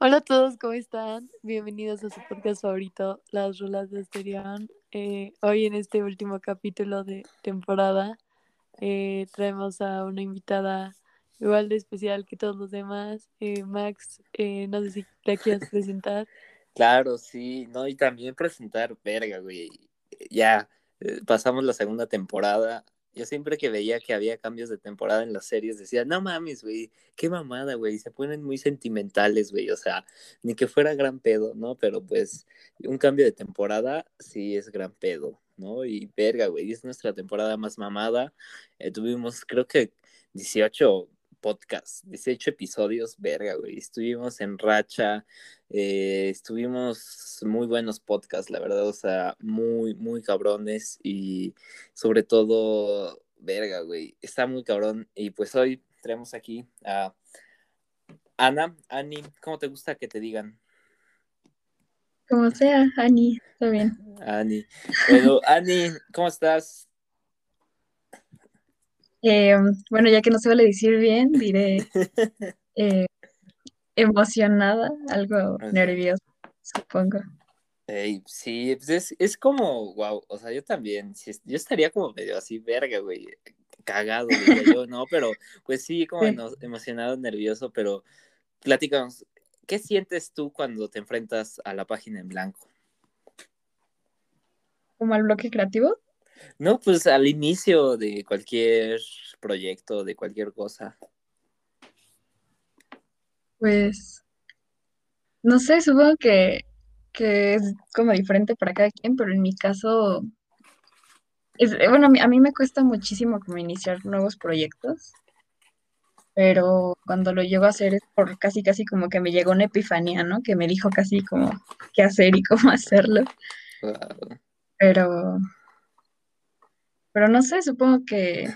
Hola a todos, ¿cómo están? Bienvenidos a su podcast favorito, Las Rulas de Asterión. Eh, hoy en este último capítulo de temporada eh, traemos a una invitada igual de especial que todos los demás. Eh, Max, eh, no sé si te quieres presentar. Claro, sí, no, y también presentar, verga, güey. Ya pasamos la segunda temporada. Yo siempre que veía que había cambios de temporada en las series decía, no mames, güey, qué mamada, güey. Se ponen muy sentimentales, güey. O sea, ni que fuera gran pedo, ¿no? Pero pues un cambio de temporada sí es gran pedo, ¿no? Y verga, güey, es nuestra temporada más mamada. Eh, tuvimos, creo que 18 podcasts, 18 episodios, verga, güey. Estuvimos en racha, eh, estuvimos muy buenos podcasts, la verdad, o sea, muy, muy cabrones y sobre todo, verga, güey, está muy cabrón. Y pues hoy traemos aquí a Ana, Ani, ¿cómo te gusta que te digan? Como sea, Ani, está bien. Ani. Bueno, Ani, ¿cómo estás? Eh, bueno, ya que no se vale decir bien, diré eh, emocionada, algo Ok. nerviosa, supongo. Ey, sí, pues es, es como, wow, o sea, yo también, sí, yo estaría como medio así, verga, güey, cagado, diría yo, ¿no? Pero, pues sí, como Sí. emocionado, nervioso, pero platícanos, ¿qué sientes tú cuando te enfrentas a la página en blanco? Como al bloque creativo, No, pues al inicio de cualquier proyecto, de cualquier cosa. pues no sé, supongo que, que es como diferente para cada quien, pero en mi caso, es, eh, bueno, a mí, a mí me cuesta muchísimo como iniciar nuevos proyectos, pero cuando lo llego a hacer es por casi, casi como que me llegó una epifanía, ¿no? Que me dijo casi como qué hacer y cómo hacerlo, Wow. pero, pero no sé, supongo que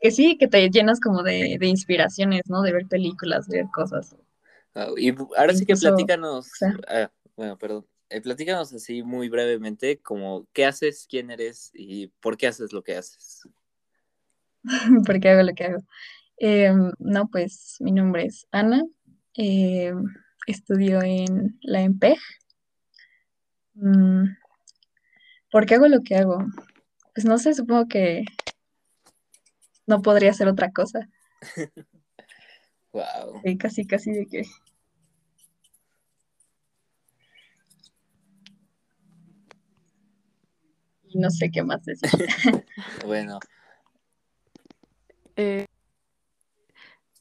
Que sí, que te llenas como de, de inspiraciones, ¿no? De ver películas, ver cosas. Wow, Y ahora sí que o platícanos, sea, ah, bueno, perdón, eh, platícanos así muy brevemente, como qué haces, quién eres y por qué haces lo que haces. porque hago lo que hago. Eh, no, pues mi nombre es Ana. eh, estudio en la EMPEG. Mm, ¿por qué hago lo que hago? Pues no sé, supongo que no podría hacer otra cosa. Wow. Eh, casi, casi de que. Y no sé qué más decir. Bueno, Eh,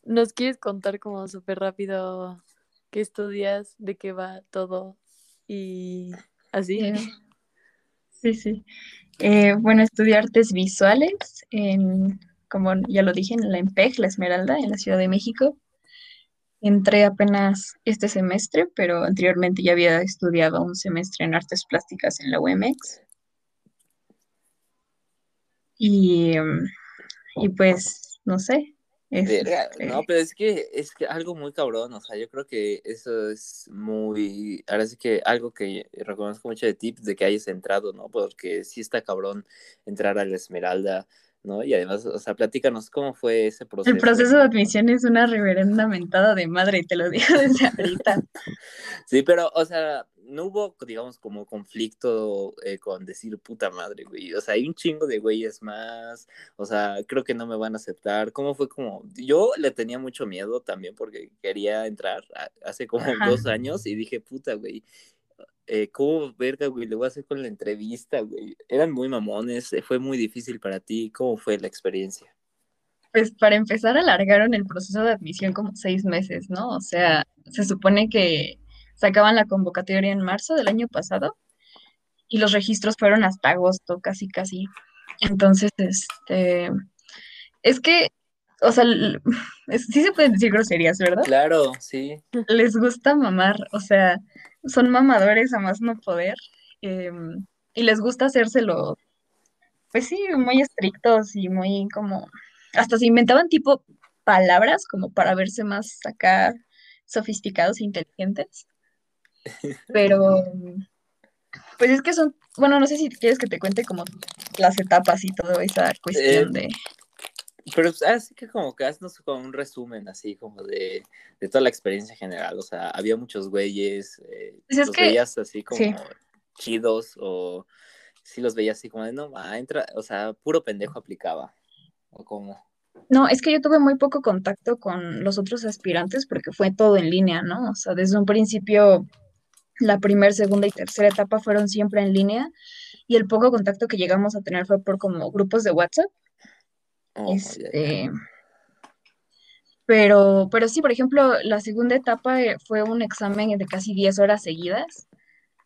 ¿nos quieres contar como súper rápido qué estudias, de qué va todo y así? Eh, sí, sí. Eh, bueno, estudié artes visuales en, como ya lo dije, en la EMPEG, la Esmeralda, en la Ciudad de México. Entré apenas este semestre, pero anteriormente ya había estudiado un semestre en artes plásticas en la UMX. Y, y pues, no sé, verga, no, este, pero es que es que algo muy cabrón, o sea, yo creo que eso es muy, ahora sí que algo que reconozco mucho de ti, pues, de que hayas entrado, ¿no? Porque sí está cabrón entrar a la Esmeralda, ¿no? Y además, o sea, platícanos cómo fue ese el proceso. proceso de admisión es una reverenda mentada de madre, te lo digo desde ahorita. Sí, pero, o sea, no hubo, digamos, como conflicto eh, con decir puta madre, güey. O sea, hay un chingo de güeyes más. O sea, creo que no me van a aceptar. ¿Cómo fue como? Yo le tenía mucho miedo también porque quería entrar a- hace como Ajá. dos años y dije, puta, güey. eh, ¿cómo verga, güey? Le voy a hacer con la entrevista, güey. Eran muy mamones, fue muy difícil para ti. ¿Cómo fue la experiencia? Pues para empezar, alargaron el proceso de admisión como seis meses, ¿no? O sea, se supone que sacaban la convocatoria en marzo del año pasado y los registros fueron hasta agosto, casi, casi. Entonces, este, es que, o sea, es- sí se pueden decir groserías, ¿verdad? Claro, sí. Les gusta mamar, o sea, son mamadores a más no poder, em, y les gusta hacérselo, pues sí, muy estrictos y muy como, hasta se inventaban tipo palabras como para verse más acá sofisticados e inteligentes, pero pues es que son, bueno, no sé si quieres que te cuente como las etapas y toda esa Eh, cuestión de, Pero así que como que haznos como un resumen así como de, de toda la experiencia general. O sea, había muchos güeyes, eh, Pues es los que- veías así como sí. chidos o sí los veías así como de no, va, entra, o sea, puro pendejo aplicaba. O como, No, es que yo tuve muy poco contacto con los otros aspirantes porque fue todo en línea, ¿no? O sea, desde un principio, la primera, segunda y tercera etapa fueron siempre en línea y el poco contacto que llegamos a tener fue por como grupos de WhatsApp. oh. Este, pero, pero sí, por ejemplo, la segunda etapa eh, fue un examen de casi 10 horas seguidas,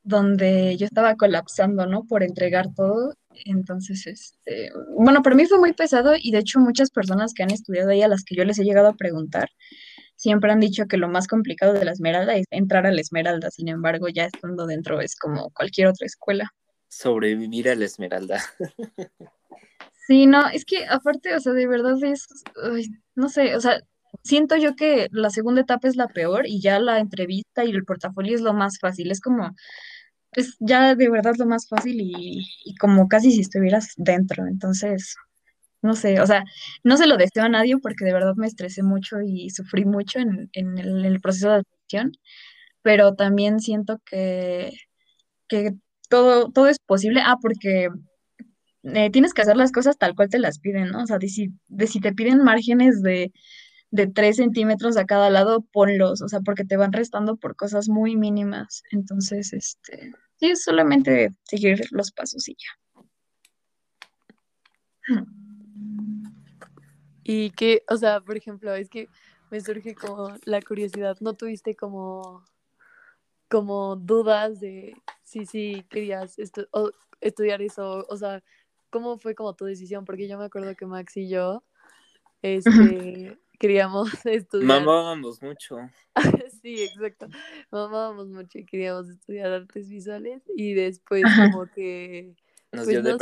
donde yo estaba colapsando, ¿no? Por entregar todo. Entonces, este, bueno, para mí fue muy pesado y de hecho muchas personas que han estudiado ahí a las que yo les he llegado a preguntar, siempre han dicho que lo más complicado de la Esmeralda es entrar a la Esmeralda. Sin embargo, ya estando dentro es como cualquier otra escuela. Sobrevivir a la Esmeralda. Sí, no, es que aparte, o sea, de verdad es, no sé, o sea, siento yo que la segunda etapa es la peor y ya la entrevista y el portafolio es lo más fácil, es como, es ya de verdad lo más fácil y, y como casi si estuvieras dentro, entonces, no sé, o sea, no se lo deseo a nadie porque de verdad me estresé mucho y sufrí mucho en, en el, proceso de admisión, pero también siento que, que todo, todo es posible, ah, porque eh, tienes que hacer las cosas tal cual te las piden, ¿no? O sea, de si, de si te piden márgenes de, de 3 centímetros a cada lado, ponlos, o sea, porque te van restando por cosas muy mínimas. Entonces, este, sí, es solamente seguir los pasos y ya. Y que, o sea, por ejemplo, es que me surge como la curiosidad, ¿no tuviste como, como dudas de si sí querías estu- o- estudiar eso? O sea, ¿cómo fue como tu decisión? Porque yo me acuerdo que Max y yo, este, queríamos estudiar. Mamábamos mucho. Sí, exacto. Mamábamos mucho y queríamos estudiar artes visuales y después Ajá. como que, Nos Pues dio no sé.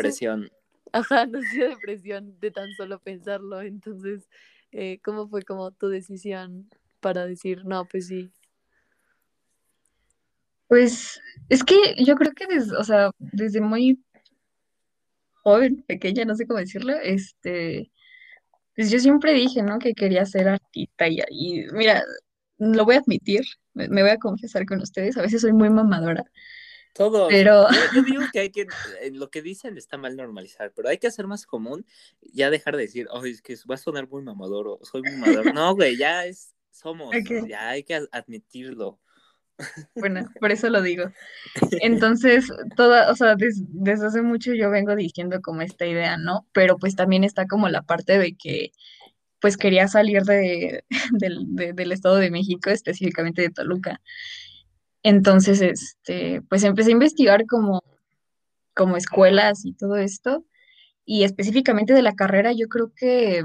Ajá, nos dio depresión de tan solo pensarlo. Entonces, eh, ¿cómo fue como tu decisión para decir, no, pues sí? Pues es que yo creo que desde, o sea, desde muy joven, pequeña, no sé cómo decirlo, este, pues yo siempre dije, ¿no? Que quería ser artista y, mira, lo voy a admitir, me voy a confesar con ustedes, a veces soy muy mamadora, Todos. pero Yo, digo que hay que, lo que dicen está mal normalizar, pero hay que hacer más común, ya dejar de decir, oh, es que va a sonar muy mamador o soy muy mamador. No, güey, ya es, somos, ya hay que admitirlo. Bueno, por eso lo digo. Entonces, toda, o sea, des- desde hace mucho yo vengo diciendo como esta idea, ¿no? Pero pues también está como la parte de que pues quería salir de, de- del Estado de México, específicamente de Toluca. Entonces, este, pues empecé a investigar como, como escuelas y todo esto. Y específicamente de la carrera, yo creo que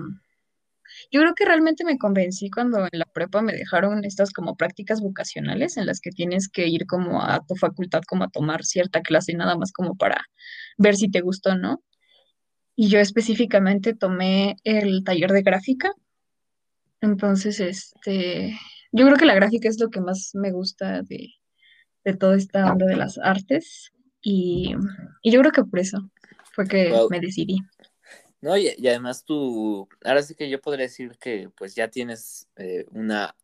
yo creo que realmente me convencí cuando en la prepa me dejaron estas como prácticas vocacionales en las que tienes que ir como a tu facultad como a tomar cierta clase nada más como para ver si te gustó o no. Y yo específicamente tomé el taller de gráfica. Entonces, este, yo creo que la gráfica es lo que más me gusta de, de toda esta onda de las artes. Y, y yo creo que por eso fue que Wow. me decidí. No, y, y además tú, ahora sí que yo podría decir que pues ya tienes eh, una,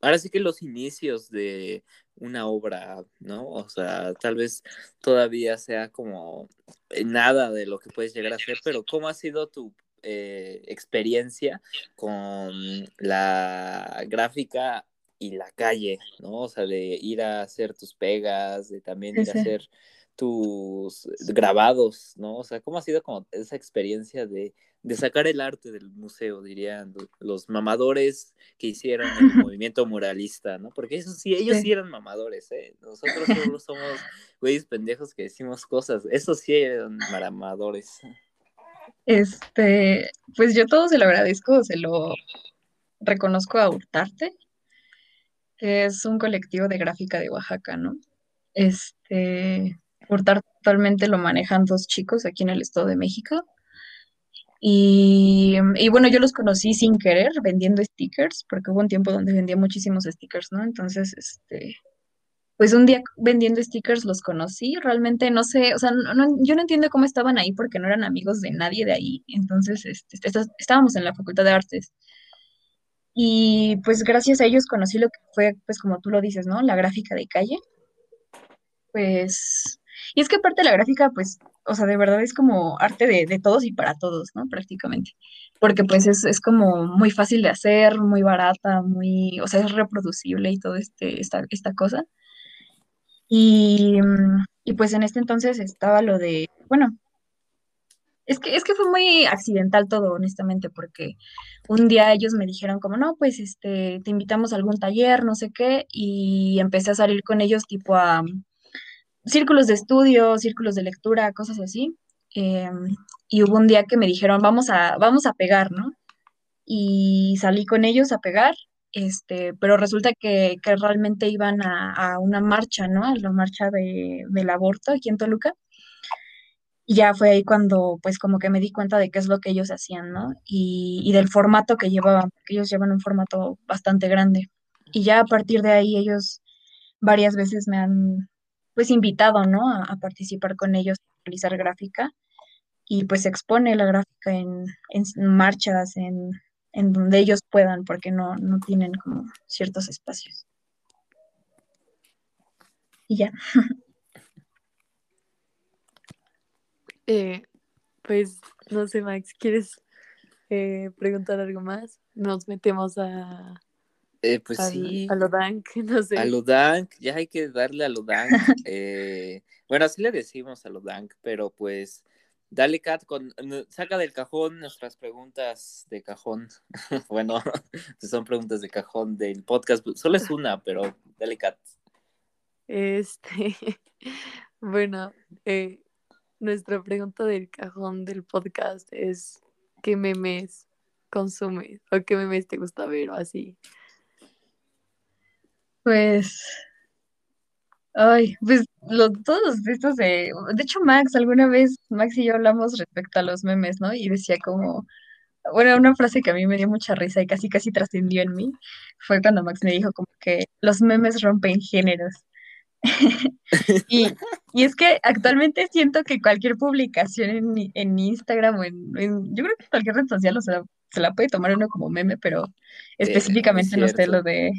ahora sí que los inicios de una obra, ¿no? O sea, tal vez todavía sea como eh, nada de lo que puedes llegar a hacer, pero ¿cómo ha sido tu eh, experiencia con la gráfica y la calle, ¿no? O sea, de ir a hacer tus pegas, de también Sí, ir a hacer tus grabados, ¿no? O sea, ¿cómo ha sido como esa experiencia de, de sacar el arte del museo, dirían lo- los mamadores que hicieron el movimiento muralista, ¿no? Porque eso sí, ellos Sí. sí eran mamadores, ¿eh? Nosotros solo somos güeyes pendejos que decimos cosas, esos sí eran mamadores. Este, pues yo todo se lo agradezco, se lo reconozco a Hurtarte, es un colectivo de gráfica de Oaxaca, ¿no? Este, Hurtarte actualmente lo manejan dos chicos aquí en el Estado de México. Y, y bueno, yo los conocí sin querer vendiendo stickers, porque hubo un tiempo donde vendía muchísimos stickers, ¿no? Entonces, este, pues un día vendiendo stickers los conocí, realmente no sé, o sea, yo no entiendo cómo estaban ahí porque no eran amigos de nadie de ahí, entonces este, estábamos en la Facultad de Artes. Y pues gracias a ellos conocí lo que fue, pues como tú lo dices, ¿no? La gráfica de calle. Pues, y es que aparte de la gráfica, pues, o sea, de verdad es como arte de, todos y para todos, ¿no? Prácticamente. Porque pues es, es, como muy fácil de hacer, muy barata, muy, o sea, es reproducible y todo este, esta, esta cosa. Y, y pues en este entonces estaba lo de, bueno, es que, es que fue muy accidental todo, honestamente, porque un día ellos me dijeron como, no, pues este, te invitamos a algún taller, no sé qué, y empecé a salir con ellos tipo a círculos de estudio, círculos de lectura, cosas así. Em, y hubo un día que me dijeron, vamos a, vamos a pegar, ¿no? Y salí con ellos a pegar este, pero resulta que, realmente iban a, una marcha, ¿no? A la marcha de, del aborto aquí en Toluca. Y ya fue ahí cuando, pues, como que me di cuenta de qué es lo que ellos hacían, ¿no? Y, y del formato que llevaban, porque ellos llevan un formato bastante grande. Y ya a partir de ahí ellos varias veces me han, pues, invitado, ¿no? A, participar con ellos, a realizar gráfica. Y pues expone la gráfica en, en marchas, en, en donde ellos puedan, porque no, no tienen como ciertos espacios. Y ya. Eh, pues no sé, Max, ¿quieres eh, preguntar algo más? Nos metemos a, eh, pues sí. A lo Dank, no sé. A lo Dank, ya hay que darle a lo Dank. bueno, así le decimos a lo Dank, pero pues Dale, Kat, con, saca del cajón nuestras preguntas de cajón. bueno, son preguntas de cajón del podcast. Solo es una, pero dale, Kat. Este, bueno, eh, nuestra pregunta del cajón del podcast es: ¿qué memes consumes? ¿O qué memes te gusta ver o así? Pues Ay, pues todos estos de, de hecho Max, alguna vez Max y yo hablamos respecto a los memes, ¿no? Y decía como, bueno, una frase que a mí me dio mucha risa y casi casi trascendió en mí, fue cuando Max me dijo como que los memes rompen géneros. y, y es que actualmente siento que cualquier publicación en, en Instagram o en, yo creo que cualquier red social o sea, se la puede tomar uno como meme, pero específicamente no sé lo de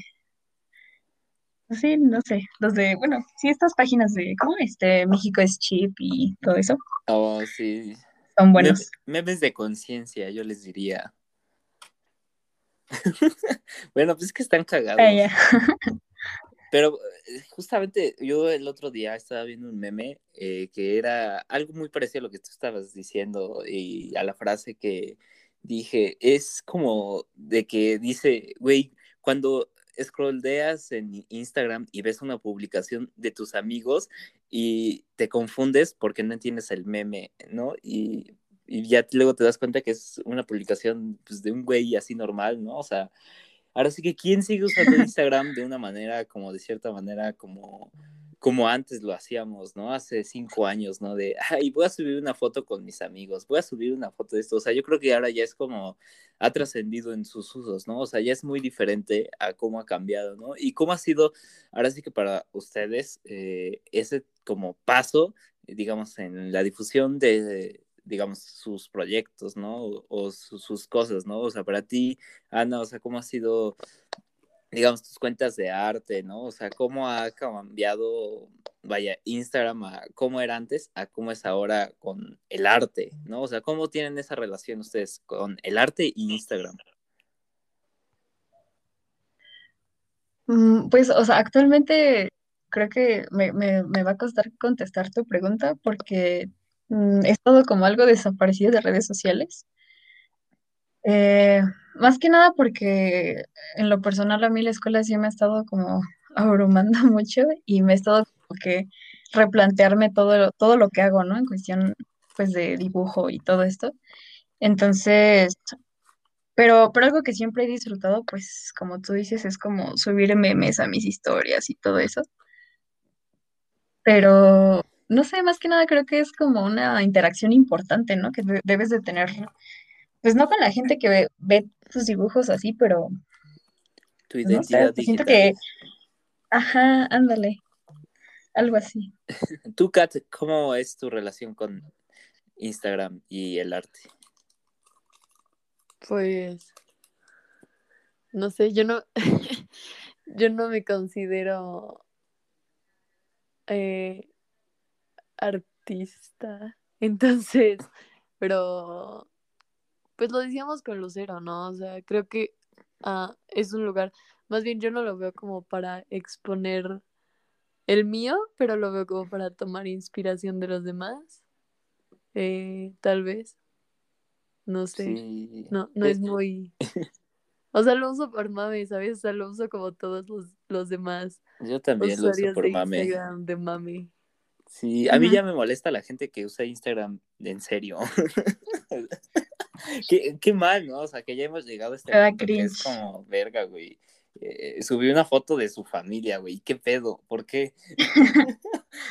Sí, no sé, los de, bueno, sí, estas páginas de, ¿cómo? Este, México es chip y todo eso. Oh, sí. Son buenos. Memes de conciencia, yo les diría. bueno, pues es que están cagados. Ah, Pero eh, justamente yo el otro día estaba viendo un meme eh, que era algo muy parecido a lo que tú estabas diciendo y a la frase que dije, es como de que dice, güey, cuando scrolleas en Instagram y ves una publicación de tus amigos y te confundes porque no entiendes el meme, ¿no? Y, ya luego te das cuenta que es una publicación pues, de un güey así normal, ¿no? O sea, ahora sí que quién sigue usando Instagram de una manera como de cierta manera como como antes lo hacíamos, ¿no? Hace cinco años, ¿no? De, ay, voy a subir una foto con mis amigos, voy a subir una foto de esto. O sea, yo creo que ahora ya es como, ha trascendido en sus usos, ¿no? O sea, ya es muy diferente a cómo ha cambiado, ¿no? Y cómo ha sido, ahora sí que para ustedes, eh, ese como paso, digamos, en la difusión de, digamos, sus proyectos, ¿no? O, sus cosas, ¿no? O sea, para ti, Ana, o sea, ¿cómo ha sido digamos, tus cuentas de arte, ¿no? O sea, cómo ha cambiado, vaya, Instagram a cómo era antes a cómo es ahora con el arte, ¿no? O sea, ¿cómo tienen esa relación ustedes con el arte y Instagram? Mm, pues, o sea, actualmente creo que me, va a costar contestar tu pregunta porque mm, es todo como algo desaparecido de redes sociales. Eh, más que nada porque en lo personal a mí la escuela sí me ha estado como abrumando mucho y me ha estado como que replantearme todo, todo lo que hago, ¿no? En cuestión pues de dibujo y todo esto. Entonces, pero, pero algo que siempre he disfrutado, pues como tú dices, es como subir memes a mis historias y todo eso. Pero, no sé, más que nada creo que es como una interacción importante, ¿no? Que debes de tener pues no con la gente que ve, ve tus dibujos así, pero tu identidad siento que, ajá, ándale. algo así. Tú, Kat, ¿cómo es tu relación con Instagram y el arte? Pues, no sé, yo no, yo no me considero eh, artista, entonces, pero, pues lo decíamos con Lucero, ¿no? O sea, creo que ah, es un lugar, más bien yo no lo veo como para exponer el mío, pero lo veo como para tomar inspiración de los demás, eh, tal vez. No sé. Sí. No, no es muy. O sea, lo uso por mame, ¿sabes? O sea, lo uso como todos los, los demás Yo también lo uso por de mame. Instagram de mame. Sí, a mí ya me molesta la gente que usa Instagram en serio. qué, qué mal, ¿no? O sea, que ya hemos llegado a este punto que es como, verga, güey. Eh, subí una foto de su familia, güey. ¿Qué pedo? ¿Por qué?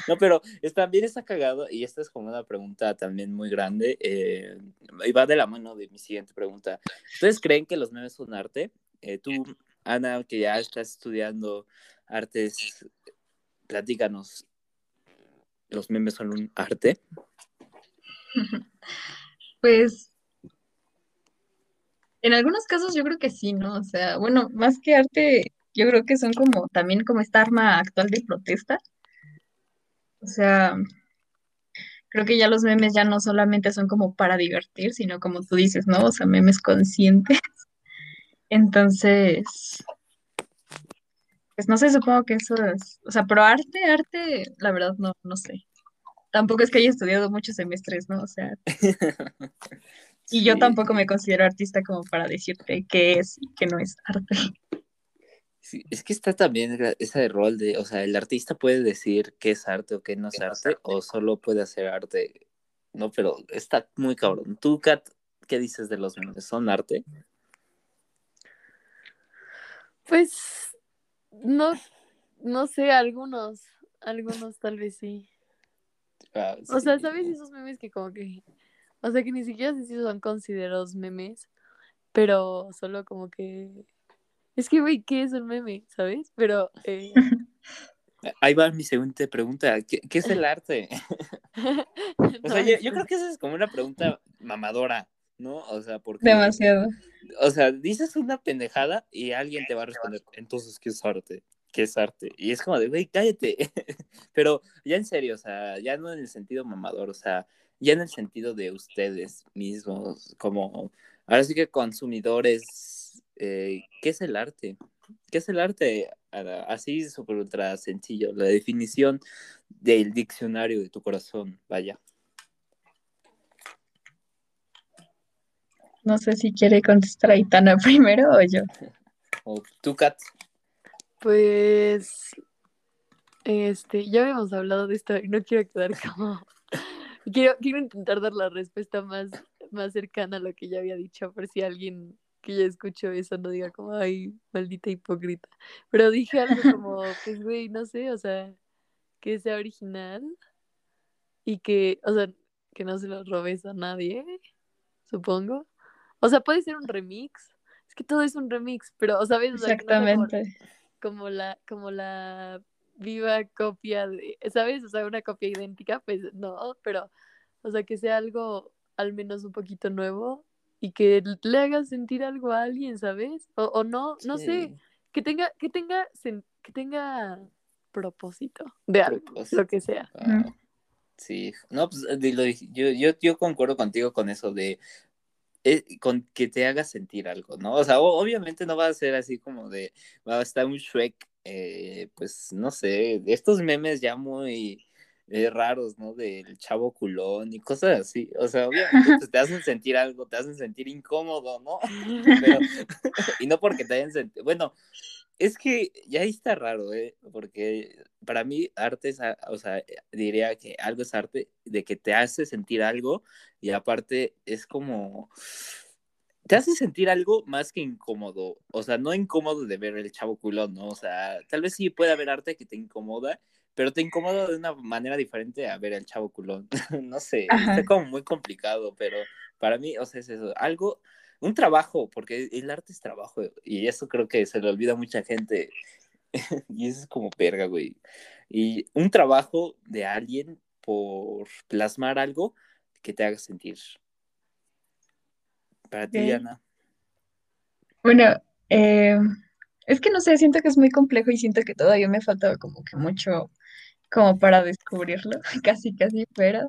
no, pero es- también está cagado y esta es como una pregunta también muy grande eh, y va de la mano de mi siguiente pregunta. ¿Ustedes creen que los memes son arte? Eh, tú, Ana, que ya estás estudiando artes, platícanos. ¿Los memes son un arte? Pues en algunos casos yo creo que sí, ¿no? O sea, bueno, más que arte, yo creo que son como también como esta arma actual de protesta. O sea, creo que ya los memes ya no solamente son como para divertir, sino como tú dices, ¿no? O sea, memes conscientes. Entonces, pues no sé, supongo que eso es, o sea, pero arte, arte, la verdad no, no sé. Tampoco es que haya estudiado muchos semestres, ¿no? O sea, y yo Sí. tampoco me considero artista como para decirte qué es y qué no es arte. Sí, es que está también ese rol de, o sea, el artista puede decir qué es arte o qué no es arte, o solo puede hacer arte. No, pero está muy cabrón. Tú, Kat, ¿qué dices de los memes? ¿Son arte? Pues, no, no sé, algunos, algunos tal vez sí. Ah, O sea. ¿sabes esos memes que como que, o sea, que ni siquiera sé si son considerados memes, pero solo como que, es que, güey, ¿qué es un meme? ¿Sabes? Pero, eh, Ahí va mi segunda pregunta. ¿Qué, qué es el arte? O no, sea, yo, yo creo que esa es como una pregunta mamadora, ¿no? O sea, porque... Demasiado. O sea, dices una pendejada y alguien te va a responder, entonces, ¿qué es arte? ¿Qué es arte? Y es como de, güey, cállate. Pero ya en serio, o sea, ya no en el sentido mamador, o sea, ya en el sentido de ustedes mismos, como, ahora sí que consumidores, eh, ¿qué es el arte? ¿Qué es el arte? Así súper ultra sencillo, la definición del diccionario de tu corazón, vaya. No sé si quiere contestar Aitana primero o yo. O tú, Kat. Pues, este, ya habíamos hablado de esto y no quiero quedar como, quiero, quiero intentar dar la respuesta más, más cercana a lo que ya había dicho, por si alguien que ya escuchó eso no diga como, ay, maldita hipócrita. Pero dije algo como, pues, güey, no sé, o sea, que sea original y que, o sea, que no se lo robes a nadie, supongo. O sea, puede ser un remix. Es que todo es un remix, pero, sabes, o sea, que no sea como- Exactamente. como la, como la viva copia de, ¿sabes? O sea, una copia idéntica, pues no, pero, o sea, que sea algo al menos un poquito nuevo y que le haga sentir algo a alguien, ¿sabes? O, o no, no sé, que tenga, que tenga, que tenga propósito de algo, Propósito. lo que sea. Sí, no, pues eh, lo yo, yo, yo concuerdo contigo con eso de eh, con que te haga sentir algo, ¿no? O sea, o- obviamente no va a ser así como de, va a estar un Shrek, eh, pues no sé, estos memes ya muy eh, raros, ¿no? Del chavo culón y cosas así. O sea, obviamente pues, te hacen sentir algo, te hacen sentir incómodo, ¿no? Pero, y no porque te hayan sentido, bueno, es que ya ahí está raro, ¿eh? Porque para mí arte es, o sea, diría que algo es arte de que te hace sentir algo y aparte es como, te hace sentir algo más que incómodo, o sea, no incómodo de ver el chavo culón, ¿no? O sea, tal vez sí puede haber arte que te incomoda, pero te incomoda de una manera diferente a ver el chavo culón. no sé, Ajá. está como muy complicado, pero para mí, o sea, es eso, algo un trabajo, porque el arte es trabajo y eso creo que se le olvida a mucha gente. y eso es como perga, güey. Y un trabajo de alguien por plasmar algo que te haga sentir. Para ti. Ana. Bueno, eh, es que no sé, siento que es muy complejo y siento que todavía me falta como que mucho como para descubrirlo, casi, casi, pero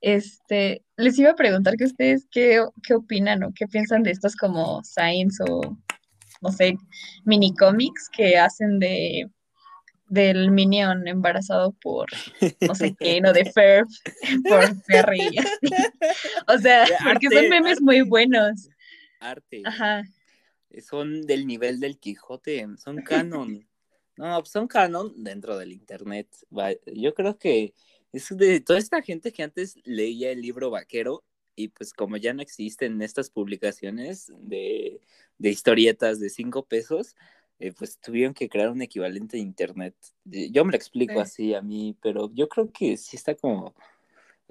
este, les iba a preguntar que ustedes qué, qué opinan o qué piensan de estos como science o, no sé, mini cómics que hacen de del Minion embarazado por no sé quién o de Ferb por Perry y así. O sea, porque son arte, memes muy buenos. Arte. Ajá. Son del nivel del Quijote, son canon. No, pues son canon dentro del internet. Yo creo que es de toda esta gente que antes leía el libro vaquero y pues como ya no existen estas publicaciones de, de historietas de cinco pesos, eh, pues tuvieron que crear un equivalente de internet. Yo me lo explico Sí. así a mí, pero yo creo que sí está como,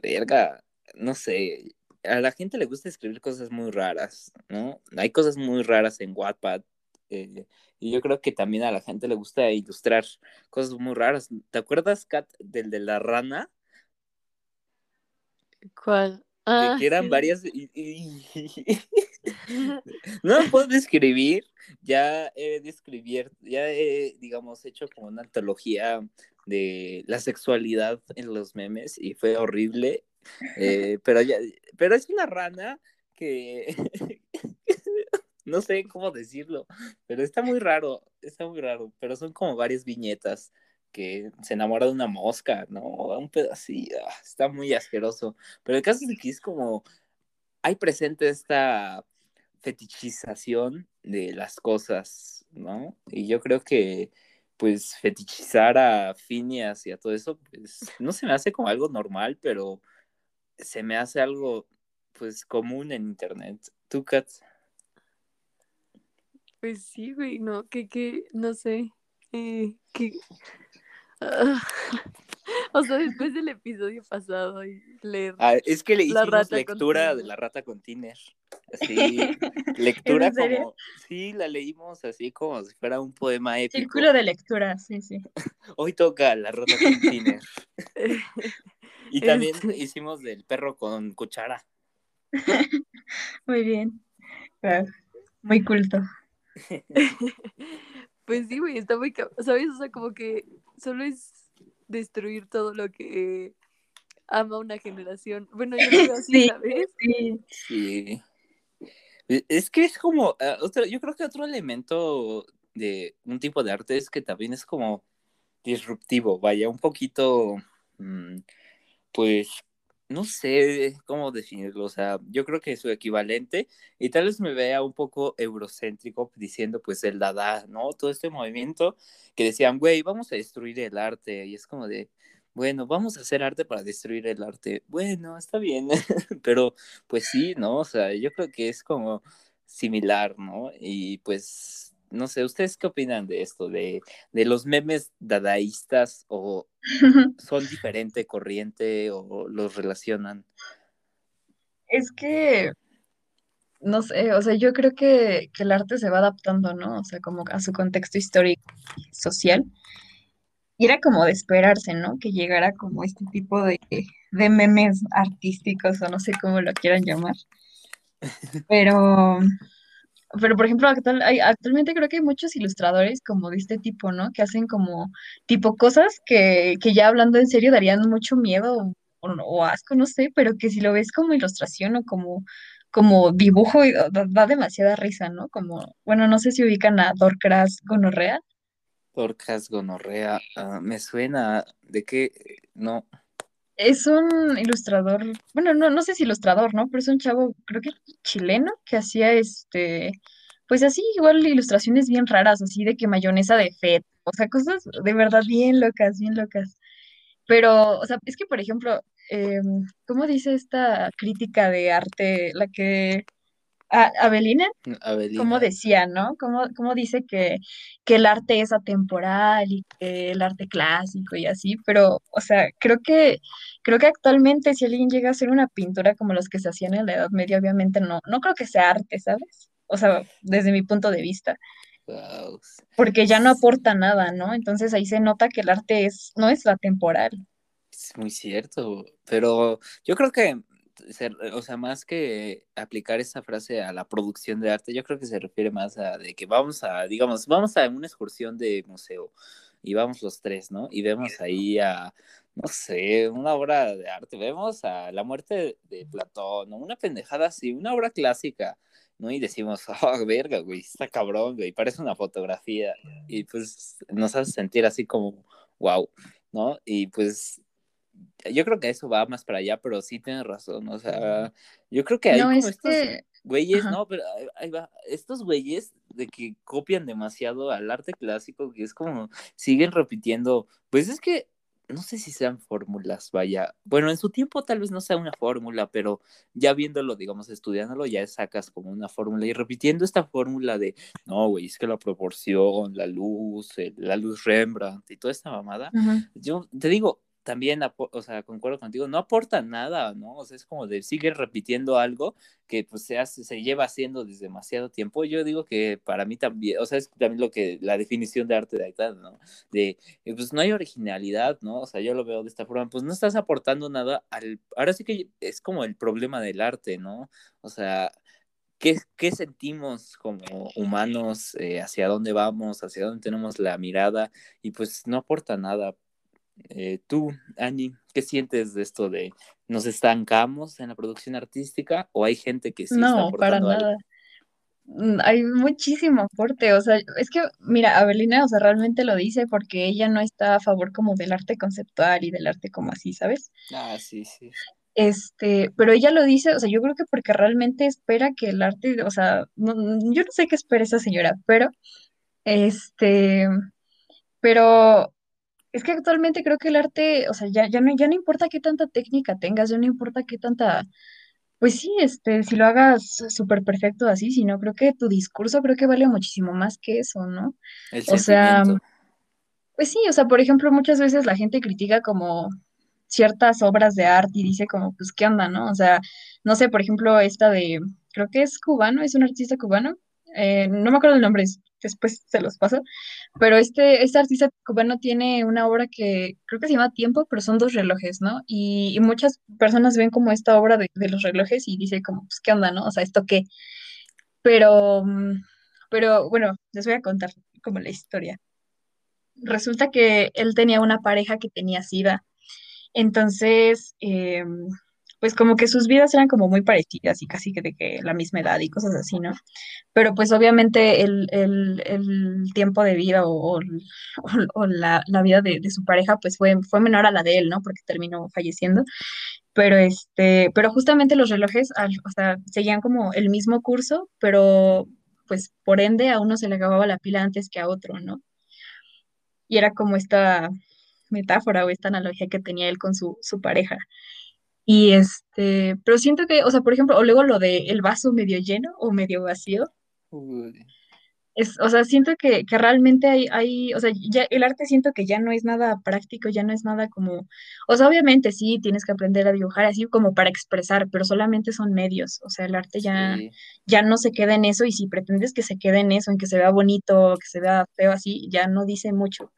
verga, no sé, a la gente le gusta escribir cosas muy raras, ¿no? Hay cosas muy raras en Wattpad. eh, y yo creo que también a la gente le gusta ilustrar cosas muy raras. ¿Te acuerdas, Kat, del de la rana? ¿Cuál? Ah, que eran sí. varias. no lo puedo describir. Ya he describir, ya he, digamos, hecho como una antología de la sexualidad en los memes y fue horrible. Eh, pero ya, pero es una rana que no sé cómo decirlo, pero está muy raro, está muy raro, pero son como varias viñetas que se enamora de una mosca, ¿no? Un pedacito, ah, está muy asqueroso. Pero el caso es que es como, hay presente esta fetichización de las cosas, ¿no? Y yo creo que, pues, fetichizar a Phineas y a todo eso, pues, no se me hace como algo normal, pero se me hace algo, pues, común en Internet. ¿Tú, Kat? Pues sí, güey, no, que, que, no sé, eh, que, o sea, después del episodio pasado y leer, Ah, es que le hicimos lectura de la rata con tiner. Así, lectura como, sí, la leímos así como si fuera un poema épico. Círculo de lectura, sí, sí. Hoy toca la rata con tiner. Y también Este. hicimos del perro con cuchara. Muy bien. Wow, Muy culto. Pues sí, güey, está muy, ¿sabes? O sea, como que solo es destruir todo lo que ama una generación. Bueno, yo lo veo así, Sí. ¿sabes? Sí. Sí. E- Es que es como, ah, otro, yo creo que otro elemento de un tipo de arte es que también es como disruptivo, vaya, un poquito, mm, pues, no sé cómo definirlo, o sea, yo creo que su equivalente, y tal vez me vea un poco eurocéntrico diciendo, pues, el Dada, ¿no? Todo este movimiento que decían, güey, vamos a destruir el arte, y es como de, bueno, vamos a hacer arte para destruir el arte. Bueno, está bien, pero pues sí, ¿no? O sea, yo creo que es como similar, ¿no? Y pues, no sé, ¿ustedes qué opinan de esto? ¿De, de los memes dadaístas o son diferente corriente o los relacionan? Es que, no sé, o sea, yo creo que, que el arte se va adaptando, ¿no? O sea, como a su contexto histórico y social. Y era como de esperarse, ¿no? Que llegara como este tipo de, de memes artísticos o no sé cómo lo quieran llamar. Pero, pero por ejemplo, actual- actualmente creo que hay muchos ilustradores como de este tipo, ¿no? Que hacen como tipo cosas que, que ya hablando en serio darían mucho miedo o, asco, no sé, pero que si lo ves como ilustración o como, como dibujo, da, da demasiada risa, ¿no? Como, bueno, no sé si ubican a Dorcas Gonorrea. Dorcas gonorrea, ah, me suena de que no. Es un ilustrador, bueno, no, no sé si ilustrador, ¿no? Pero es un chavo, creo que chileno, que hacía este, pues así, igual ilustraciones bien raras, así de que mayonesa de feto, o sea, cosas de verdad bien locas, bien locas. Pero, o sea, es que, por ejemplo, eh, ¿cómo dice esta crítica de arte, la que, a- Avelina? ¿Cómo Avelina. decía, no? ¿Cómo, cómo dice que, que el arte es atemporal y que el arte clásico y así? Pero, o sea, creo que, creo que actualmente si alguien llega a hacer una pintura como las que se hacían en la Edad Media, obviamente no, no creo que sea arte, ¿sabes? O sea, desde mi punto de vista. Wow. porque ya no aporta nada, ¿no? Entonces ahí se nota que el arte es, no es atemporal. Es muy cierto, pero yo creo que, se- o sea, más que aplicar esa frase a la producción de arte, yo creo que se refiere más a de que vamos a, digamos, vamos a una excursión de museo y vamos los tres, ¿no? Y vemos ahí a, no sé, una obra de arte, vemos a la muerte de Platón, ¿no? Una pendejada así, una obra clásica, ¿no? Y decimos, oh, verga, güey, está cabrón, güey, parece una fotografía. Y pues nos hace sentir así como, wow, ¿no? Y pues yo creo que eso va más para allá, pero sí tienes razón, o sea, yo creo que hay No, como es estos que, güeyes, ajá. no, pero ahí- va, estos güeyes de que copian demasiado al arte clásico, que es como, siguen repitiendo, pues es que, no sé si sean fórmulas, vaya, bueno, en su tiempo tal vez no sea una fórmula, pero ya viéndolo, digamos, estudiándolo, ya sacas como una fórmula y repitiendo esta fórmula de, no, güey, es que la proporción, la luz, el- la luz Rembrandt y toda esta mamada, yo te digo, también, o sea, concuerdo contigo, no aporta nada, ¿no? O sea, es como de sigue repitiendo algo que pues se hace, se lleva haciendo desde demasiado tiempo. Yo digo que para mí también, o sea, es también lo que, la definición de arte de Aitán, ¿no? De, eh, pues no hay originalidad, ¿no? O sea, yo lo veo de esta forma, pues no estás aportando nada al, ahora sí que es como el problema del arte, ¿no? O sea, ¿Qué, qué sentimos como humanos? eh, ¿Hacia dónde vamos? ¿Hacia dónde tenemos la mirada? Y pues no aporta nada. Eh, tú, Annie, ¿qué sientes de esto de nos estancamos en la producción artística o hay gente que sí está No, para aportando algo? nada. Mm, Hay muchísimo aporte, o sea, es que, mira, Abelina, o sea, realmente lo dice porque ella no está a favor como del arte conceptual y del arte como así, ¿sabes? Ah, sí, sí. Este, pero ella lo dice, o sea, yo creo que porque realmente espera que el arte, o sea, no- yo no sé qué espera esa señora, pero, este, pero es que actualmente creo que el arte, o sea, ya, ya no, ya no importa qué tanta técnica tengas, ya no importa qué tanta, pues sí, este, si lo hagas súper perfecto así, sino creo que tu discurso creo que vale muchísimo más que eso, ¿no? El O sea, pues sí, o sea, por ejemplo, muchas veces la gente critica como ciertas obras de arte y dice como, pues, ¿qué onda, no? O sea, no sé, por ejemplo, esta de, creo que es cubano, es un artista cubano, eh, no me acuerdo el nombre, es- después se los paso, pero este, este artista cubano tiene una obra que creo que se llama Tiempo, pero son dos relojes, ¿no? Y, muchas personas ven como esta obra de, los relojes y dice como, pues, ¿qué onda, no? O sea, ¿esto qué? Pero, mm, pero bueno, les voy a contar como la historia. Resulta que él tenía una pareja que tenía SIDA. Entonces, eh, pues como que sus vidas eran como muy parecidas y casi que de que la misma edad y cosas así, ¿no? Pero pues obviamente el, el- tiempo de vida o, la, la vida de, su pareja pues fue, fue menor a la de él, ¿no? Porque terminó falleciendo. Pero este, pero justamente los relojes, o sea, seguían como el mismo curso, pero pues por ende a uno se le acababa la pila antes que a otro, ¿no? Y era como esta metáfora o esta analogía que tenía él con su, su pareja. Y este, pero siento que, o sea, por ejemplo, o luego lo de el vaso medio lleno o medio vacío, Uy, es, o sea, siento que, que realmente hay, hay, o sea, ya el arte siento que ya no es nada práctico, ya no es nada como, o sea, obviamente sí, tienes que aprender a dibujar así como para expresar, pero solamente son medios, o sea, el arte ya, sí. ya no se queda en eso y si pretendes que se quede en eso, en que se vea bonito, que se vea feo así, ya no dice mucho,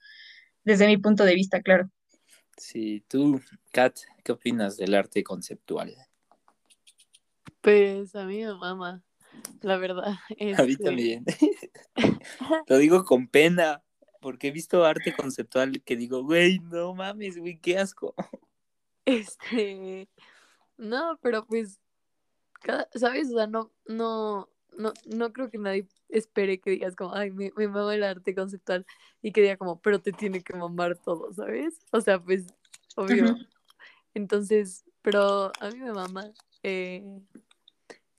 desde mi punto de vista, claro. Sí, tú, Kat, ¿qué opinas del arte conceptual? Pues a mí me mama, la verdad. A mí Este, también. Lo digo con pena, porque he visto arte conceptual que digo, güey, no mames, güey, qué asco. Este, no, pero pues, cada- ¿sabes? O sea, no, no, no, no creo que nadie espere que digas como, ay, me, me mama el arte conceptual y que diga como, pero te tiene que mamar todo, ¿sabes? O sea, pues, obvio. Entonces, pero a mí me mama. eh,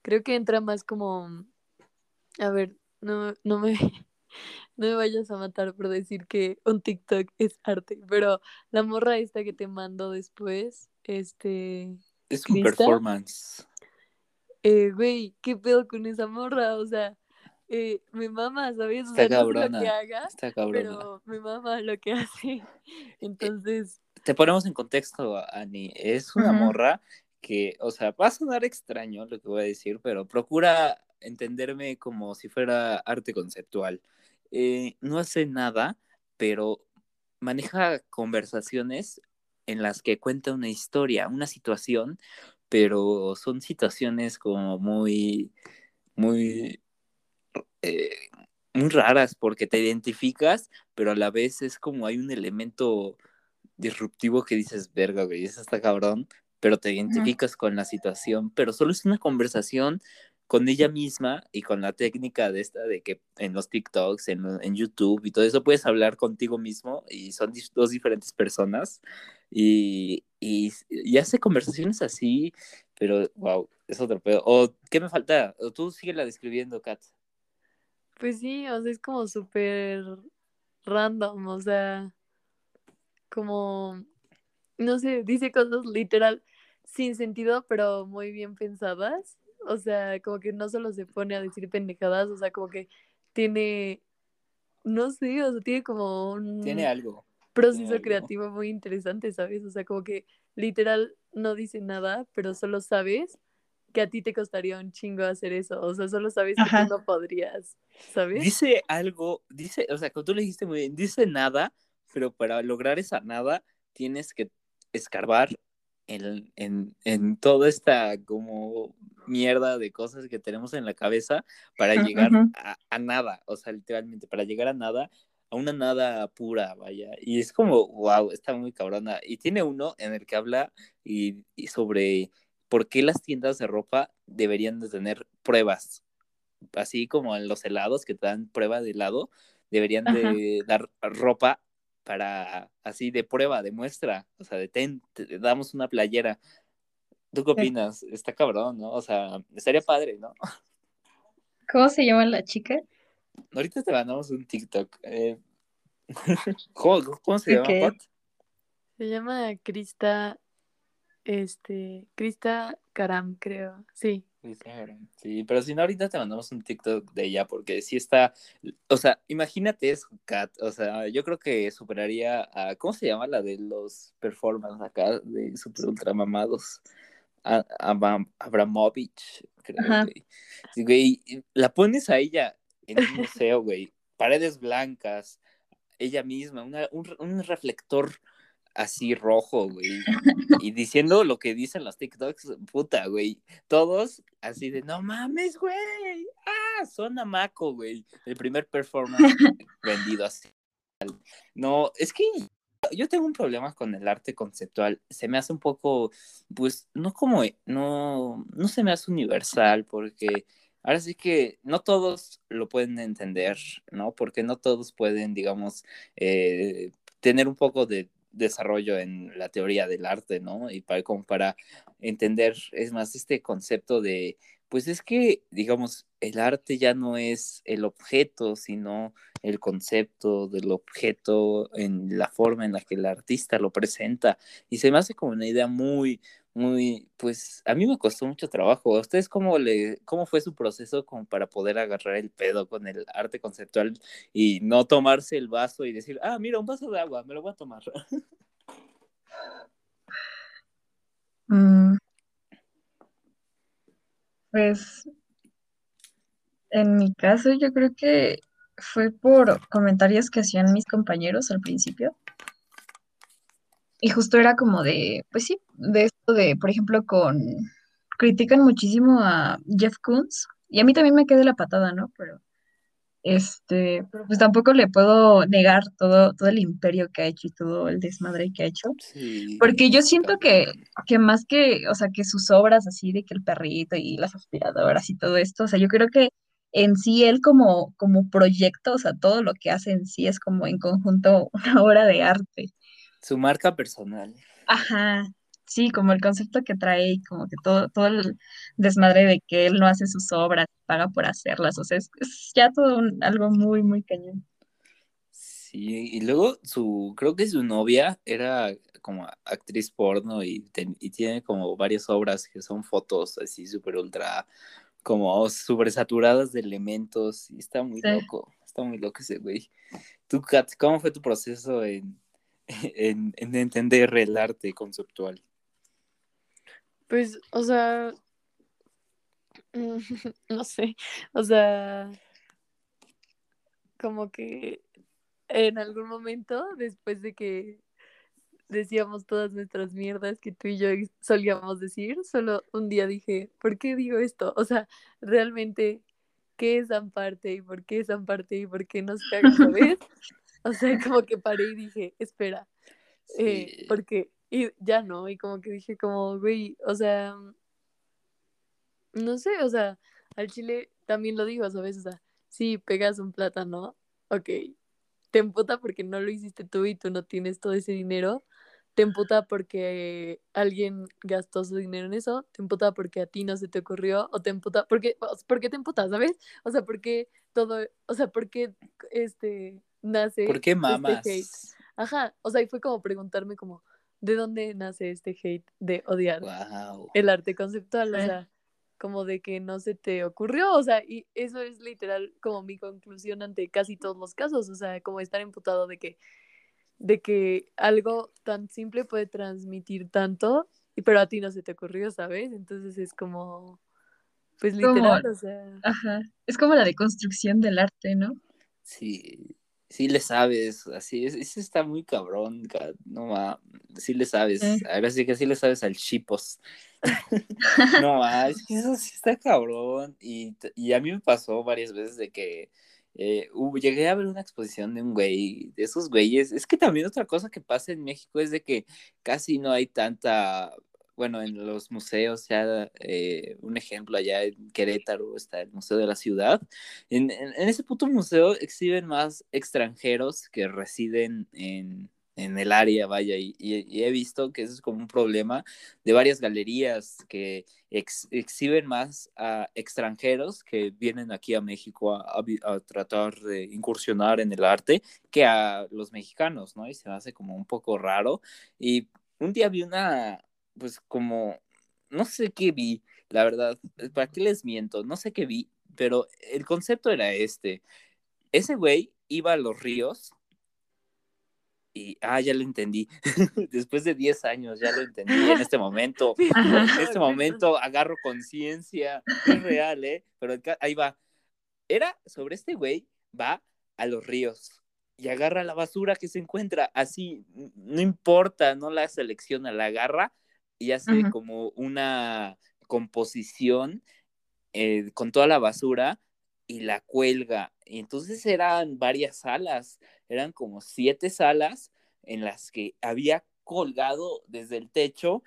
creo que entra más como, a ver, no, no me, no me vayas a matar por decir que un TikTok es arte, pero la morra esta que te mando después, este, Es un performance. Eh, güey, ¿qué pedo con esa morra? O sea, eh, me mama, ¿sabes? O Está no sé lo que cabrona. haga, Está cabrona. pero me mama lo que hace. Entonces, Te ponemos en contexto, Ani. Es una morra que, o sea, va a sonar extraño lo que voy a decir, pero procura entenderme como si fuera arte conceptual. eh, no hace nada, pero maneja conversaciones en las que cuenta una historia, una situación, pero son situaciones como muy, muy, eh, muy raras porque te identificas, pero a la vez es como hay un elemento disruptivo que dices, verga, güey, es hasta cabrón, pero te identificas con la situación, pero solo es una conversación con ella misma y con la técnica de esta de que en los TikToks, en, en YouTube y todo eso puedes hablar contigo mismo y son dos diferentes personas y, y, y hace conversaciones así, pero wow, es otro pedo. ¿O qué me falta? ¿O tú la describiendo, Kat? Pues sí, o sea, es como súper random, o sea, como, no sé, dice cosas literal sin sentido, pero muy bien pensadas. O sea, como que no solo se pone a decir pendejadas, o sea, como que tiene, no sé, o sea, tiene como un... Tiene algo. Proceso creativo muy interesante, ¿sabes? O sea, como que literal no dice nada, pero solo sabes que a ti te costaría un chingo hacer eso. O sea, solo sabes que tú no podrías, ¿sabes? Dice algo, dice, o sea, como tú le dijiste muy bien, dice nada, pero para lograr esa nada tienes que escarbar en, en, en, toda esta como mierda de cosas que tenemos en la cabeza para llegar a, nada, o sea, literalmente, para llegar a nada, a una nada pura, vaya. Y es como, wow, está muy cabrona. Y tiene uno en el que habla y, sobre por qué las tiendas de ropa deberían de tener pruebas, así como en los helados que te dan prueba de helado, deberían de dar ropa para así de prueba, de muestra, o sea, de ten, te damos una playera. ¿Tú qué opinas? Está cabrón, ¿no? O sea, estaría padre, ¿no? ¿Cómo se llama la chica? Ahorita te mandamos un TikTok. Eh... ¿Cómo, se llama, Se llama Krista, este, Krista Karam, creo, sí. Sí, pero si no, ahorita te mandamos un TikTok de ella, porque sí está, o sea, imagínate eso, Kat, o sea, yo creo que superaría a, ¿cómo se llama la de los performance acá, de super ultra mamados? A, Abramovich, creo, güey. La pones a ella en un museo, güey, paredes blancas, ella misma, una, un, un reflector así rojo, güey. Y diciendo lo que dicen los TikToks, puta, güey. Todos así de, no mames, güey. Ah, son Amaco, güey. El primer performance vendido así. No, es que yo tengo un problema con el arte conceptual. Se me hace un poco, pues, no como, no, no se me hace universal porque ahora sí que no todos lo pueden entender, ¿no? Porque no todos pueden, digamos, eh, tener un poco de desarrollo en la teoría del arte, ¿no? Y para, como para entender, es más, este concepto de, pues es que, digamos, el arte ya no es el objeto, sino el concepto del objeto en la forma en la que el artista lo presenta. Y se me hace como una idea muy, muy, pues a mí me costó mucho trabajo. ¿A ustedes cómo, le, cómo fue su proceso como para poder agarrar el pedo con el arte conceptual y no tomarse el vaso y decir, ah, mira, un vaso de agua, me lo voy a tomar? Mm. Pues en mi caso yo creo que fue por comentarios que hacían mis compañeros al principio. Y justo era como de, pues sí, de esto de, por ejemplo, con, critican muchísimo a Jeff Koons, y a mí también me quedé la patada, ¿no? Pero, este, pues tampoco le puedo negar todo, todo el imperio que ha hecho y todo el desmadre que ha hecho. porque yo siento que, que más que, o sea, que sus obras así de que el perrito y las aspiradoras y todo esto, o sea, yo creo que en sí él como, como proyecto, o sea, todo lo que hace en sí es como en conjunto una obra de arte. Su marca personal. Ajá, sí, como el concepto que trae y como que todo, todo el desmadre de que él no hace sus obras, paga por hacerlas, o sea, es, ya todo algo muy, muy cañón. Sí, y luego su, creo que su novia era como actriz porno y, y tiene como varias obras que son fotos así súper ultra, como súper saturadas de elementos y está muy loco, está muy loco ese güey. ¿Tú, Kat, cómo fue tu proceso en, en, entender el arte conceptual? Pues, o sea, no sé, o sea, como que en algún momento, después de que decíamos todas nuestras mierdas que tú y yo solíamos decir, solo un día dije, ¿por qué digo esto? O sea, realmente, ¿qué es Amparte y por qué es Amparte y por qué nos caga, ¿sabes? O sea, como que paré y dije, espera, eh, porque, y ya no, y como que dije como, güey, o sea, no sé, o sea, al chile también lo digo, ¿sabes? O sea, sí, pegas un plátano, ok, te emputa porque no lo hiciste tú y tú no tienes todo ese dinero, te emputa porque alguien gastó su dinero en eso, te emputa porque a ti no se te ocurrió, o te emputa, porque, ¿por qué te emputa, sabes? O sea, porque todo, o sea, porque este nace ¿Por qué este mamas? hate. Ajá, o sea, y fue como preguntarme como, ¿de dónde nace este hate de odiar Wow. el arte conceptual? O sea, como de que no se te ocurrió, o sea, y eso es literal como mi conclusión ante casi todos los casos, o sea, como estar imputado de que de que algo tan simple puede transmitir tanto, y- pero a ti no se te ocurrió, ¿sabes? Entonces es como, pues Como- literal, o sea, Ajá. Es como la deconstrucción del arte, ¿no? Sí, sí le sabes, así es, ese está muy cabrón, ca- no va, sí le sabes, Sí. ahora sí que sí le sabes al chipos. No, va, es que eso sí está cabrón, y, y a mí me pasó varias veces de que eh, llegué a ver una exposición de un güey, de esos güeyes, es que también otra cosa que pasa en México es de que casi no hay tanta, bueno, en los museos, ya eh, un ejemplo allá en Querétaro está el Museo de la Ciudad, en, en- en ese puto museo exhiben más extranjeros que residen en, en el área, vaya, y, y- he visto que eso es como un problema de varias galerías que ex- exhiben más a extranjeros que vienen aquí a México a, a a tratar de incursionar en el arte que a los mexicanos, ¿no? Y se me hace como un poco raro. Y un día vi una, pues como, no sé qué vi, la verdad, ¿para qué les miento? No sé qué vi, pero el concepto era este. Ese güey iba a los ríos y, ah, ya lo entendí. Después de 10 años ya lo entendí en este momento. En este momento agarro conciencia, es real, ¿eh? Pero ahí va. Era sobre este güey, va a los ríos y agarra la basura que se encuentra, así, no importa, no la selecciona, la agarra y hace como una composición eh, con toda la basura y la cuelga. Y entonces eran varias salas, eran como siete salas en las que había colgado desde el techo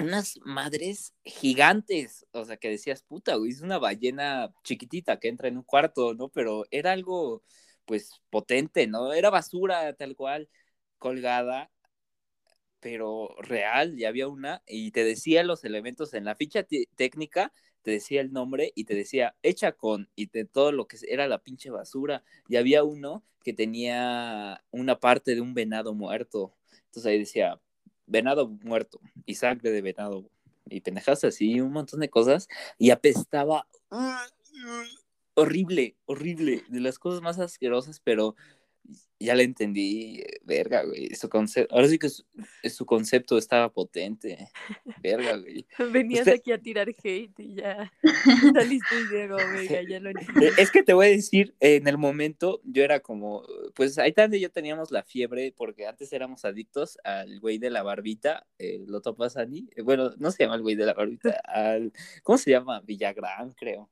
unas madres gigantes, o sea, que decías, puta, güey, es una ballena chiquitita que entra en un cuarto, ¿no? Pero era algo, pues, potente, ¿no? Era basura tal cual, colgada, pero real, y había una, y te decía los elementos en la ficha técnica, te decía el nombre y te decía hecha con, y de todo lo que era la pinche basura, y había uno que tenía una parte de un venado muerto, entonces ahí decía, venado muerto, y sangre de venado, y pendejadas así, un montón de cosas, y apestaba horrible, horrible, de las cosas más asquerosas, pero ya le entendí, verga, güey, su concepto, ahora sí que su, su concepto estaba potente, verga, güey. Venías Usted- aquí a tirar hate y ya saliste y Diego, venga, ya lo entendí. Eh, Es que te voy a decir, en el momento yo era como, pues ahí también yo teníamos la fiebre, porque antes éramos adictos al güey de la barbita, el Loto Pasani, eh, bueno, no se llama el güey de la barbita, al, ¿cómo se llama? Villagrán, creo.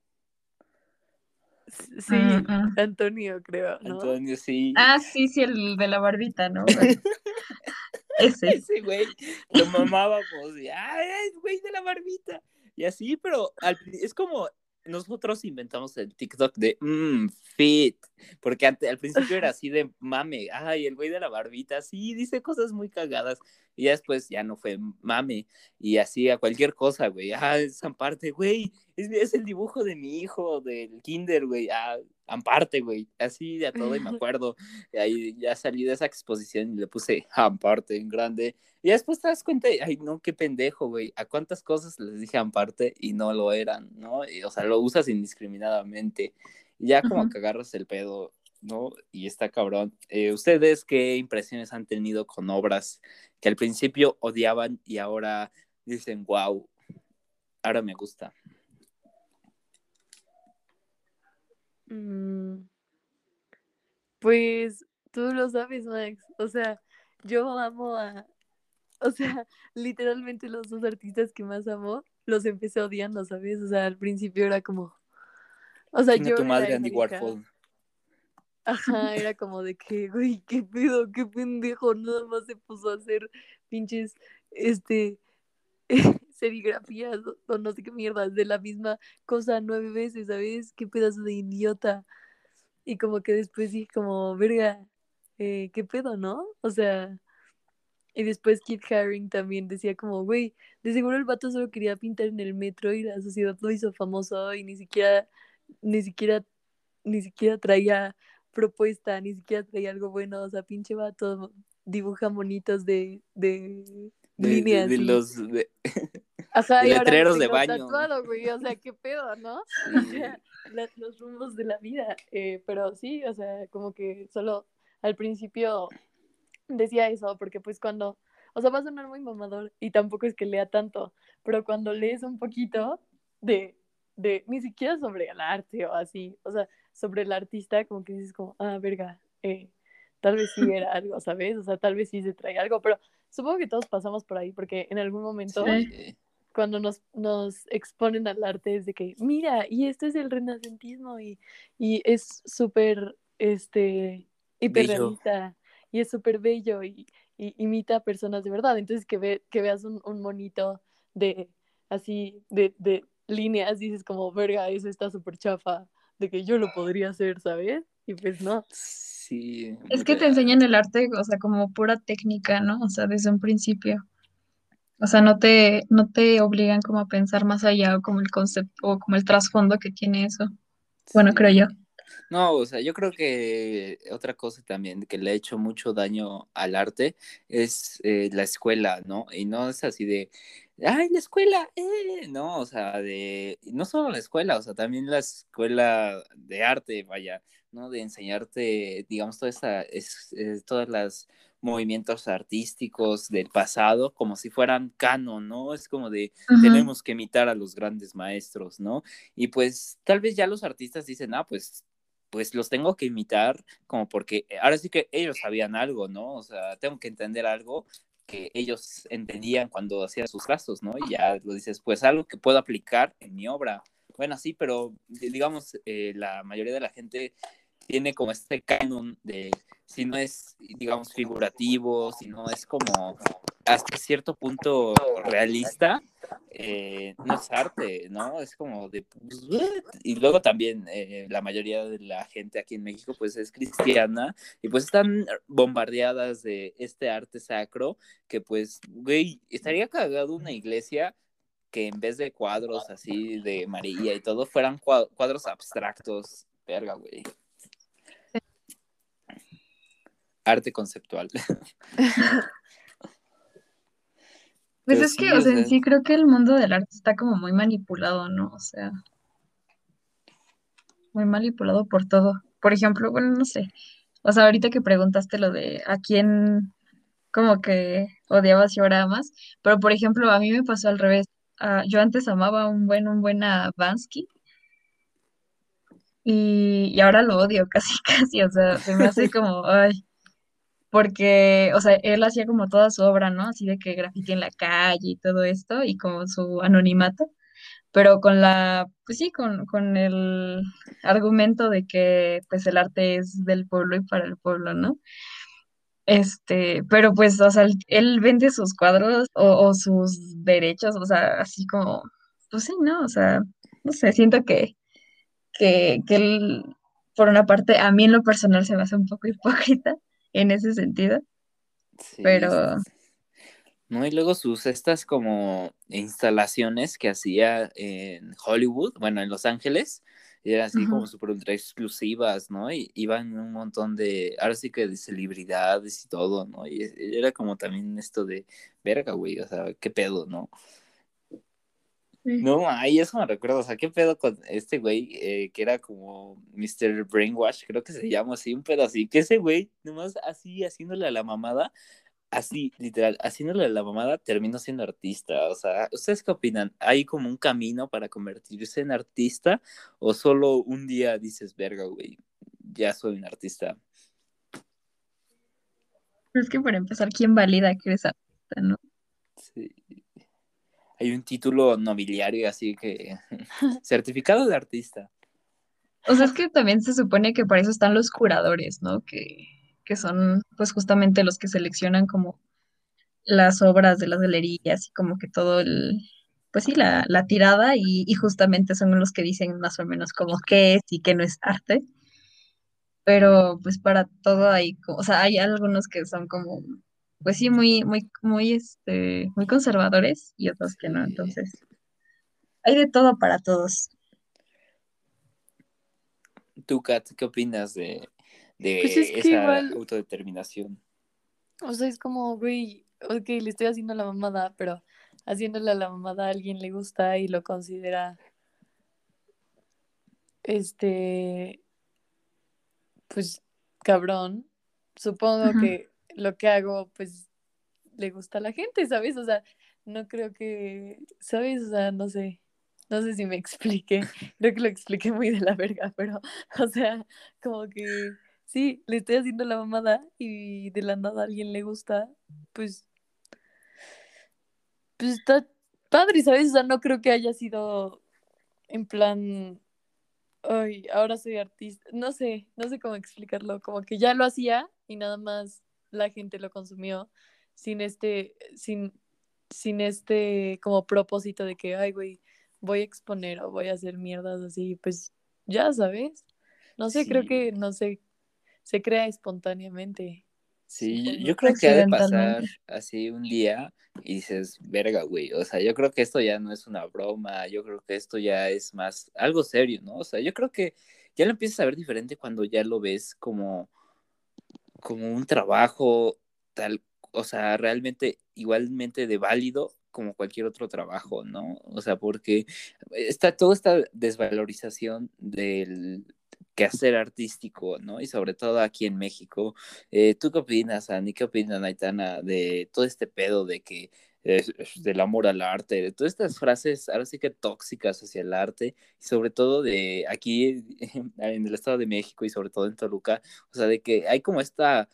Sí, Mm, mm. Antonio, creo, ¿no? Antonio, sí. Ah, sí, sí, el de la barbita, ¿no? Bueno, Ese. Ese güey lo mamábamos, y, ¡ay, es güey de la barbita! Y así, pero al es como nosotros inventamos el TikTok de mmm, fit, porque ante- al principio era así de mame, ay, el güey de la barbita, sí, dice cosas muy cagadas, y ya después ya no fue mame, y así a cualquier cosa, güey, ah, es Amparte, güey, es, es el dibujo de mi hijo del kinder, güey, ah, Amparte, güey, así de a todo, y me acuerdo, y ahí ya salí de esa exposición y le puse Amparte en grande, y después te das cuenta, ay, no, qué pendejo, güey. ¿A cuántas cosas les dije aparte y no lo eran, no? Y, o sea, lo usas indiscriminadamente. Y ya como Ujú. que agarras el pedo, ¿no? Y está cabrón. Eh, ¿Ustedes qué impresiones han tenido con obras que al principio odiaban y ahora dicen, wow, ahora me gusta? Mm, Pues tú lo sabes, Max. O sea, yo amo a. O sea, literalmente los dos artistas que más amo los empecé odiando, ¿sabes? O sea, al principio era como. O sea, yo. tu madre, Andy. Warhol. Ajá, era como de que, güey, qué pedo, qué pendejo, nada más se puso a hacer pinches, este, serigrafías o, no sé qué mierdas de la misma cosa nueve veces, ¿sabes? Qué pedazo de idiota. Y como que después dije como, verga, eh, qué pedo, ¿no? O sea, y después Kit Haring también decía como, güey, de seguro el vato solo quería pintar en el metro y la sociedad lo hizo famoso y ni siquiera, ni siquiera, ni siquiera traía propuesta, ni siquiera traía algo bueno, o sea, pinche vato dibuja monitos de, de De, de- líneas. de y- los. de- Ajá, de y ahora letreros de tengo baño. tatuado, güey, o sea, qué pedo, ¿no? O sea, la- los rumbos de la vida. Eh, pero sí, o sea, como que solo al principio decía eso, porque pues cuando, o sea, va a sonar muy mamador y tampoco es que lea tanto, pero cuando lees un poquito de, de, ni siquiera sobre el arte o así, o sea, sobre el artista, como que dices como, ah, verga, eh, tal vez sí era algo, ¿sabes? O sea, tal vez sí se trae algo, pero supongo que todos pasamos por ahí, porque en algún momento Sí. Cuando nos, nos exponen al arte es de que, mira, y esto es el renacentismo y, y es súper, este, hiperrealista y es súper bello y, y imita a personas de verdad. Entonces que, ve, que veas un, un monito de, así, de, de líneas, dices como, verga, eso está súper chafa, de que yo lo podría hacer, ¿sabes? Y pues no. Sí. Es que te enseñan el arte, o sea, como pura técnica, ¿no? O sea, desde un principio. O sea, no te, no te obligan como a pensar más allá o como el concepto o como el trasfondo que tiene eso. Bueno, sí. creo yo. No, o sea, yo creo que otra cosa también que le ha hecho mucho daño al arte es eh, la escuela, ¿no? Y no es así de, ay, la escuela, eh, no, o sea, de, no solo la escuela, o sea, también la escuela de arte, vaya, ¿no? De enseñarte, digamos, toda esa, es, es- todas las movimientos artísticos del pasado como si fueran canon, ¿no? Es como de, tenemos que imitar a los grandes maestros, ¿no? Y pues tal vez ya los artistas dicen, ah, pues pues los tengo que imitar como porque ahora sí que ellos sabían algo, ¿no? O sea, tengo que entender algo que ellos entendían cuando hacían sus trazos, ¿no? Y ya lo dices, pues algo que puedo aplicar en mi obra. Bueno, sí, pero di- digamos, eh, la mayoría de la gente tiene como este canon de si no es, digamos, figurativo, si no es como hasta cierto punto realista, eh, no es arte, ¿no? Es como de... pues, y luego también eh, la mayoría de la gente aquí en México pues es cristiana y pues están bombardeadas de este arte sacro que pues, güey, estaría cagado una iglesia que en vez de cuadros así de María y todo, fueran cua- cuadros abstractos. Verga, güey. Arte conceptual. Pues es que, sí, o o sea, en sea- sí creo que el mundo del arte está como muy manipulado, ¿no? O sea, muy manipulado por todo. Por ejemplo, bueno, no sé. O sea, ahorita que preguntaste lo de a quién como que odiabas y ahora amas, pero por ejemplo, a mí me pasó al revés. Ah, yo antes amaba un buen, un buen a Bansky y, y ahora lo odio casi, casi. O sea, se me hace como, ay, porque, o sea, él hacía como toda su obra, ¿no? Así de que grafiti en la calle y todo esto, y como su anonimato, pero con la, pues sí, con, con el argumento de que pues el arte es del pueblo y para el pueblo, ¿no? Este, pero pues, o sea, él, vende sus cuadros o, o sus derechos, o sea, así como, pues sí, ¿no? O sea, no sé, siento que, que, que él, por una parte, a mí en lo personal se me hace un poco hipócrita en ese sentido. Sí, Pero- No, y luego sus estas como instalaciones que hacía en Hollywood, bueno, en Los Ángeles, y eran así como súper ultra exclusivas, ¿no? Y iban un montón de, ahora sí que de celebridades y todo, ¿no? Y era como también esto de, verga, güey, o sea, qué pedo, ¿no? No, ay, eso me recuerda, o sea, qué pedo con este güey eh, que era como Mr. Brainwash, creo que se llama así, un pedo así, que ese güey, nomás así haciéndole a la mamada, así, literal, haciéndole a la mamada, terminó siendo artista. O sea, ¿ustedes qué opinan? ¿Hay como un camino para convertirse en artista o solo un día dices, verga, güey, ya soy un artista? Es que para empezar, ¿quién valida que eres artista, no? Sí. Hay un título nobiliario así que certificado de artista. O sea, es que también se supone que para eso están los curadores, ¿no? Que, que son pues justamente los que seleccionan como las obras de las galerías y como que todo el, pues sí, la, la tirada y, y justamente son los que dicen más o menos como qué es y qué no es arte. Pero pues para todo hay, o sea, hay algunos que son como, pues sí, muy, muy, muy, este, muy conservadores y otros que no. Entonces, hay de todo para todos. ¿Tú, Kat, qué opinas de, de Pues es que esa igual- autodeterminación? O sea, es como, güey, ok, le estoy haciendo la mamada, pero haciéndole a la mamada a alguien le gusta y lo considera, este, pues, cabrón. Supongo que lo que hago, pues, le gusta a la gente, ¿sabes? O sea, no creo que, ¿sabes? O sea, no sé, no sé si me expliqué. Creo que lo expliqué muy de la verga, pero, o sea, como que sí, le estoy haciendo la mamada y de la nada a alguien le gusta, pues, pues está padre, ¿sabes? O sea, no creo que haya sido en plan, ay, ahora soy artista. No sé, no sé cómo explicarlo. Como que ya lo hacía y nada más la gente lo consumió sin este, sin, sin este como propósito de que, ay, güey, voy a exponer o voy a hacer mierdas así, pues ya, ¿sabes? No sé, creo que, no sé, se crea espontáneamente. Sí, yo- yo creo que ha de pasar así un día y dices, verga, güey, o sea, yo creo que esto ya no es una broma, yo creo que esto ya es más algo serio, ¿no? O sea, yo creo que ya lo empiezas a ver diferente cuando ya lo ves como, como un trabajo tal, o sea, realmente igualmente de válido como cualquier otro trabajo, ¿no? O sea, porque está toda esta desvalorización del quehacer artístico, ¿no? Y sobre todo aquí en México. Eh, ¿Tú qué opinas, Ani? ¿Qué opinas, Naitana, de todo este pedo de que eh, del amor al arte, de todas estas frases ahora sí que tóxicas hacia el arte, sobre todo de aquí en el Estado de México y sobre todo en Toluca, o sea, de que hay como esta,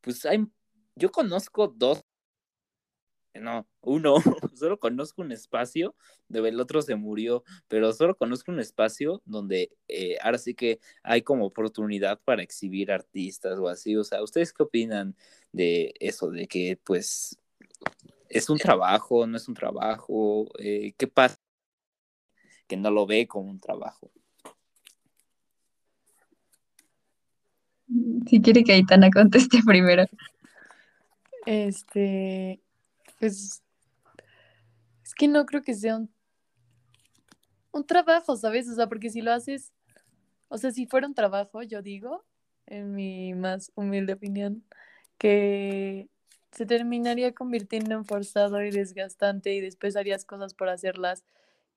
pues hay, yo conozco dos, no, uno, solo conozco un espacio, el otro se murió, pero solo conozco un espacio donde eh, ahora sí que hay como oportunidad para exhibir artistas o así, o sea, ¿ustedes qué opinan de eso, de que pues es un trabajo, no es un trabajo, eh, qué pasa que no lo ve como un trabajo? Si quiere que Aitana conteste primero. Este, pues, es que no creo que sea un, un trabajo, ¿sabes? O sea, porque si lo haces, o sea, si fuera un trabajo, yo digo, en mi más humilde opinión, que se terminaría convirtiendo en forzado y desgastante y después harías cosas por hacerlas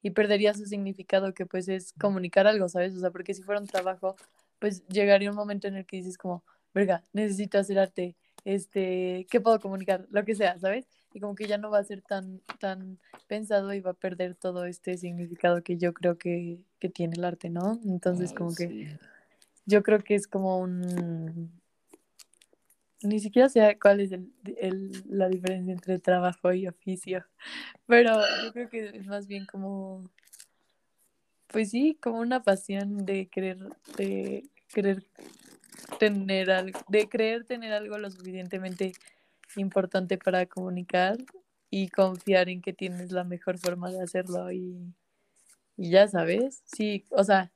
y perdería su significado que pues es comunicar algo, ¿sabes? O sea, porque si fuera un trabajo, pues llegaría un momento en el que dices como, verga, necesito hacer arte, este, ¿qué puedo comunicar? Lo que sea, ¿sabes? Y como que ya no va a ser tan, tan pensado y va a perder todo este significado que yo creo que, que tiene el arte, ¿no? Entonces como que yo creo que es como un... Ni siquiera sé cuál es el, el- la diferencia entre trabajo y oficio, pero yo creo que es más bien como, pues sí, como una pasión de querer, de querer tener algo, de creer tener algo lo suficientemente importante para comunicar y confiar en que tienes la mejor forma de hacerlo y, y ya sabes, sí, o sea,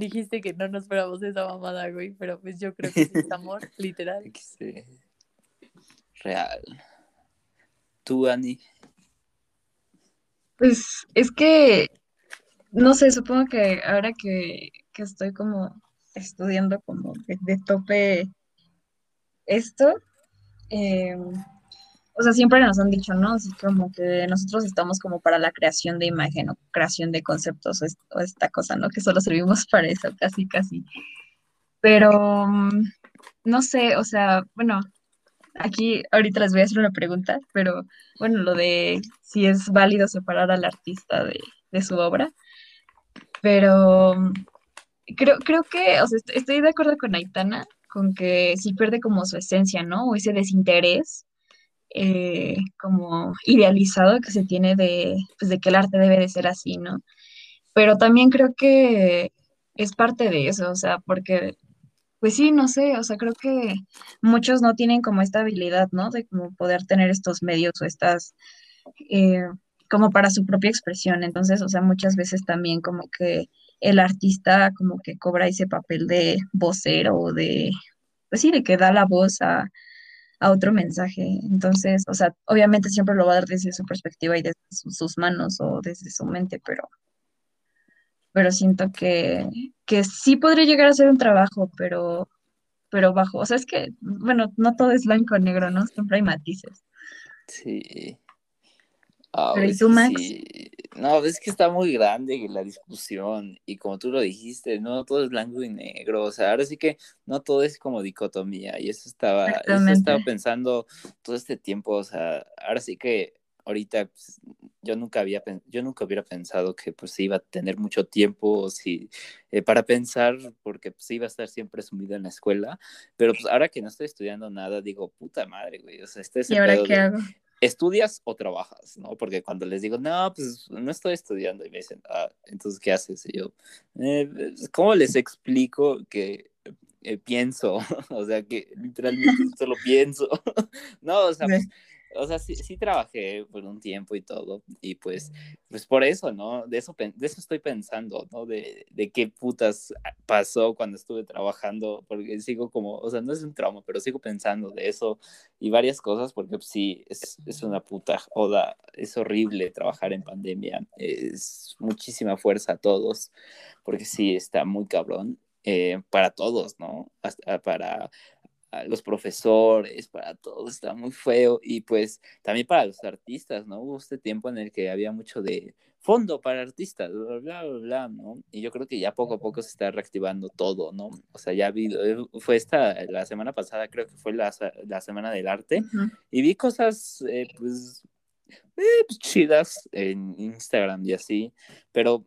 dijiste que no nos fuéramos esa mamada, güey, pero pues yo creo que sí es amor, literal. Sí. Real. ¿Tú, Ani? Pues es que, no sé, supongo que ahora que, que estoy como estudiando como de, de tope esto, eh, o sea, siempre nos han dicho, ¿no? Así como que nosotros estamos como para la creación de imagen o creación de conceptos o, es- o esta cosa, ¿no? Que solo servimos para eso, casi, casi. Pero, mm, no sé, o sea, bueno, aquí ahorita les voy a hacer una pregunta, pero bueno, lo de si es válido separar al artista de, su obra, pero mm, creo, creo que, o sea, est- estoy de acuerdo con Aitana con que sí pierde como su esencia, ¿no? O ese desinterés eh, como idealizado que se tiene de, pues, de que el arte debe de ser así, ¿no? Pero también creo que es parte de eso, o sea, porque, pues sí, no sé, o sea, creo que muchos no tienen como esta habilidad, ¿no? De como poder tener estos medios o estas, eh, como para su propia expresión. Entonces, o sea, muchas veces también como que el artista como que cobra ese papel de vocero o de, pues sí, de que da la voz a, a otro mensaje. Entonces, o sea, obviamente siempre lo va a dar desde su perspectiva y desde sus manos o desde su mente, pero, pero siento que, que sí podría llegar a ser un trabajo, pero, pero bajo, o sea, es que, bueno, no todo es blanco o negro, ¿no? Siempre hay matices. Sí. Pero ¿y tú, Max? No, es que está muy grande la discusión y como tú lo dijiste, no todo es blanco y negro, o sea, ahora sí que no todo es como dicotomía y eso estaba, eso estaba pensando todo este tiempo, o sea, ahora sí que ahorita pues, yo nunca había yo nunca hubiera pensado que pues iba a tener mucho tiempo si, eh, para pensar porque pues iba a estar siempre sumido en la escuela pero pues ahora que no estoy estudiando nada digo puta madre güey o sea este es ¿Y ahora qué hago? ¿Estudias o trabajas? ¿no? Porque cuando les digo, no, pues no estoy estudiando, y me dicen, ah, entonces, ¿qué haces? Y yo, eh, pues, ¿cómo les explico que eh, pienso? o sea, que literalmente solo pienso. no, o sea, pues, o sea, sí, sí, trabajé por un tiempo y todo, y pues, pues por eso, ¿no? De eso, de eso estoy pensando, ¿no? De, de qué putas pasó cuando estuve trabajando, porque sigo como, o sea, no es un trauma, pero sigo pensando de eso y varias cosas, porque pues, sí, es, es una puta joda, es horrible trabajar en pandemia, es muchísima fuerza a todos, porque sí, está muy cabrón. Eh, para todos, ¿no? Hasta para los profesores, para todos, está muy feo y pues también para los artistas, ¿no? Hubo este tiempo en el que había mucho de fondo para artistas, bla, bla, bla, ¿no? Y yo creo que ya poco a poco se está reactivando todo, ¿no? O sea, ya vi, eh, fue esta, la semana pasada creo que fue la, la Semana del Arte y vi cosas, eh, pues, eh, pues, chidas en Instagram y así, pero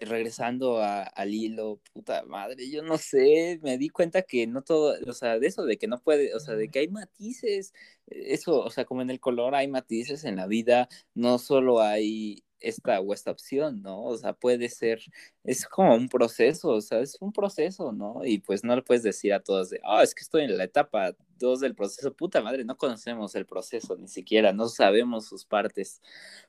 regresando al hilo, puta madre, yo no sé, me di cuenta que no todo, o sea, de eso, de que no puede, o sea, de que hay matices, eso, o sea, como en el color hay matices en la vida, no solo hay esta o esta opción, ¿no? O sea, puede ser, es como un proceso, o sea, es un proceso, ¿no? Y pues no le puedes decir a todos de, ah, es que estoy en la etapa dos del proceso, puta madre, no conocemos el proceso ni siquiera, no sabemos sus partes,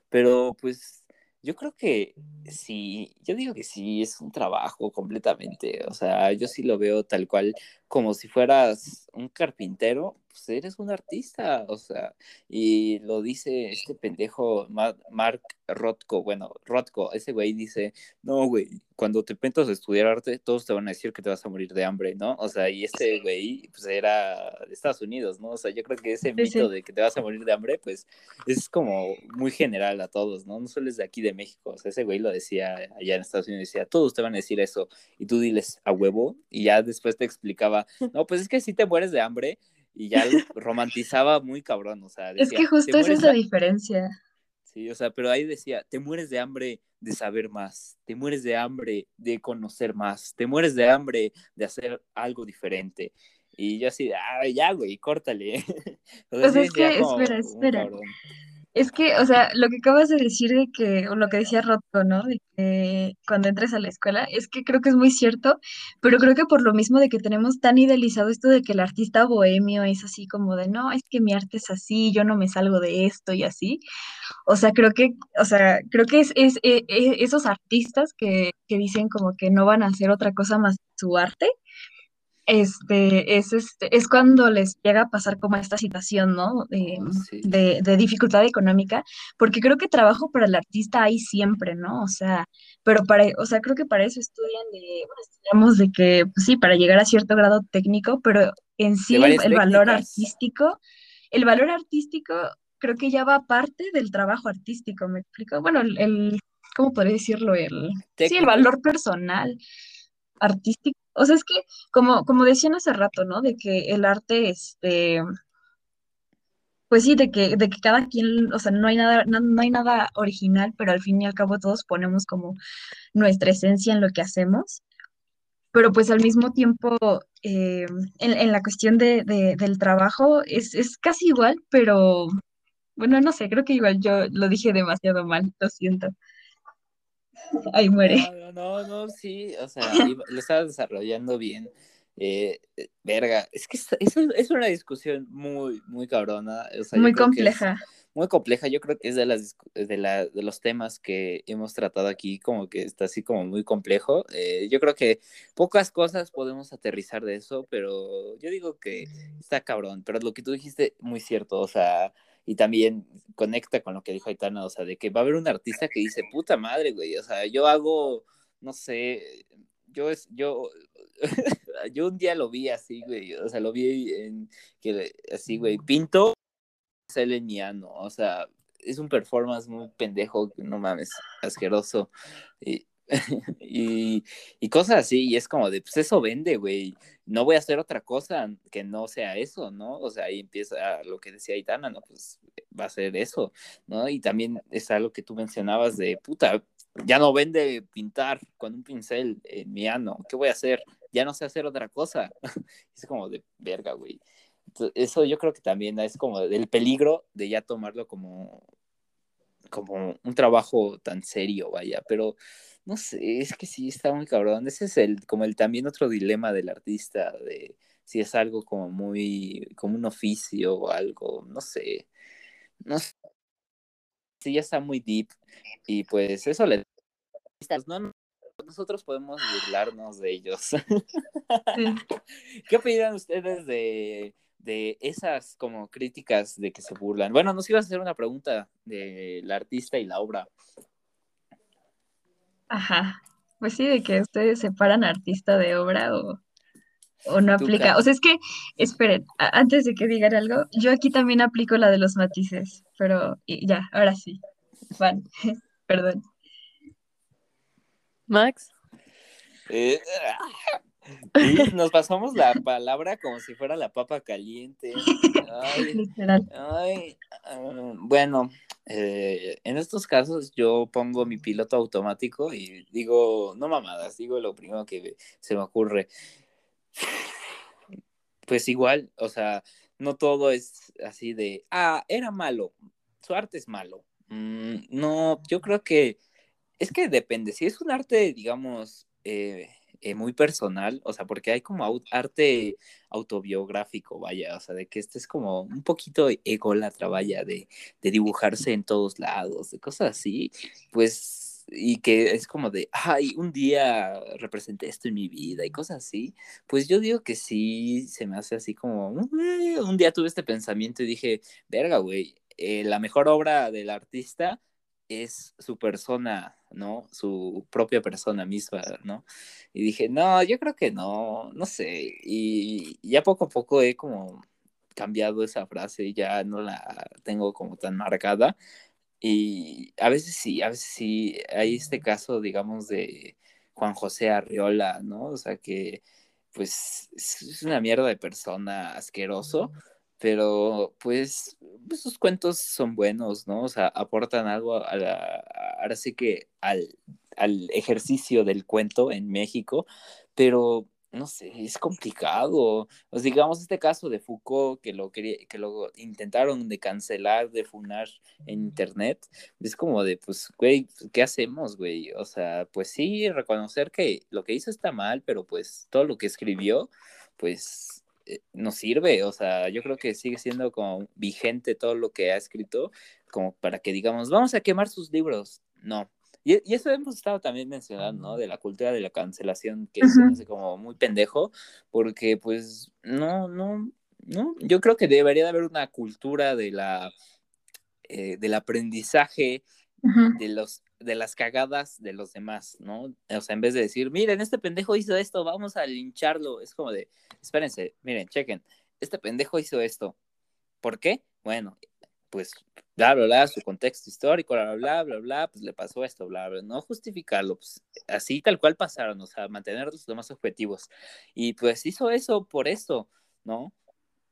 pero pues yo creo que sí, yo digo que sí, es un trabajo completamente, o sea, yo sí lo veo tal cual como si fueras un carpintero, pues eres un artista, o sea, y lo dice este pendejo Mark Rothko, bueno, Rothko, ese güey dice, no, güey, cuando te metas a estudiar arte, todos te van a decir que te vas a morir de hambre, ¿no? O sea, y este güey, pues era de Estados Unidos, ¿no? O sea, yo creo que ese mito de que te vas a morir de hambre, pues es como muy general a todos, ¿no? No solo es de aquí de México, o sea, ese güey lo decía allá en Estados Unidos, decía, todos te van a decir eso, y tú diles a huevo, y ya después te explicaba no, pues es que si te mueres de hambre y ya romantizaba muy cabrón, o sea. es que justo esa es la diferencia. Sí, o sea, pero ahí decía, te mueres de hambre de saber más, te mueres de hambre de conocer más, te mueres de hambre de hacer algo diferente. Y yo así, ah, ya, güey, córtale. pues es que, espera, espera. Es que, o sea, lo que acabas de decir de que, o lo que decía Rotko, ¿no? De que cuando entres a la escuela, es que creo que es muy cierto, pero creo que por lo mismo de que tenemos tan idealizado esto de que el artista bohemio es así como de, no, es que mi arte es así, yo no me salgo de esto y así. O sea, creo que, o sea, creo que es, es, e, e, esos artistas que, que dicen como que no van a hacer otra cosa más su arte, este, es, este, es cuando les llega a pasar como esta situación, ¿no? De, de, dificultad económica, porque creo que trabajo para el artista hay siempre, ¿no? O sea, pero para, o sea, creo que para eso estudian de, bueno, estudiamos de que, pues sí, para llegar a cierto grado técnico, pero en sí el, valor artístico, el valor artístico creo que ya va parte del trabajo artístico, ¿me explico? Bueno, el, el ¿cómo podría decirlo? El, sí, el valor personal artístico o sea, es que, como, como decían hace rato, ¿no? De que el arte, este, pues sí, de que, de que cada quien, o sea, no hay nada, no, hay nada original, pero al fin y al cabo todos ponemos como nuestra esencia en lo que hacemos. Pero pues al mismo tiempo, eh, en, la cuestión de- del trabajo es, es casi igual, pero bueno, no sé, creo que igual yo lo dije demasiado mal, lo siento. Ahí muere. No, no, no, no, sí, o sea, lo estabas desarrollando bien. Eh, eh, verga, es que es, es, una discusión muy, muy cabrona. O sea, Muy compleja. muy compleja. Yo creo que es de las de la, de los temas que hemos tratado aquí, como que está así como muy complejo. Eh, yo creo que pocas cosas podemos aterrizar de eso, pero yo digo que está cabrón. Pero lo que tú dijiste, muy cierto, o sea, y también conecta con lo que dijo Aitana, o sea, de que va a haber un artista que dice, puta madre, güey, o sea, yo hago, no sé, yo es, yo, yo un día lo vi así, güey, o sea, lo vi en, que así, güey, pinto, sale niano, o sea, es un performance muy pendejo, no mames, asqueroso, y, y, y cosas así, y es como de, pues eso vende, güey, no voy a hacer otra cosa que no sea eso, ¿no? O sea, ahí empieza lo que decía Aitana, ¿no? Pues va a ser eso, ¿no? Y también está lo que tú mencionabas de, puta, ya no vende pintar con un pincel en mi ano, ¿qué voy a hacer? Ya no sé hacer otra cosa. es como de verga, güey. Eso yo creo que también es como del peligro de ya tomarlo como, como un trabajo tan serio, vaya, pero no sé, es que sí está muy cabrón. Ese es el, como el también otro dilema del artista, de si es algo como muy, como un oficio o algo, no sé, no sé, sí ya está muy deep y pues eso le... No, no, nosotros podemos burlarnos de ellos. ¿Qué opinan ustedes de, de esas como críticas de que se burlan? Bueno, nos ibas a hacer una pregunta del artista y la obra. Ajá. Pues sí, de que ustedes separan artista de obra o, o no aplica. O sea, es que, esperen, antes de que digan algo, yo aquí también aplico la de los matices, pero y ya, ahora sí. Van, perdón. Max, Eh, sí, nos pasamos la palabra como si fuera la papa caliente. Ay, Literal. ay, ah, bueno, eh, en estos casos yo pongo mi piloto automático y digo, no mamadas, digo lo primero que se me ocurre. Pues igual, o sea, no todo es así de, ah, era malo, su arte es malo. Mm, no, yo creo que es que depende, si es un arte, digamos, eh, eh, muy personal, o sea, porque hay como arte autobiográfico, vaya, o sea, de que este es como un poquito ególatra, vaya, de, de dibujarse en todos lados, de cosas así, pues, y que es como de, ay, un día representé esto en mi vida y cosas así, pues yo digo que sí, se me hace así como, "Mm", un día tuve este pensamiento y dije, verga, güey, eh, la mejor obra del artista es su persona, ¿no? Su propia persona misma, ¿no? Y dije, no, yo creo que no, no sé. Y ya poco a poco he como cambiado esa frase ya no la tengo como tan marcada. Y a veces sí, a veces sí, hay este caso, digamos, de Juan José Arriola, ¿no? O sea que, pues, es es una mierda de persona asqueroso, pero pues, pues sus cuentos son buenos, ¿no? O sea, aportan algo a la, ahora sí que al, al ejercicio del cuento en México, pero no sé, es complicado. O sea, digamos este caso de Foucault que lo que lo intentaron de cancelar, de funar en internet, es como de, pues, güey, ¿qué hacemos, güey? O sea, pues sí, reconocer que lo que hizo está mal, pero pues todo lo que escribió, pues nos sirve, o sea, yo creo que sigue siendo como vigente todo lo que ha escrito, como para que digamos, vamos a quemar sus libros. No. Y, y eso hemos estado también mencionando, ¿no? De la cultura de la cancelación, que hace como muy pendejo, porque pues no, no, no, yo creo que debería de haber una cultura de la, eh, del aprendizaje De los de las cagadas de los demás, ¿no? O sea, en vez de decir, miren, este pendejo hizo esto, vamos a lincharlo, es como de, espérense, miren, chequen, este pendejo hizo esto. ¿Por qué? Bueno, pues bla, bla, bla, su contexto histórico, bla, bla, bla, bla, pues le pasó esto, bla, bla, no justificarlo, pues así tal cual pasaron, o sea, mantenerlos lo más objetivos. Y pues hizo eso por esto, ¿no?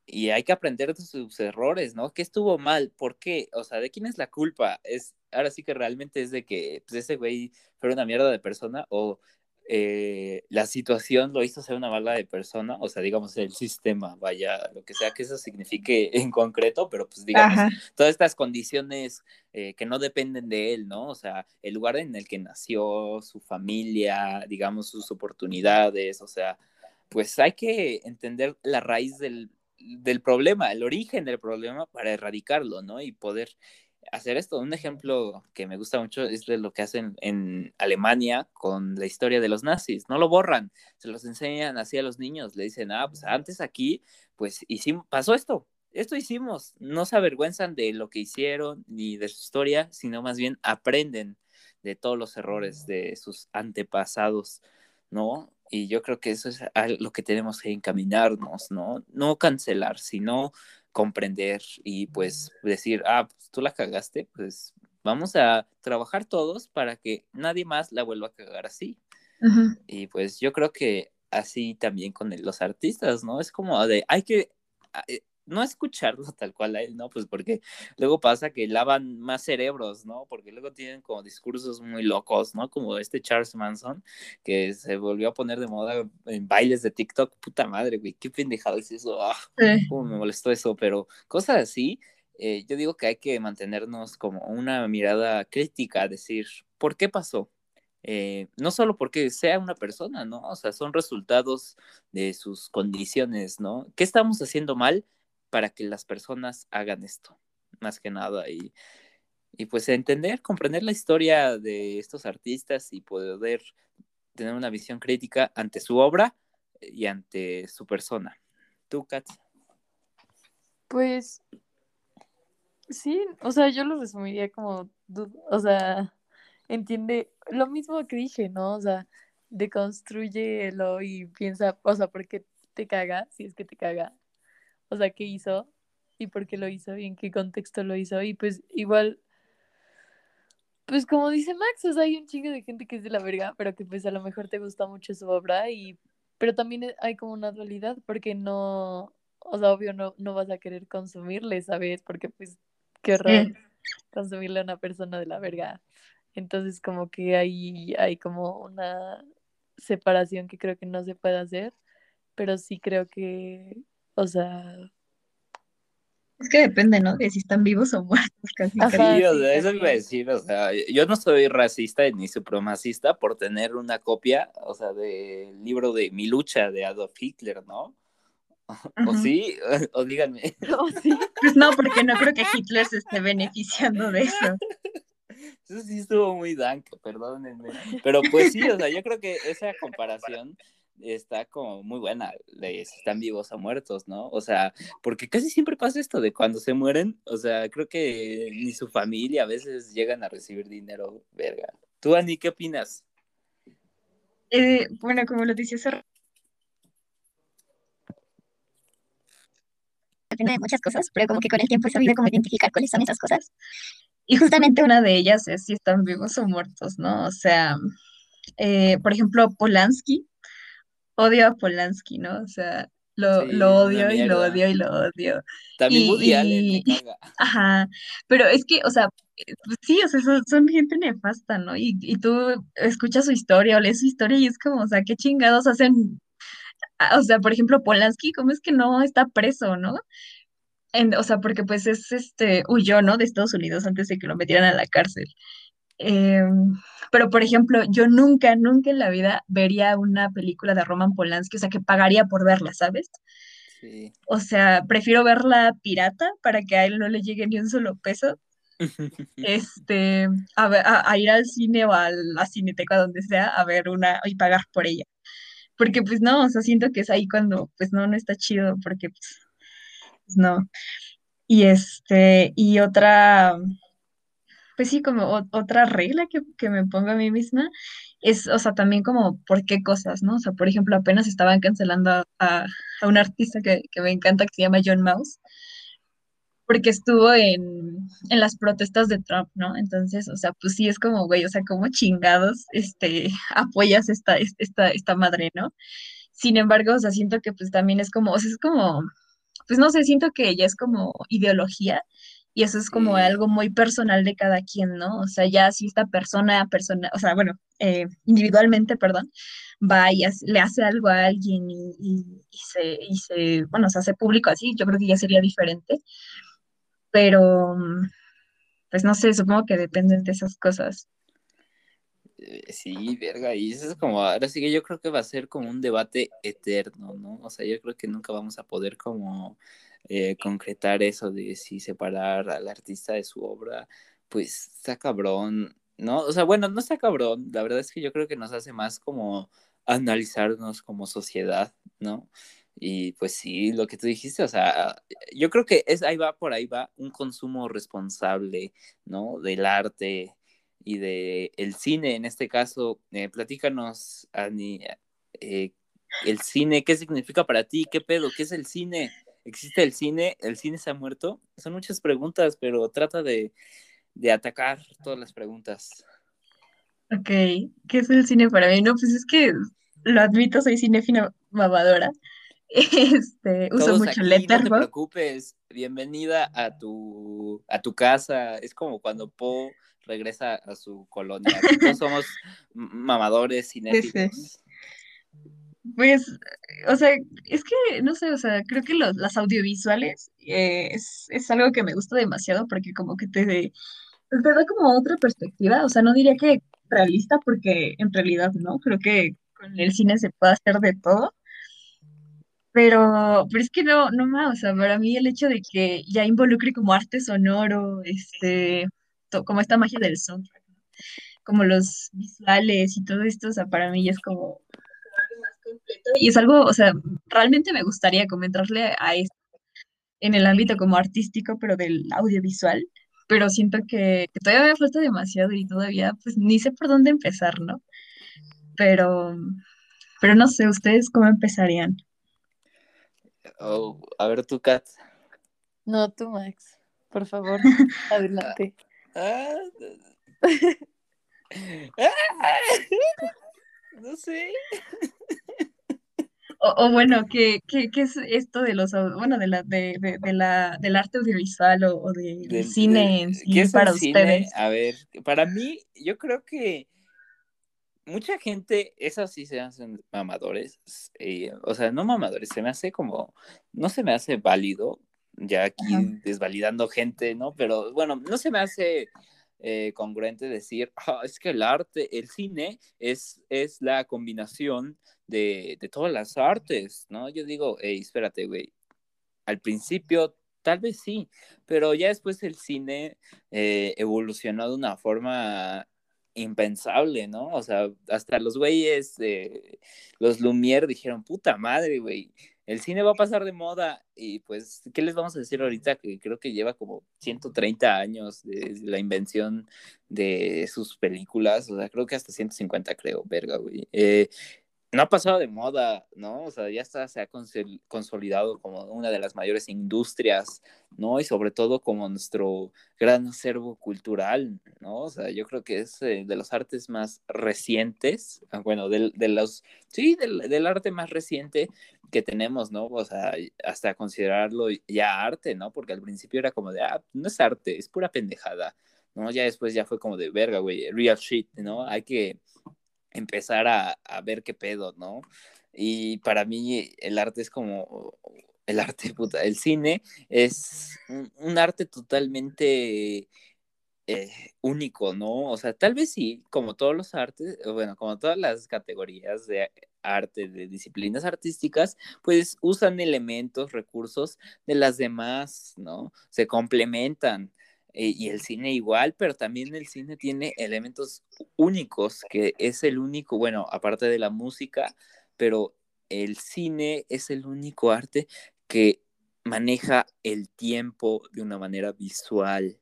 Y hay que aprender de sus errores, ¿no? ¿Qué estuvo mal? ¿Por qué? O sea, ¿de quién es la culpa? Es, ahora sí que realmente es de que pues, ese güey fuera una mierda de persona o eh, la situación lo hizo ser una mala de persona, o sea, digamos, el sistema, vaya, lo que sea que eso signifique en concreto, pero pues digamos, todas estas condiciones eh, que no dependen de él, ¿no? O sea, el lugar en el que nació, su familia, digamos, sus oportunidades, o sea, pues hay que entender la raíz del, del problema, el origen del problema para erradicarlo, ¿no? Y poder hacer esto. Un ejemplo que me gusta mucho es de lo que hacen en Alemania con la historia de los nazis. No lo borran, se los enseñan así a los niños. Le dicen, ah, pues antes aquí, pues hicimos, pasó esto, esto hicimos. No se avergüenzan de lo que hicieron ni de su historia, sino más bien aprenden de todos los errores de sus antepasados, ¿no? Y yo creo que eso es lo que tenemos que encaminarnos, ¿no? No cancelar, sino comprender y pues decir, ah, pues tú la cagaste, pues vamos a trabajar todos para que nadie más la vuelva a cagar así. Y pues yo creo que así también con los artistas, ¿no? Es como de, hay que, eh, no escucharlo tal cual a él, ¿no? Pues porque luego pasa que lavan más cerebros, ¿no? Porque luego tienen como discursos muy locos, ¿no? Como este Charles Manson, que se volvió a poner de moda en bailes de TikTok. Puta madre, güey, qué pendejado es eso. Ah, cómo me molestó eso, pero cosas así, eh, yo digo que hay que mantenernos como una mirada crítica, decir, ¿por qué pasó? Eh, no solo porque sea una persona, ¿no? O sea, son resultados de sus condiciones, ¿no? ¿Qué estamos haciendo mal? Para que las personas hagan esto, más que nada. Y, y pues entender, comprender la historia de estos artistas y poder tener una visión crítica ante su obra y ante su persona. ¿Tú, Kat? Pues sí, o sea, yo lo resumiría como, o sea, entiende lo mismo que dije, ¿no? O sea, deconstruyelo y piensa, o sea, ¿por qué te caga? Si es que te caga o sea, qué hizo y por qué lo hizo y en qué contexto lo hizo. Y pues igual, pues como dice Max, o sea, hay un chingo de gente que es de la verga, pero que pues a lo mejor te gusta mucho su obra y, pero también hay como una dualidad porque no, o sea, obvio no, no vas a querer consumirle, ¿sabes? Porque pues qué horror consumirle a una persona de la verga. Entonces como que hay, hay como una separación que creo que no se puede hacer, pero sí creo que, o sea. Es que depende, ¿no? De si están vivos o muertos, casi. sí, o sea, eso iba a decir, o sea, yo no soy racista ni supremacista por tener una copia, o sea, del libro de Mi lucha de Adolf Hitler, ¿no? ¿O sí? O díganme. ¿O sí? Pues no, porque no creo que Hitler se esté beneficiando de eso. Eso sí estuvo muy dank, perdónenme. Pero pues sí, o sea, yo creo que esa comparación está como muy buena, si están vivos o muertos, ¿no? O sea, porque casi siempre pasa esto de cuando se mueren, o sea, creo que ni su familia a veces llegan a recibir dinero, verga. ¿Tú, Ani, qué opinas? Eh, bueno, como lo decía hace muchas cosas, pero como que con el tiempo he sabido cómo identificar cuáles son esas cosas. Y justamente una de ellas es si están vivos o muertos, ¿no? O sea, eh, por ejemplo, Polanski, odio a Polanski, ¿no? O sea, lo, lo odio y lo odio y lo odio. También Woody Allen Ajá, pero es que, o sea, pues sí, o sea, son, gente nefasta, ¿no? Y, y, tú escuchas su historia o lees su historia y es como, o sea, qué chingados hacen, o sea, por ejemplo, Polanski, ¿cómo es que no está preso, no? En, o sea, porque pues es, este, huyó, ¿no? De Estados Unidos antes de que lo metieran a la cárcel. Em, pero, por ejemplo, yo nunca, nunca en la vida vería una película de Roman Polanski, o sea, que pagaría por verla, ¿sabes? Sí. O sea, prefiero verla pirata para que a él no le llegue ni un solo peso. este, a, ir al cine o a la cineteca, donde sea, a ver una y pagar por ella. Porque, pues, no, o sea, siento que es ahí cuando, pues, no, no está chido, porque, pues, pues no. Y este, y otra, pues sí, como otra regla que, que, me pongo a mí misma es, o sea, también como por qué cosas, ¿no? O sea, por ejemplo, apenas estaban cancelando a, a, un artista que, que, me encanta, que se llama John Mouse, porque estuvo en, en, las protestas de Trump, ¿no? Entonces, o sea, pues sí es como, güey, o sea, como chingados, este, apoyas esta, esta, esta madre, ¿no? Sin embargo, o sea, siento que pues también es como, o sea, es como, pues no sé, siento que ella es como ideología y eso es como algo muy personal de cada quien, ¿no? O sea, ya si esta persona, persona, o sea, bueno, eh, individualmente, perdón, va y le hace algo a alguien y, se, y se, bueno, se hace público así, yo creo que ya sería diferente. Pero, pues no sé, supongo que dependen de esas cosas. Eh, sí, verga, y eso es como, ahora sí que yo creo que va a ser como un debate eterno, ¿no? O sea, yo creo que nunca vamos a poder como eh, concretar eso de si separar al artista de su obra, pues está cabrón, ¿no? O sea, bueno, no está cabrón, la verdad es que yo creo que nos hace más como analizarnos como sociedad, ¿no? Y pues sí, lo que tú dijiste, o sea, yo creo que es ahí va, por ahí va un consumo responsable, ¿no? Del arte y de el cine, en este caso, eh, platícanos, Ani, eh, el cine, ¿qué significa para ti? ¿Qué pedo? ¿Qué es el cine? ¿Existe el cine? ¿El cine se ha muerto? Son muchas preguntas, pero trata de, de atacar todas las preguntas. Ok, ¿qué es el cine para mí? No, pues es que lo admito, soy cinéfila mamadora. Este, uso mucho aquí, No te preocupes, bienvenida a tu, a tu casa. Es como cuando Po regresa a su colonia. Todos somos mamadores cinéfilos. Pues, o sea, es que, no sé, o sea, creo que los, las audiovisuales eh, es, es, algo que me gusta demasiado porque como que te, te da como otra perspectiva, o sea, no diría que realista porque en realidad no, creo que con el cine se puede hacer de todo, pero, pero es que no, no más, o sea, para mí el hecho de que ya involucre como arte sonoro, este, como esta magia del soundtrack, como los visuales y todo esto, o sea, para mí es como y es algo, o sea, realmente me gustaría como entrarle a esto en el ámbito como artístico, pero del audiovisual, pero siento que, todavía me falta demasiado y todavía pues ni sé por dónde empezar, ¿no? Pero, pero no sé, ¿ustedes cómo empezarían? Oh, a ver tú, Kat. No, tú, Max. Por favor, adelante. Ah, no sé. O, bueno, ¿qué, ¿qué, qué, es esto de los, bueno, de la, de, de, la, del arte audiovisual o, del cine en sí para ustedes? A ver, para mí, yo creo que mucha gente, esas sí se hacen mamadores, eh, o sea, no mamadores, se me hace como, no se me hace válido, ya aquí desvalidando gente, ¿no? Pero bueno, no se me hace eh, congruente decir, ah, es que el arte, el cine es, es la combinación de, todas las artes, ¿no? Yo digo, hey, espérate, güey, al principio tal vez sí, pero ya después el cine eh, evolucionó de una forma impensable, ¿no? O sea, hasta los güeyes, los Lumière dijeron, puta madre, güey, el cine va a pasar de moda y pues, ¿qué les vamos a decir ahorita? Que creo que lleva como 130 años de la invención de sus películas, o sea, creo que hasta 150 creo, verga, güey. Eh, no ha pasado de moda, ¿no? O sea, ya está, se ha consolidado como una de las mayores industrias, ¿no? Y sobre todo como nuestro gran acervo cultural, ¿no? O sea, yo creo que es eh, de los artes más recientes, ah, bueno, de, los, sí, del, arte más reciente que tenemos, ¿no? O sea, hasta considerarlo ya arte, ¿no? Porque al principio era como de, ah, no es arte, es pura pendejada, ¿no? Ya después ya fue como de verga, güey, real shit, ¿no? Hay que empezar a, ver qué pedo, ¿no? Y para mí el arte es como, el arte, puta, el cine es un, arte totalmente eh, único, ¿no? O sea, tal vez sí, como todos los artes, bueno, como todas las categorías de arte, de disciplinas artísticas, pues usan elementos, recursos de las demás, ¿no? Se complementan. Eh, y el cine igual, pero también el cine tiene elementos únicos, que es el único, bueno, aparte de la música, pero el cine es el único arte que maneja el tiempo de una manera visual.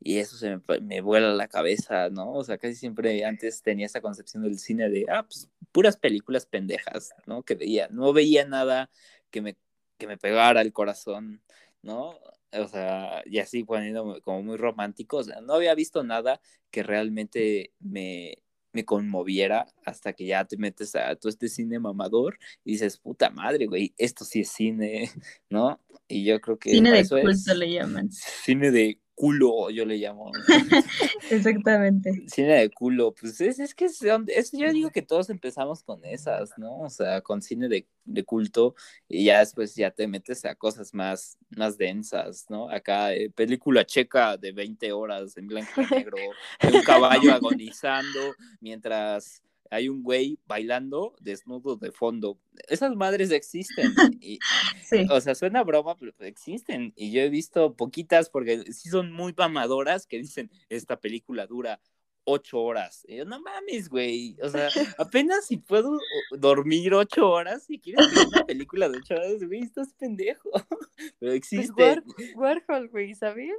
Y eso se me, me vuela la cabeza, ¿no? O sea, casi siempre antes tenía esa concepción del cine de, ah, pues puras películas pendejas, ¿no? Que veía, no veía nada que me, que me pegara el corazón, ¿no? O sea, y así poniendo como muy romántico, o sea, no había visto nada que realmente me, me conmoviera hasta que ya te metes a todo este cine mamador y dices, puta madre, güey, esto sí es cine, ¿no? Y yo creo que... Cine de culto le llaman. Cine de culo, yo le llamo. Exactamente. Cine de culo, pues es, es que es, es- yo digo que todos empezamos con esas, ¿no? O sea, con cine de, de culto y ya después ya te metes a cosas más, más densas, ¿no? Acá, eh, película checa de 20 horas en blanco y negro, de un caballo agonizando mientras hay un güey bailando desnudo de fondo. Esas madres existen. Y, Sí. o sea, suena broma, pero existen. Y yo he visto poquitas porque sí son muy mamadoras que dicen, esta película dura ocho horas. Y yo, no mames, güey. O sea, apenas si puedo dormir ocho horas y quieres ver una película de ocho horas, güey, estás pendejo. Pero Pues existe. War- Warhol, güey, ¿sabes?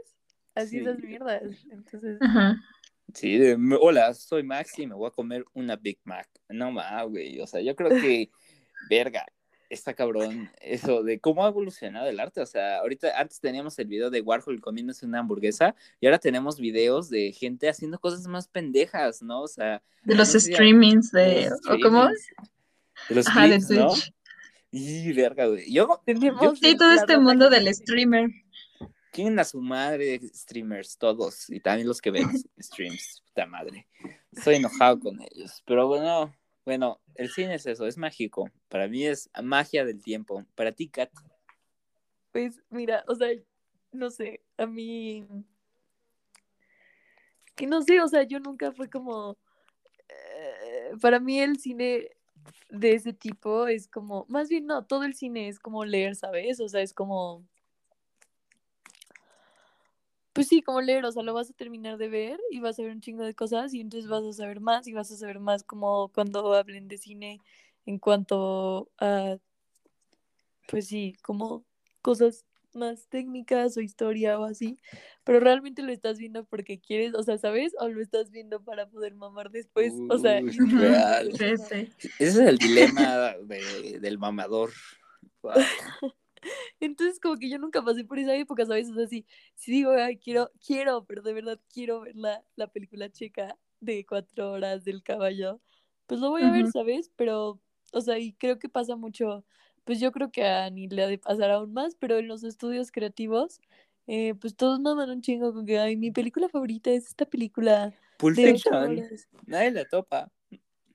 Así Sí. esas mierdas. Entonces, Ajá. Sí, de, "Me- hola, soy Maxi, me voy a comer una Big Mac. No mames, güey. O sea, yo creo que, verga, está cabrón eso de cómo ha evolucionado el arte. O sea, ahorita antes teníamos el video de Warhol comiéndose una hamburguesa y ahora tenemos videos de gente haciendo cosas más pendejas, ¿no? O sea, De los no sé, streamings de ¿o cómo? De los Ajá, de clips, ¿no? Twitch. Y verga, güey. Yo, Sí, todo este mundo del streamer. ¿Quién a su madre streamers? Todos. Y también los que ven streams. Puta madre. Estoy enojado con ellos. Pero bueno, bueno, el cine es eso, es mágico. Para mí es magia del tiempo. Para ti, Kat. Pues mira, o sea, no sé, a mí. Que no sé, o sea, yo nunca fue como. eh, para mí el cine de ese tipo es como. Más bien, no, todo el cine es como leer, ¿sabes? O sea, es como. Pues sí, como leer, o sea, lo vas a terminar de ver y vas a ver un chingo de cosas y entonces vas a saber más y vas a saber más como cuando hablen de cine en cuanto a, pues sí, como cosas más técnicas o historia o así, pero realmente lo estás viendo porque quieres, o sea, ¿sabes? O lo estás viendo para poder mamar después, o sea, real. Sí, sí. Ese es el dilema de- del mamador. Wow. Entonces, como que yo nunca pasé por esa época, ¿sabes? O sea, sí, sí digo, ay, quiero, quiero, pero de verdad quiero ver la, la película checa de cuatro horas del caballo, pues lo voy a ver, Ujú. ¿sabes? Pero, o sea, y creo que pasa mucho, pues yo creo que a Ani le ha de pasar aún más, pero en los estudios creativos, eh, pues todos maman un chingo con que, ay, mi película favorita es esta película Pulp Fiction. Nadie la topa.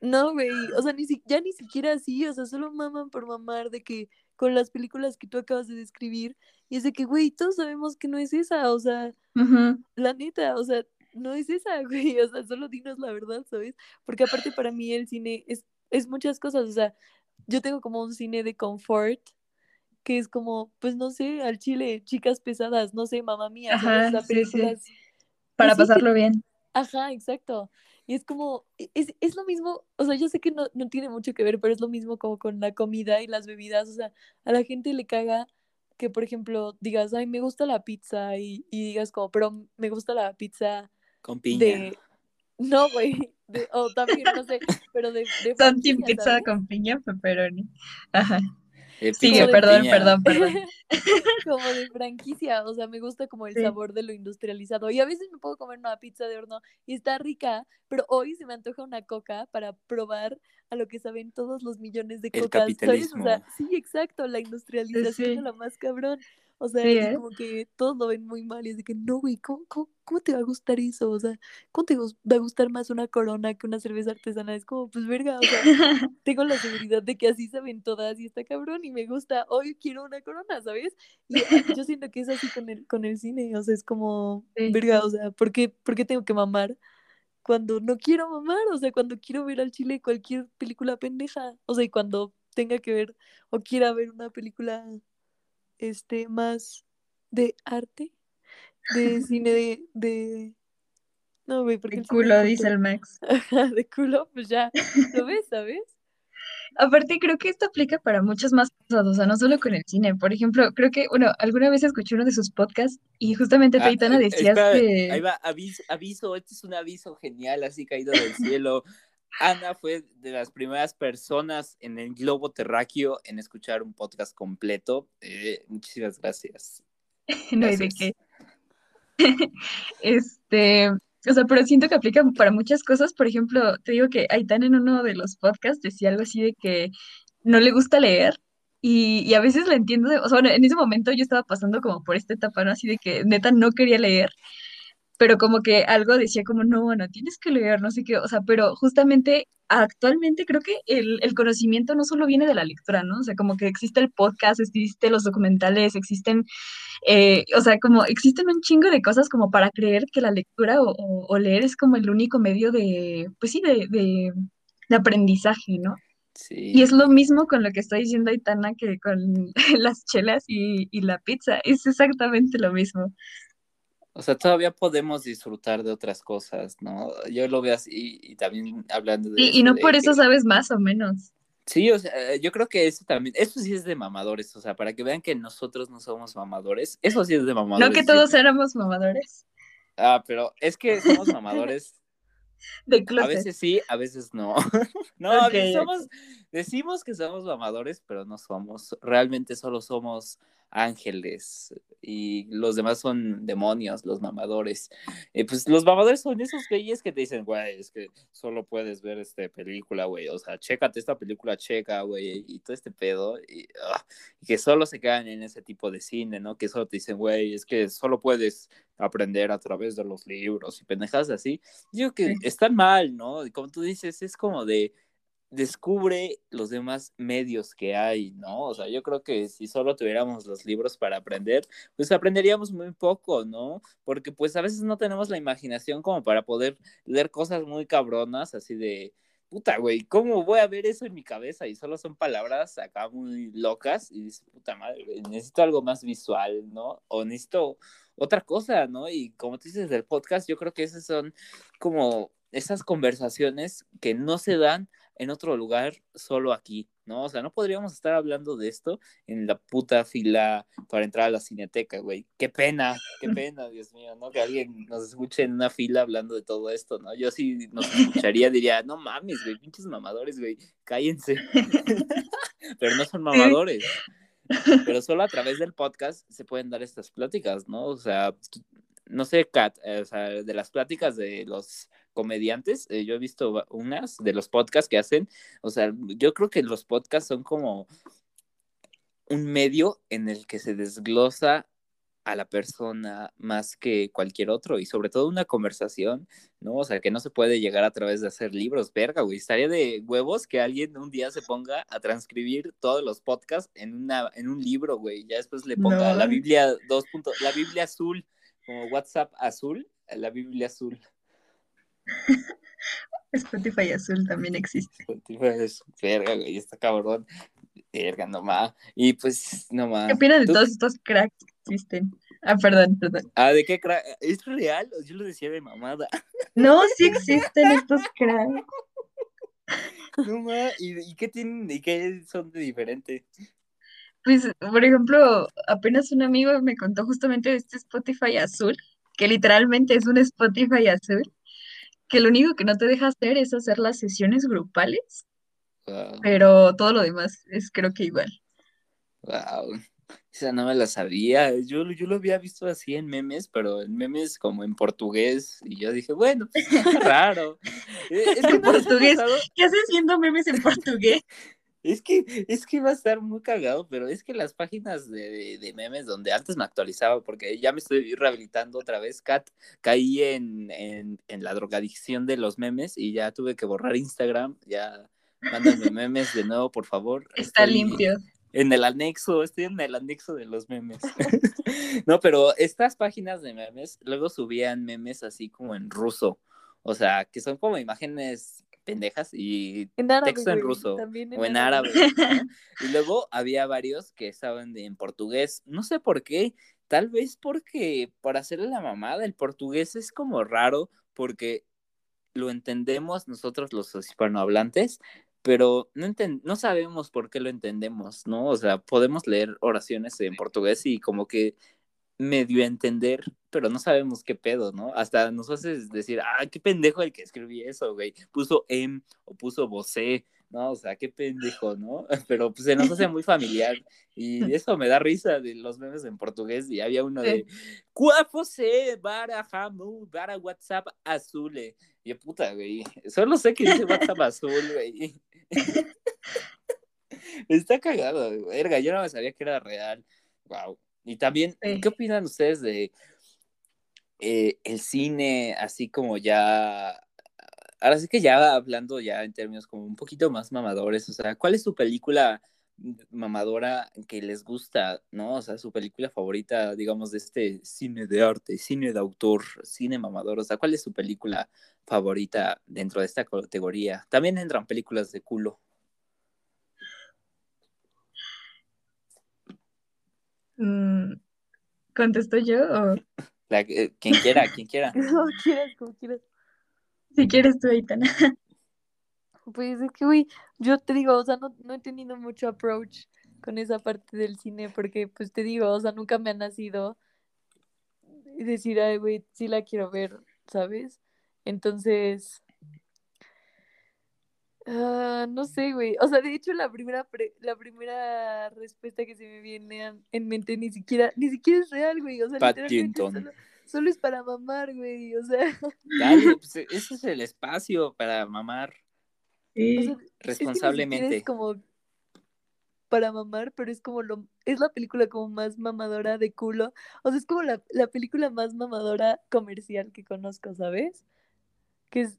No, güey, o sea, ni si, ya ni siquiera así, o sea, solo maman por mamar de que con las películas que tú acabas de describir, y es de que, güey, todos sabemos que no es esa, o sea, la neta, o sea, no es esa, güey, o sea, solo dinos la verdad, ¿sabes? Porque aparte para mí el cine es, es muchas cosas, o sea, yo tengo como un cine de confort, que es como, pues no sé, al chile, chicas pesadas, no sé, mamá mía, Para Pues sí, pasarlo bien. Ajá, exacto. Y es como, e- es, es lo mismo, o sea, yo sé que no, no tiene mucho que ver, pero es lo mismo como con la comida y las bebidas. O sea, a la gente le caga que, por ejemplo, digas, ay, me gusta la pizza y, y digas como, pero me gusta la pizza Con piña. de... No, güey. O también, no sé, pero de, de franquicia, pizza ¿sabes? con piña, pepperoni. Ajá. Eh, Sigue, perdón, piña. perdón, perdón. como de franquicia, o sea, me gusta como el Sí. sabor de lo industrializado. Y a veces me puedo comer una pizza de horno y está rica, pero hoy se me antoja una coca para probar a lo que saben todos los millones de El cocas, ¿sabes? O capitalismo. sea, sí, exacto, la industrialización Sí. de la más cabrón. O sea, Sí, ¿eh? como que todos lo ven muy mal y es de que no, güey, ¿cómo, cómo, cómo te va a gustar eso? O sea, ¿cómo te va a gustar más una corona que una cerveza artesanal? Es como, pues verga, o sea, tengo la seguridad de que así saben todas y está cabrón y me gusta, hoy quiero una corona, ¿sabes? Y ah, yo siento que es así con el, con el cine, o sea, es como, Sí. verga, o sea, ¿por qué, por qué tengo que mamar cuando no quiero mamar? O sea, cuando quiero ver al chile cualquier película pendeja, o sea, y cuando tenga que ver o quiera ver una película, este, más de arte, de cine de, de... No, güey, porque De culo, dice el Max. De culo, pues ya, lo ves, ¿sabes? Aparte, creo que esto aplica para muchas más cosas, o sea, no solo con el cine. Por ejemplo, creo que, bueno, alguna vez escuché uno de sus podcasts y justamente Ah, Aitana, eh, decías espera, que... Ahí va, aviso, aviso, este es un aviso genial, así caído del cielo. Ana fue de las primeras personas en el globo terráqueo en escuchar un podcast completo. Eh, muchísimas gracias. No hay de Gracias. qué. Este, o sea, pero siento que aplica para muchas cosas. Por ejemplo, te digo que Aitana en uno de los podcasts decía algo así de que no le gusta leer Y, y a veces la entiendo, o sea, bueno, en ese momento yo estaba pasando como por esta etapa, ¿no? Así de que neta no quería leer, pero como que algo decía como, no, no tienes que leer, no sé qué, o sea, pero justamente actualmente creo que el, el conocimiento no solo viene de la lectura, ¿no? O sea, como que existe el podcast, existen los documentales, existen, eh, o sea, como existen un chingo de cosas como para creer que la lectura o, o- o leer es como el único medio de, pues sí, de, de, de aprendizaje, ¿no? Y es Sí. lo mismo con lo que está diciendo Aitana que con las chelas y, y la pizza, es exactamente lo mismo. O sea, todavía podemos disfrutar de otras cosas, ¿no? Yo lo veo así y también hablando de Y, no de por eso sabes más o menos. Sí, o sea, yo creo que eso también, eso sí es de mamadores, o sea, para que vean que nosotros no somos mamadores, eso sí es de No mamadores. que todos éramos mamadores Ah, pero es que somos mamadores, de a closet. veces sí, a veces no. No, a Ok, veces ok. somos, decimos que somos mamadores, pero no somos, realmente solo somos ángeles y los demás son demonios, los mamadores. Eh, pues los mamadores son esos güeyes que te dicen, güey, es que solo puedes ver esta película, güey, o sea, chécate esta película checa, güey, y todo este pedo, y, ah, y que solo se quedan en ese tipo de cine, ¿no? Que solo te dicen, güey, es que solo puedes aprender a través de los libros y pendejas así. Digo que están mal, ¿no? Y como tú dices, es como de descubre los demás medios que hay, ¿no? O sea, yo creo que si solo tuviéramos los libros para aprender, pues aprenderíamos muy poco, ¿no? Porque pues a veces no tenemos la imaginación como para poder leer cosas muy cabronas, así de, puta, güey, ¿cómo voy a ver eso en mi cabeza? Y solo son palabras acá muy locas y dices, puta madre, necesito algo más visual, ¿no? O necesito otra cosa, ¿no? Y como tú dices del podcast, yo creo que esas son como esas conversaciones que no se dan en otro lugar, solo aquí, ¿no? O sea, no podríamos estar hablando de esto en la puta fila para entrar a la cineteca, güey. Qué pena, qué pena, Dios mío, ¿no? Que alguien nos escuche en una fila hablando de todo esto, ¿no? Yo sí nos escucharía, diría, no mames, güey, pinches mamadores, güey, cállense. Pero no son mamadores. Pero solo a través del podcast se pueden dar estas pláticas, ¿no? O sea, no sé, Kat, eh, o sea, de las pláticas de los comediantes, eh, yo he visto unas de los podcasts que hacen, o sea, yo creo que los podcasts son como un medio en el que se desglosa a la persona más que cualquier otro y sobre todo una conversación, ¿no? O sea, que no se puede llegar a través de hacer libros, verga, güey. Estaría de huevos que alguien un día se ponga a transcribir todos los podcasts en, una, en un libro, güey. Ya después le ponga No. la Biblia dos puntos, la Biblia azul, como WhatsApp azul, la Biblia azul. Spotify azul también existe. Pues, verga, güey, está cabrón. Verga, no más. Y pues, no más. ¿Qué opinas de ¿Tú- todos estos cracks que existen? Ah, perdón, perdón. Ah, ¿de qué cra- ¿Es real? Yo lo decía de mamada. No, sí existen estos cracks. No más. ¿Y, y qué tienen? ¿Y qué son de diferente? Pues, por ejemplo, apenas un amigo me contó justamente de este Spotify azul, que literalmente es un Spotify azul, que lo único que no te deja hacer es hacer las sesiones grupales, Wow, pero todo lo demás es creo que igual. wow. Esa no me la sabía. Yo, yo lo había visto así en memes, pero en memes como en portugués. Y yo dije, bueno, pues, raro. Eh, Es que En portugués. ¿Qué haces viendo memes en portugués? Es que, es que va a estar muy cagado, pero es que las páginas de, de- de memes donde antes me actualizaba, porque ya me estoy rehabilitando otra vez, Kat, caí en, en, en la drogadicción de los memes y ya tuve que borrar Instagram, ya mándenme memes de nuevo, por favor. Está Estoy limpio. En el anexo, estoy en el anexo de los memes. no, pero estas páginas de memes luego subían memes así como en ruso, o sea, que son como imágenes pendejas y En árabe, texto en ruso también en o en árabe. ¿no? Y luego había varios que estaban de- en portugués. No sé por qué. Tal vez porque para hacerle la mamada, el portugués es como raro porque lo entendemos nosotros los hispanohablantes, pero no, enten- no sabemos por qué lo entendemos, ¿no? O sea, podemos leer oraciones en portugués y como que medio entender, pero no sabemos qué pedo, ¿no? Hasta nos hace decir, ah, qué pendejo el que escribí eso, güey. Puso em o puso você, ¿no? O sea, qué pendejo, ¿no? Pero pues se nos hace muy familiar y eso me da risa de los memes en portugués y había uno de, ¿cuál você para jamu, para WhatsApp azul? Y yo, puta, güey, solo sé que dice WhatsApp azul, güey. Está cagado, verga, yo no sabía que era real. Wow. Y también, Sí. ¿qué opinan ustedes de eh, el cine así como ya... Ahora sí que ya hablando ya en términos como un poquito más mamadores, o sea, ¿cuál es su película mamadora que les gusta, ¿no? O sea, su película favorita, digamos, de este cine de arte, cine de autor, cine mamador, o sea, ¿cuál es su película favorita dentro de esta categoría? También entran películas de culo. ¿Contesto yo o La eh, quien quiera, quien quiera. Como quieras, como quieras. si quieres tú, Aitana? Pues es que, güey, yo te digo, o sea, no, no he tenido mucho approach con esa parte del cine porque, pues te digo, o sea, nunca me ha nacido decir, ay, güey, sí la quiero ver, ¿sabes? Entonces, ah, no sé, güey, o sea, de hecho la primera, pre- la primera respuesta que se me viene a- en mente ni siquiera, ni siquiera es real, güey, o sea, Paddington. solo, solo es para mamar, güey, o sea, Dale, pues ese es el espacio para mamar o Sí. es que responsablemente. es como para mamar, pero es como lo, es la película como más mamadora de culo. O sea, es como la, la película más mamadora comercial que conozco, ¿sabes? Que es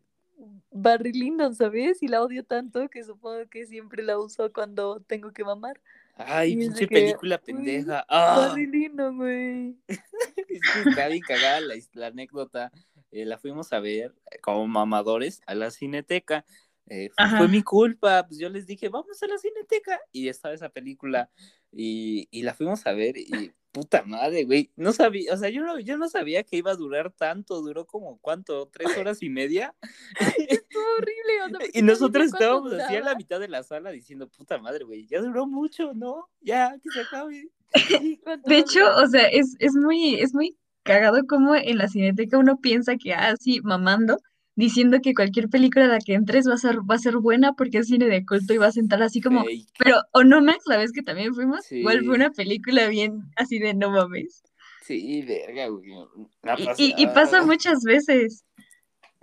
Barry Lyndon, ¿sabes? Y la odio tanto que supongo que siempre la uso cuando tengo que mamar. Ay, pinche que, película pendeja. Ah, Barry Lyndon, güey. es que está bien cagada la, la anécdota. Eh, la fuimos a ver eh, como mamadores a la cineteca. Eh, fue mi culpa, pues yo les dije, vamos a la cineteca. Y estaba esa película y, y la fuimos a ver y puta madre, güey. No sabía, o sea, yo no, yo no sabía que iba a durar tanto. Duró como, ¿cuánto? ¿Tres horas y media? Estuvo horrible. O sea, Y no nosotros estábamos así a la mitad de la sala diciendo, puta madre, güey, ya duró mucho, ¿no? Ya, que se acabe. Sí, ¿cuánto De hecho, o sea, es, es muy, es muy cagado como en la cineteca uno piensa que así mamando, diciendo que cualquier película a la que entres va a ser, va a ser buena porque es cine de culto y va a sentar así como, Fake. pero Onomax, la vez que también fuimos, igual fue una película bien así de no mames. Sí, verga, güey. Y, pas- y, y pasa muchas veces.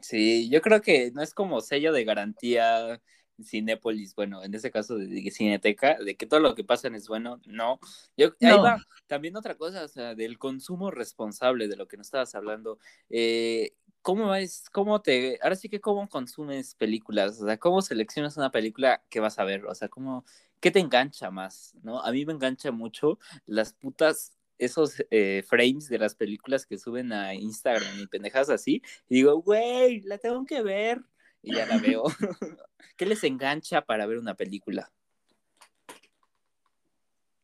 Sí, yo creo que no es como sello de garantía Cinépolis, bueno, en este caso de, Cineteca, de que todo lo que pasan es bueno, no. Yo, ahí No. va, también otra cosa, o sea, del consumo responsable de lo que nos estabas hablando. Eh, ¿Cómo es, cómo te, ahora sí que cómo consumes películas? O sea, ¿cómo seleccionas una película que vas a ver? O sea, ¿cómo, qué te engancha más? ¿No? A mí me engancha mucho las putas, esos eh, frames de las películas que suben a Instagram y pendejas así. Y digo, güey, la tengo que ver. Y ya la veo. ¿Qué les engancha para ver una película?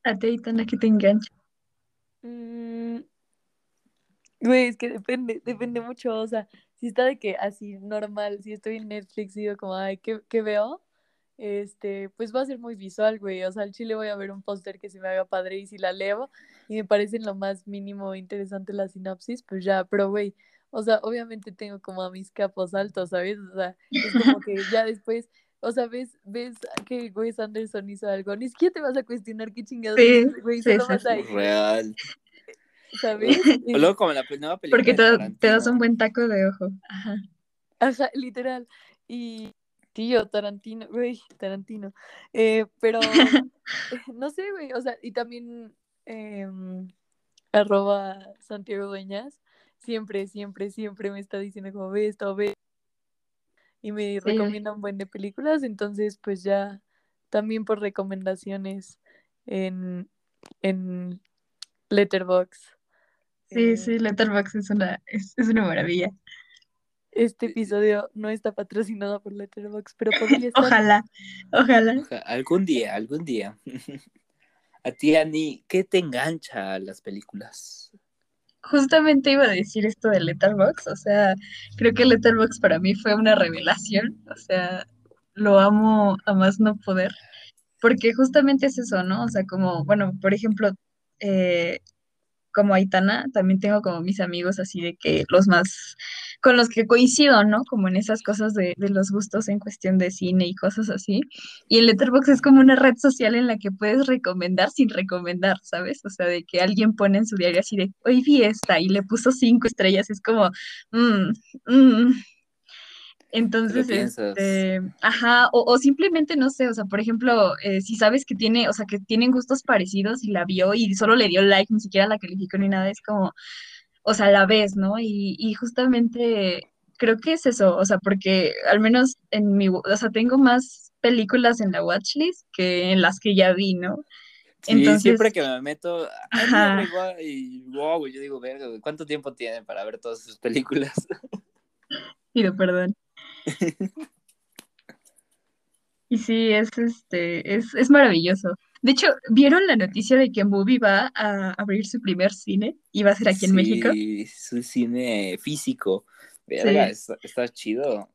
A ti, Aitana, que te engancha. Mm, Güey, es que depende, depende mucho, o sea, si está de que así normal, si estoy en Netflix y digo como, ay, ¿qué, qué veo? Este, pues va a ser muy visual, güey, o sea, al chile voy a ver un póster que se me haga padre y si la leo y me parece en lo más mínimo interesante la sinopsis, pues ya, pero güey, o sea, obviamente tengo como a mis capos altos, ¿sabes? O sea, es como que ya después, o sea, ves, ves que Wes Anderson hizo algo, ni siquiera te vas a cuestionar qué chingados Sí, güey, sí, solo sí, vas sí. a ir, Real. ¿Sabes? O luego como la nueva película Porque te, das un buen taco de ojo. Ajá. Ajá, literal. Y tío, Tarantino, güey, Tarantino. Eh, pero no sé, güey, o sea, y también em, arroba Santiago Dueñas, siempre, siempre, siempre me está diciendo como ve esto, ve. Y me Sí. recomienda un buen de películas, entonces pues ya también por recomendaciones en, en Letterboxd. Sí, Eh, sí, Letterboxd es una, es, es una maravilla. Este episodio no está patrocinado por Letterboxd, pero podría estar. Ojalá, ojalá. Oja- Algún día, algún día. A ti, Ani, ¿qué te engancha a las películas? Justamente iba a decir esto de Letterboxd, o sea, creo que Letterboxd para mí fue una revelación, o sea, lo amo a más no poder, porque justamente es eso, ¿no? O sea, como, bueno, por ejemplo, eh, como Aitana, también tengo como mis amigos así de que los más, con los que coincido, ¿no? Como en esas cosas de, los gustos en cuestión de cine y cosas así. Y el Letterboxd es como una red social en la que puedes recomendar sin recomendar, ¿sabes? O sea, de que alguien pone en su diario así de, hoy vi esta y le puso cinco estrellas, es como, mm, mm. Entonces, este, ajá, o, o simplemente no sé, o sea, por ejemplo, eh, si sabes que tiene, o sea, que tienen gustos parecidos y la vio y solo le dio like, ni siquiera la calificó ni nada, es como, o sea, la ves, ¿no? Y, y justamente creo que es eso, o sea, porque al menos en mi, o sea, tengo más películas en la watchlist que en las que ya vi, ¿no? Sí, Entonces, siempre que me meto, ajá, y wow, yo digo, verga, ¿cuánto tiempo tienen para ver todas sus películas? pido perdón. Y sí, es este, es, es maravilloso. De hecho, ¿vieron la noticia de que Movie va a abrir su primer cine? Y va a ser aquí en México. Sí, su cine físico, verga, Sí, está, está chido.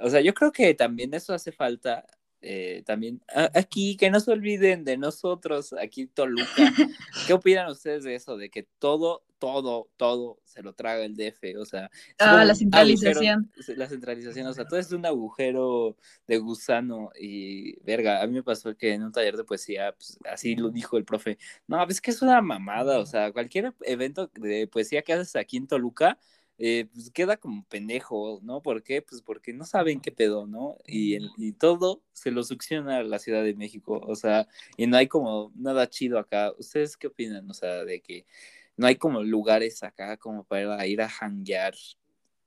O sea, yo creo que también eso hace falta, eh, también aquí, que no se olviden de nosotros, aquí en Toluca. ¿Qué opinan ustedes de eso? De que todo, todo, todo se lo traga el DF, o sea, ah, la un agujero, centralización. la centralización, o sea, todo es un agujero de gusano y, verga, a mí me pasó que en un taller de poesía, pues, así lo dijo el profe, no, es que es una mamada, o sea, cualquier evento de poesía que haces aquí en Toluca, eh, pues queda como pendejo, ¿no? ¿Por qué? Pues porque no saben qué pedo, ¿no? Y, el- y todo se lo succiona a la Ciudad de México, o sea, y no hay como nada chido acá. ¿Ustedes qué opinan? O sea, de que no hay como lugares acá como para ir a hanguear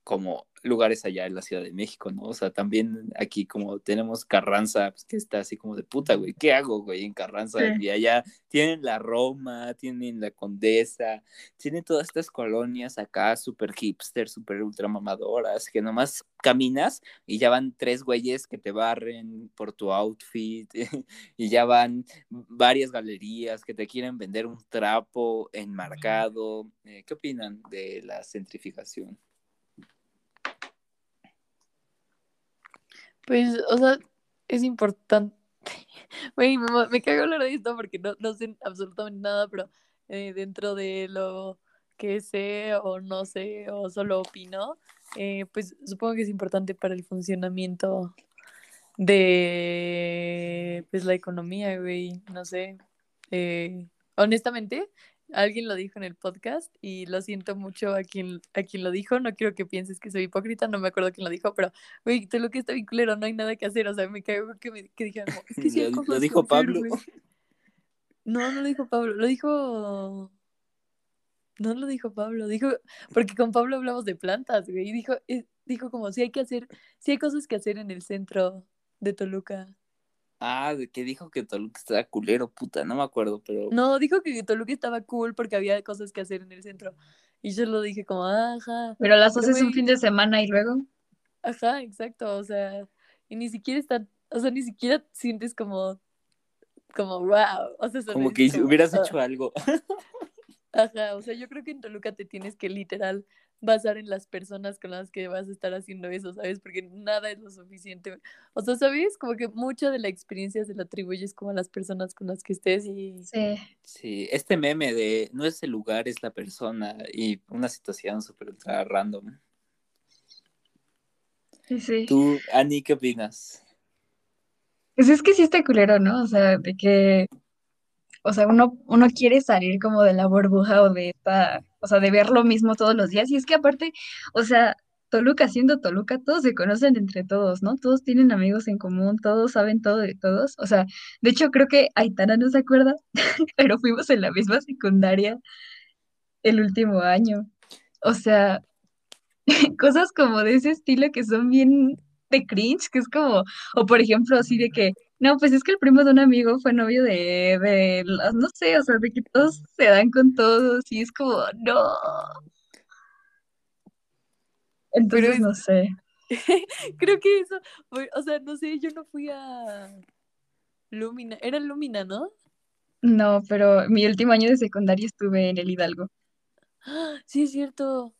como lugares allá en la Ciudad de México, ¿no? O sea, también aquí como tenemos Carranza, pues que está así como de puta, güey, ¿qué hago, güey, en Carranza? Sí, Y allá tienen la Roma, tienen la Condesa, tienen todas estas colonias acá súper hipster, súper ultramamadoras, que nomás caminas y ya van tres güeyes que te barren por tu outfit y ya van varias galerías que te quieren vender un trapo enmarcado. Eh, ¿Qué opinan de la centrificación? Pues, o sea, es importante. Güey, me, me cago hablar de esto porque no, no sé absolutamente nada, pero eh, dentro de lo que sé o no sé o solo opino, eh, pues supongo que es importante para el funcionamiento de pues la economía, güey, no sé. Eh, honestamente, alguien lo dijo en el podcast y lo siento mucho a quien, a quien lo dijo, no quiero que pienses que soy hipócrita, no me acuerdo quién lo dijo, pero güey, todo lo que está bien culero, no hay nada que hacer, o sea, me cago que, me, que dijeran, como, es que sí hay Lo, dijo Pablo. No, no lo dijo Pablo, lo dijo... No lo dijo Pablo, dijo, porque con Pablo hablamos de plantas, güey, y dijo, dijo como si hay que hacer, si hay cosas que hacer en el centro de Toluca. Ah, de que dijo que Toluca estaba culero, puta, no me acuerdo, pero No, dijo que Toluca estaba cool porque había cosas que hacer en el centro. Y yo lo dije como, ajá, pero las haces un güey, fin de semana y luego. ajá, exacto, o sea, y ni siquiera está, o sea, ni siquiera sientes como, como, wow, o sea, como que como, hubieras "Ah". hecho algo. Ajá, o sea, yo creo que en Toluca te tienes que literal basar en las personas con las que vas a estar haciendo eso, ¿sabes? Porque nada es lo suficiente. O sea, ¿sabes? Como que mucha de la experiencia se la atribuyes como a las personas con las que estés y... Sí, Sí, este meme de no es el lugar, es la persona y una situación súper ultra random. sí, sí. Tú, Ani, ¿qué opinas? Pues es que sí está culero, ¿no? O sea, de que, o sea, uno, uno quiere salir como de la burbuja o de esta, o sea, de ver lo mismo todos los días. Y es que aparte, o sea, Toluca siendo Toluca, todos se conocen entre todos, ¿no? Todos tienen amigos en común, todos saben todo de todos. O sea, de hecho creo que Aitana no se acuerda, pero fuimos en la misma secundaria el último año. O sea, cosas como de ese estilo que son bien de cringe, que es como, o por ejemplo, así de que, no, pues es que el primo de un amigo fue novio de, de las, no sé, o sea, de que todos se dan con todos y es como, no. Pero Entonces, es... no sé. creo que eso, o sea, no sé, yo no fui a Lumina, era Lumina, ¿no? No, pero mi último año de secundaria estuve en el Hidalgo. ¡Ah! Sí, es cierto.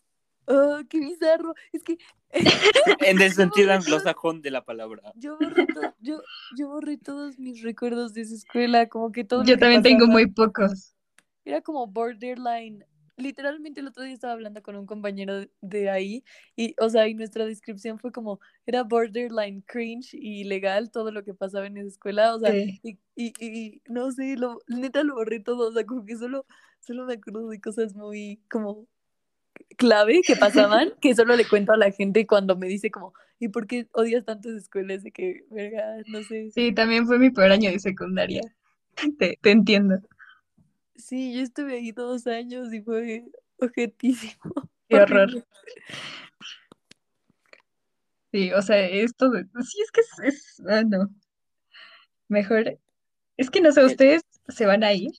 Oh, qué bizarro. Es que En el sentido anglosajón de la palabra. yo borré todo, yo, yo borré todos mis recuerdos de esa escuela, como que todo Yo también tengo muy pocos. Era como borderline. Literalmente el otro día estaba hablando con un compañero de- de ahí y, o sea, y nuestra descripción fue como, era borderline cringe y ilegal todo lo que pasaba en esa escuela, o sea, Sí. y, y, y no sé, lo, neta lo borré todo, o sea, como que solo, solo me acuerdo de cosas muy como clave que pasaban, que solo le cuento a la gente cuando me dice como, ¿y por qué odias tantas escuelas? De que, verga, no sé. Sí, también fue mi peor año de secundaria. Te, te entiendo. Sí, yo estuve ahí dos años y fue objetísimo. Qué horror. Sí, o sea, esto, de- sí, es que es, es- ah, no, mejor, es que no sé, ustedes se van a ir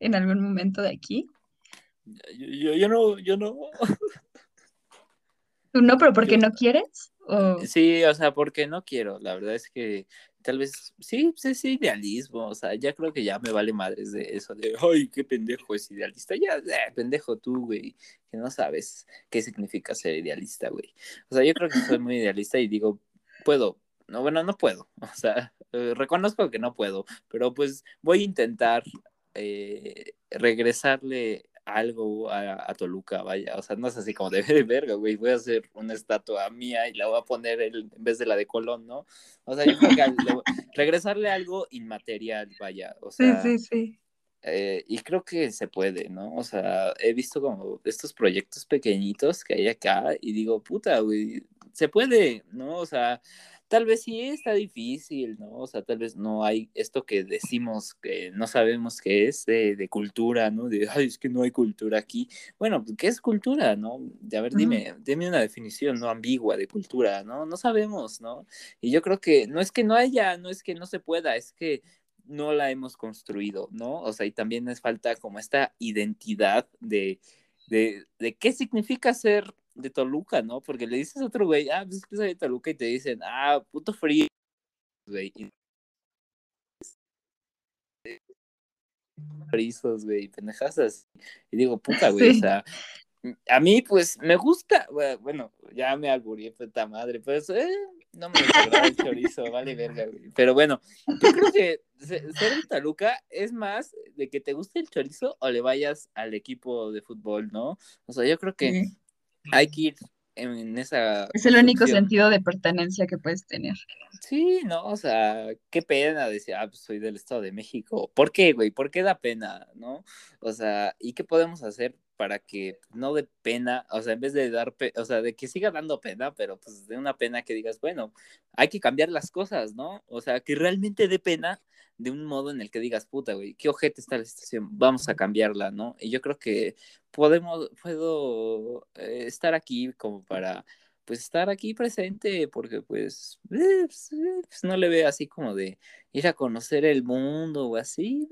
en algún momento de aquí. Yo, yo, yo no, yo no. ¿Tú no, pero porque Yo- no quieres? O, Sí, o sea, porque no quiero. La verdad es que tal vez, sí, sí, sí, idealismo. O sea, ya creo que ya me vale madres de eso, de, ay, qué pendejo es idealista. Ya, eh, pendejo tú, güey, que no sabes qué significa ser idealista, güey. O sea, yo creo que soy muy idealista y digo, puedo. No, bueno, no puedo. O sea, eh, reconozco que no puedo, pero pues voy a intentar eh, regresarle algo a, a Toluca, vaya. O sea, no es así como de, verga, güey. Voy a hacer una estatua mía y la voy a poner el- en vez de la de Colón, ¿no? O sea, yo creo que al- le- regresarle algo inmaterial, vaya. O sí, sea, sí, sí. eh, y creo que se puede, ¿no? O sea, he visto como estos proyectos pequeñitos que hay acá y digo, puta, güey, se puede, ¿no? O sea, tal vez sí está difícil, ¿no? O sea, tal vez no hay esto que decimos que no sabemos qué es de, de cultura, ¿no? De, ay, es que no hay cultura aquí. Bueno, pues, ¿qué es cultura, no? De, a ver, dime, dime una definición, ¿no? Ambigua de cultura, ¿no? No sabemos, ¿no? Y yo creo que no es que no haya, no es que no se pueda, es que no la hemos construido, ¿no? O sea, y también nos falta como esta identidad de, de, de qué significa ser de Toluca, ¿no? Porque le dices a otro güey, ah, pues es que soy de Toluca y te dicen, ah, puto frío, güey. Y... Frizos, güey, pendejas así. Y digo, puta, güey, Sí. o sea, a mí, pues, me gusta, bue- bueno, ya me alburié, puta madre, pues, eh, no me desagrada el chorizo, vale verga, güey. Pero bueno, yo creo que se- ser de Toluca es más de que te guste el chorizo o le vayas al equipo de fútbol, ¿no? O sea, yo creo que Sí. Hay que ir en esa Es el único sentido de pertenencia que puedes tener. Sí, no, o sea, qué pena decir, ah, pues soy del Estado de México. ¿Por qué, güey? ¿Por qué da pena, no? O sea, ¿y qué podemos hacer para que no dé pena? O sea, en vez de dar, pe- o sea, de que siga dando pena, pero pues de una pena que digas, bueno, hay que cambiar las cosas, ¿no? O sea, que realmente dé pena de un modo en el que digas, puta, güey, qué ojete está la situación, vamos a cambiarla, ¿no? Y yo creo que podemos, puedo eh, estar aquí como para pues estar aquí presente, porque pues, eh, pues, eh, pues, no le veo así como de ir a conocer el mundo o así,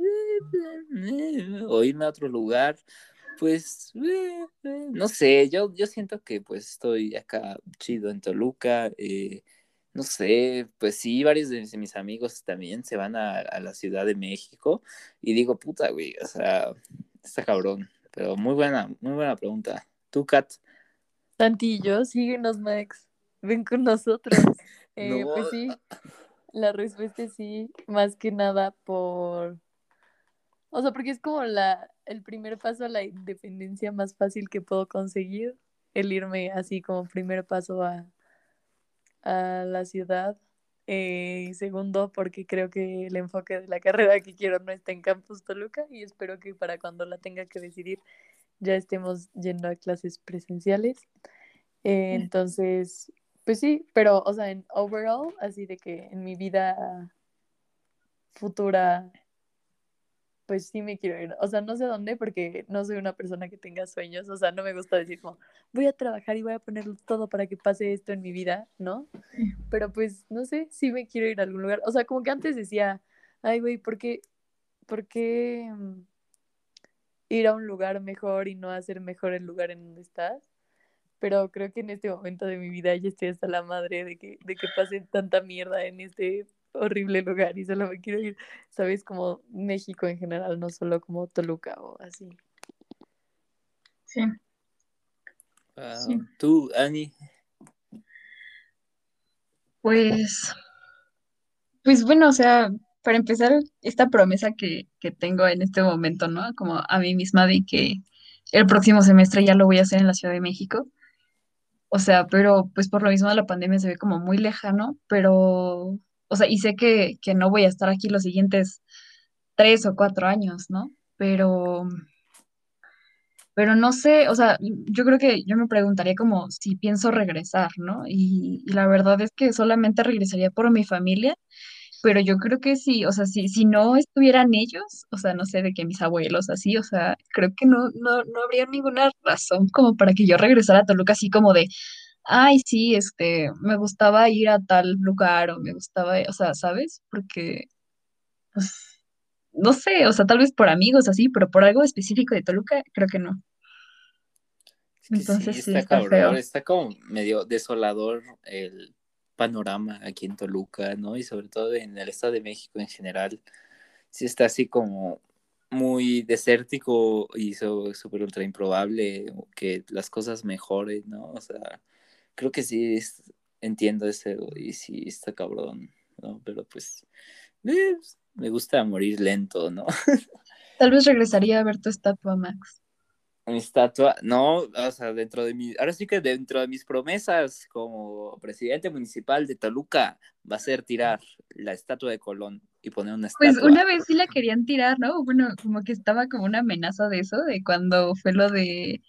o irme a otro lugar, pues, no sé, yo, yo siento que pues estoy acá chido en Toluca, eh, no sé, pues sí, varios de mis, de mis amigos también se van a, a la Ciudad de México y digo, puta, güey, o sea, está cabrón, pero muy buena, muy buena pregunta. ¿Tú, Kat? Santi y yo, síguenos, Max. Ven con nosotros. Eh, No. Pues sí, la respuesta es sí, más que nada por... O sea, porque es como la, el primer paso a la independencia más fácil que puedo conseguir, el irme así como primer paso a, a la ciudad. Eh, y segundo, porque creo que el enfoque de la carrera que quiero no está en Campus Toluca y espero que para cuando la tenga que decidir ya estemos yendo a clases presenciales. Eh, entonces, pues sí, pero, o sea, en overall, así de que en mi vida futura, pues sí me quiero ir. O sea, no sé dónde porque no soy una persona que tenga sueños. O sea, no me gusta decir como, voy a trabajar y voy a poner todo para que pase esto en mi vida, ¿no? Pero pues, no sé, sí me quiero ir a algún lugar. O sea, como que antes decía, ay, güey, ¿por qué, por qué mm, ir a un lugar mejor y no hacer mejor el lugar en donde estás? Pero creo que en este momento de mi vida ya estoy hasta la madre de que, de que pase tanta mierda en este horrible lugar y solo me quiero ir, ¿sabes? Como México en general, no solo como Toluca o así. Sí. Sí. Tú, Ani. Pues, pues bueno, o sea, para empezar, esta promesa que, que tengo en este momento, ¿no? Como a mí misma de que el próximo semestre ya lo voy a hacer en la Ciudad de México. O sea, pero pues por lo mismo de la pandemia se ve como muy lejano, pero, o sea, y sé que, que no voy a estar aquí los siguientes tres o cuatro años, ¿no? Pero, pero no sé, o sea, yo creo que yo me preguntaría como si pienso regresar, ¿no? Y, la verdad es que solamente regresaría por mi familia, pero yo creo que sí, o sea, si, si no estuvieran ellos, o sea, no sé, de que mis abuelos así, o sea, creo que no, no, no habría ninguna razón como para que yo regresara a Toluca así como de, ay, sí, este, me gustaba ir a tal lugar o me gustaba, o sea, ¿sabes? Porque, pues, no sé, o sea, tal vez por amigos así, pero por algo específico de Toluca, creo que no. Es que sí, Entonces sí, está está cabrón, feo. está como medio desolador el panorama aquí en Toluca, ¿no? Y sobre todo en el Estado de México en general. Sí está así como muy desértico y súper ultra improbable que las cosas mejoren, ¿no? O sea, creo que sí es- entiendo ese y sí está cabrón, ¿no? Pero pues eh, me gusta morir lento, ¿no? Tal vez regresaría a ver tu estatua, Max. Mi estatua, no, o sea, dentro de mi, ahora sí que dentro de mis promesas como presidente municipal de Toluca va a ser tirar la estatua de Colón y poner una Pues estatua. una vez sí la querían tirar, ¿no? Bueno, como que estaba como una amenaza de eso, de cuando fue lo de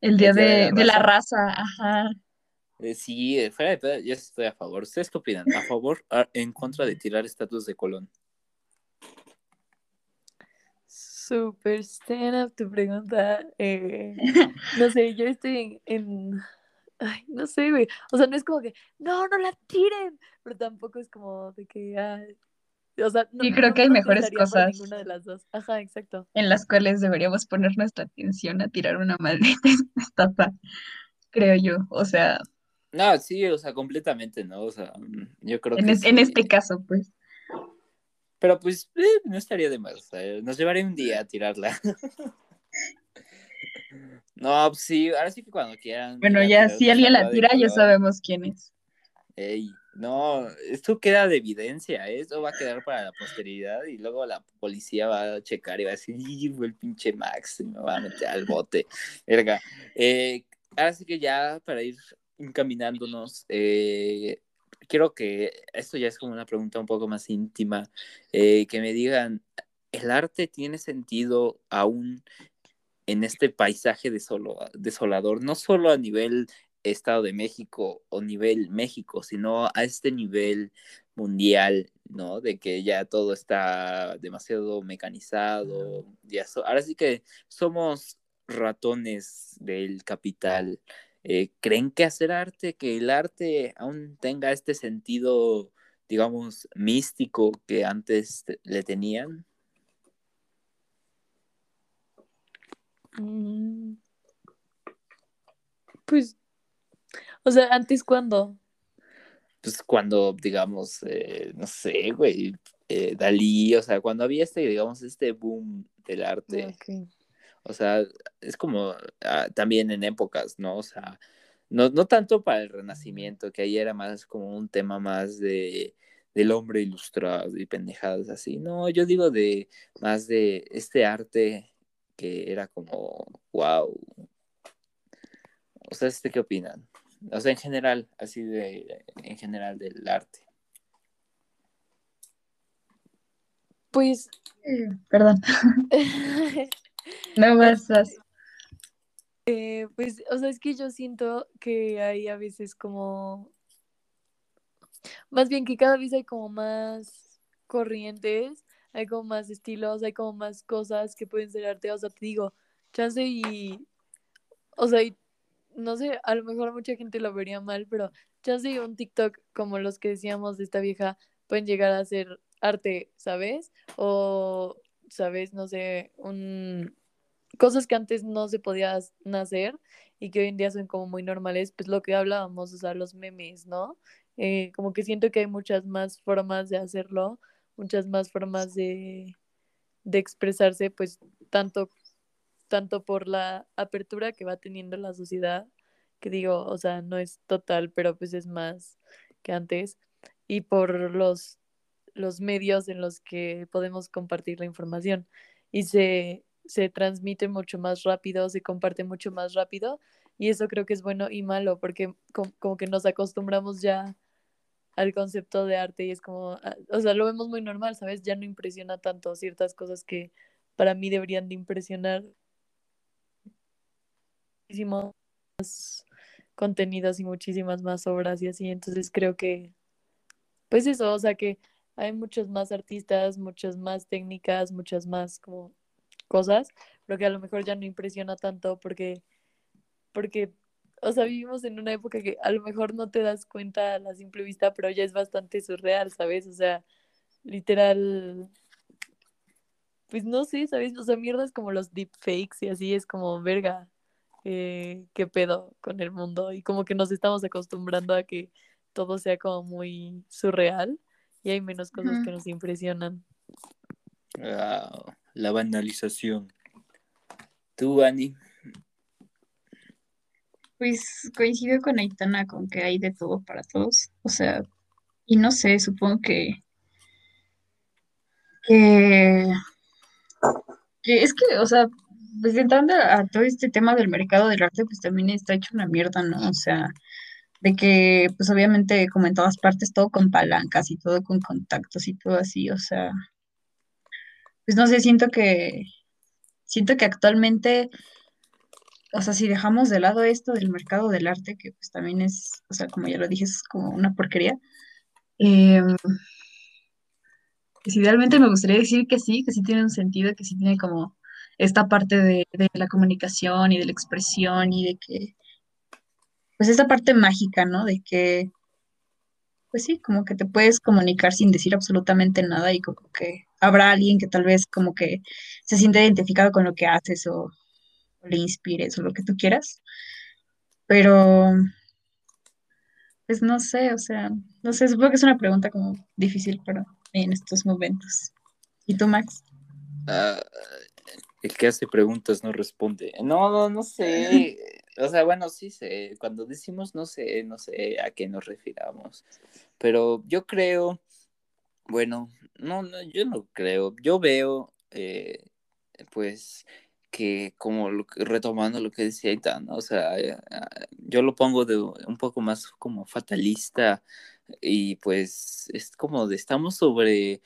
el día El Día de la de, raza, ajá. Eh, sí, eh, fuera de pedo, yo estoy a favor. ¿Ustedes qué opinan? ¿A favor o en contra de tirar estatuas de Colón? Super stand up tu pregunta. eh, no sé, yo estoy en, en- Ay, no sé, güey. O sea, no es como que, no, no la tiren. Pero tampoco es como de que, ay, o sea, no, Sí, creo no que hay mejores cosas ninguna de las dos. Ajá, exacto. en las cuales deberíamos poner nuestra atención a tirar una maldita estatua, creo yo. O sea, No, sí, o sea, completamente, ¿no? O sea, yo creo en, que es- en este caso, pues. Pero pues eh, no estaría de más. o sea, nos llevaría un día a tirarla. No, pues sí, ahora sí que cuando quieran. Bueno, ir a ya si alguien la tira, ya sabemos quién es. Ey, no, esto queda de evidencia, ¿eh? esto va a quedar para la posteridad y luego la policía va a checar y va a decir, "Ih, fue el pinche Max, y me va a meter al bote. Verga. Eh, ahora sí que ya para ir encaminándonos, eh, quiero que esto ya es como una pregunta un poco más íntima, eh, que me digan, ¿el arte tiene sentido aún en este paisaje desolo- desolador, no solo a nivel Estado de México o nivel México, sino a este nivel mundial, ¿no? De que ya todo está demasiado mecanizado. Ya so- Ahora sí que somos ratones del capital. Eh, ¿Creen que hacer arte, que el arte aún tenga este sentido, digamos, místico que antes te- le tenían? Mm, Pues, o sea, antes cuando. pues cuando, digamos, eh, no sé, güey, eh, Dalí, o sea, cuando había este, digamos, este boom del arte, Ok. O sea, es como ah, también en épocas, ¿no? O sea, no, no tanto para el Renacimiento, que ahí era más como un tema más de del hombre ilustrado y pendejadas así, no, yo digo de más de este arte que era como, wow, o sea, ¿este qué opinan? O sea, en general, así de, en general del arte. Pues. Perdón, no a... Eh, pues, o sea, es que yo siento que hay a veces como, más bien que cada vez hay como más corrientes, hay como más estilos, hay como más cosas que pueden ser arte, o sea, te digo, chance y, o sea, y, no sé, a lo mejor mucha gente lo vería mal, pero chance y un TikTok como los que decíamos de esta vieja pueden llegar a ser arte, ¿sabes? O, ¿sabes? No sé, un cosas que antes no se podían hacer y que hoy en día son como muy normales, pues lo que hablábamos, o sea, los memes, ¿no? Eh, como que siento que hay muchas más formas de hacerlo, muchas más formas de, de expresarse, pues tanto, tanto por la apertura que va teniendo la sociedad, que digo, o sea, no es total, pero pues es más que antes, y por los, los medios en los que podemos compartir la información. Y se, se transmite mucho más rápido, se comparte mucho más rápido, y eso creo que es bueno y malo, porque com- como que nos acostumbramos ya al concepto de arte y es como, ah, o sea, lo vemos muy normal, ¿sabes? Ya no impresiona tanto ciertas cosas que para mí deberían de impresionar. muchísimos contenidos y muchísimas más obras y así. Entonces creo que, pues eso, o sea que hay muchos más artistas, muchas más técnicas, muchas más como cosas, pero que a lo mejor ya no impresiona tanto porque, porque, o sea, vivimos en una época que a lo mejor no te das cuenta a la simple vista, pero ya es bastante surreal, ¿sabes? O sea, literal, pues no sé, ¿sabes? O sea, mierdas como los deepfakes y así es como, verga, eh, qué pedo con el mundo y como que nos estamos acostumbrando a que todo sea como muy surreal y hay menos cosas que nos impresionan. Wow, la banalización. ¿Tú, Ani? Pues coincido con Aitana con que hay de todo para todos. O sea, y no sé, supongo que, que, que es que, o sea, pues entrando a todo este tema del mercado del arte, pues también está hecho una mierda, ¿no? O sea, de que, pues obviamente, como en todas partes, todo con palancas y todo con contactos y todo así, o sea, pues no sé, siento que, siento que actualmente, o sea, si dejamos de lado esto del mercado del arte, que pues también es, o sea, como ya lo dije, es como una porquería, eh, pues idealmente me gustaría decir que sí, que sí tiene un sentido, que sí tiene como esta parte de, de la comunicación y de la expresión y de que, pues esta parte mágica, ¿no? De que, pues sí, como que te puedes comunicar sin decir absolutamente nada y como que habrá alguien que tal vez como que se siente identificado con lo que haces o, o le inspires o lo que tú quieras. Pero, pues no sé, o sea, no sé, supongo que es una pregunta como difícil para mí en estos momentos. ¿Y tú, Max? Ah, el que hace preguntas no responde. No, no, no sé. O sea, bueno, sí sé. Cuando decimos no sé, no sé a qué nos refiramos. Pero yo creo, bueno, no, no, yo no creo. Yo veo, eh, pues, que como lo retomando lo que decía Aitana, o sea, eh, ah, yo lo pongo de un poco más como fatalista y pues es como de estamos sobre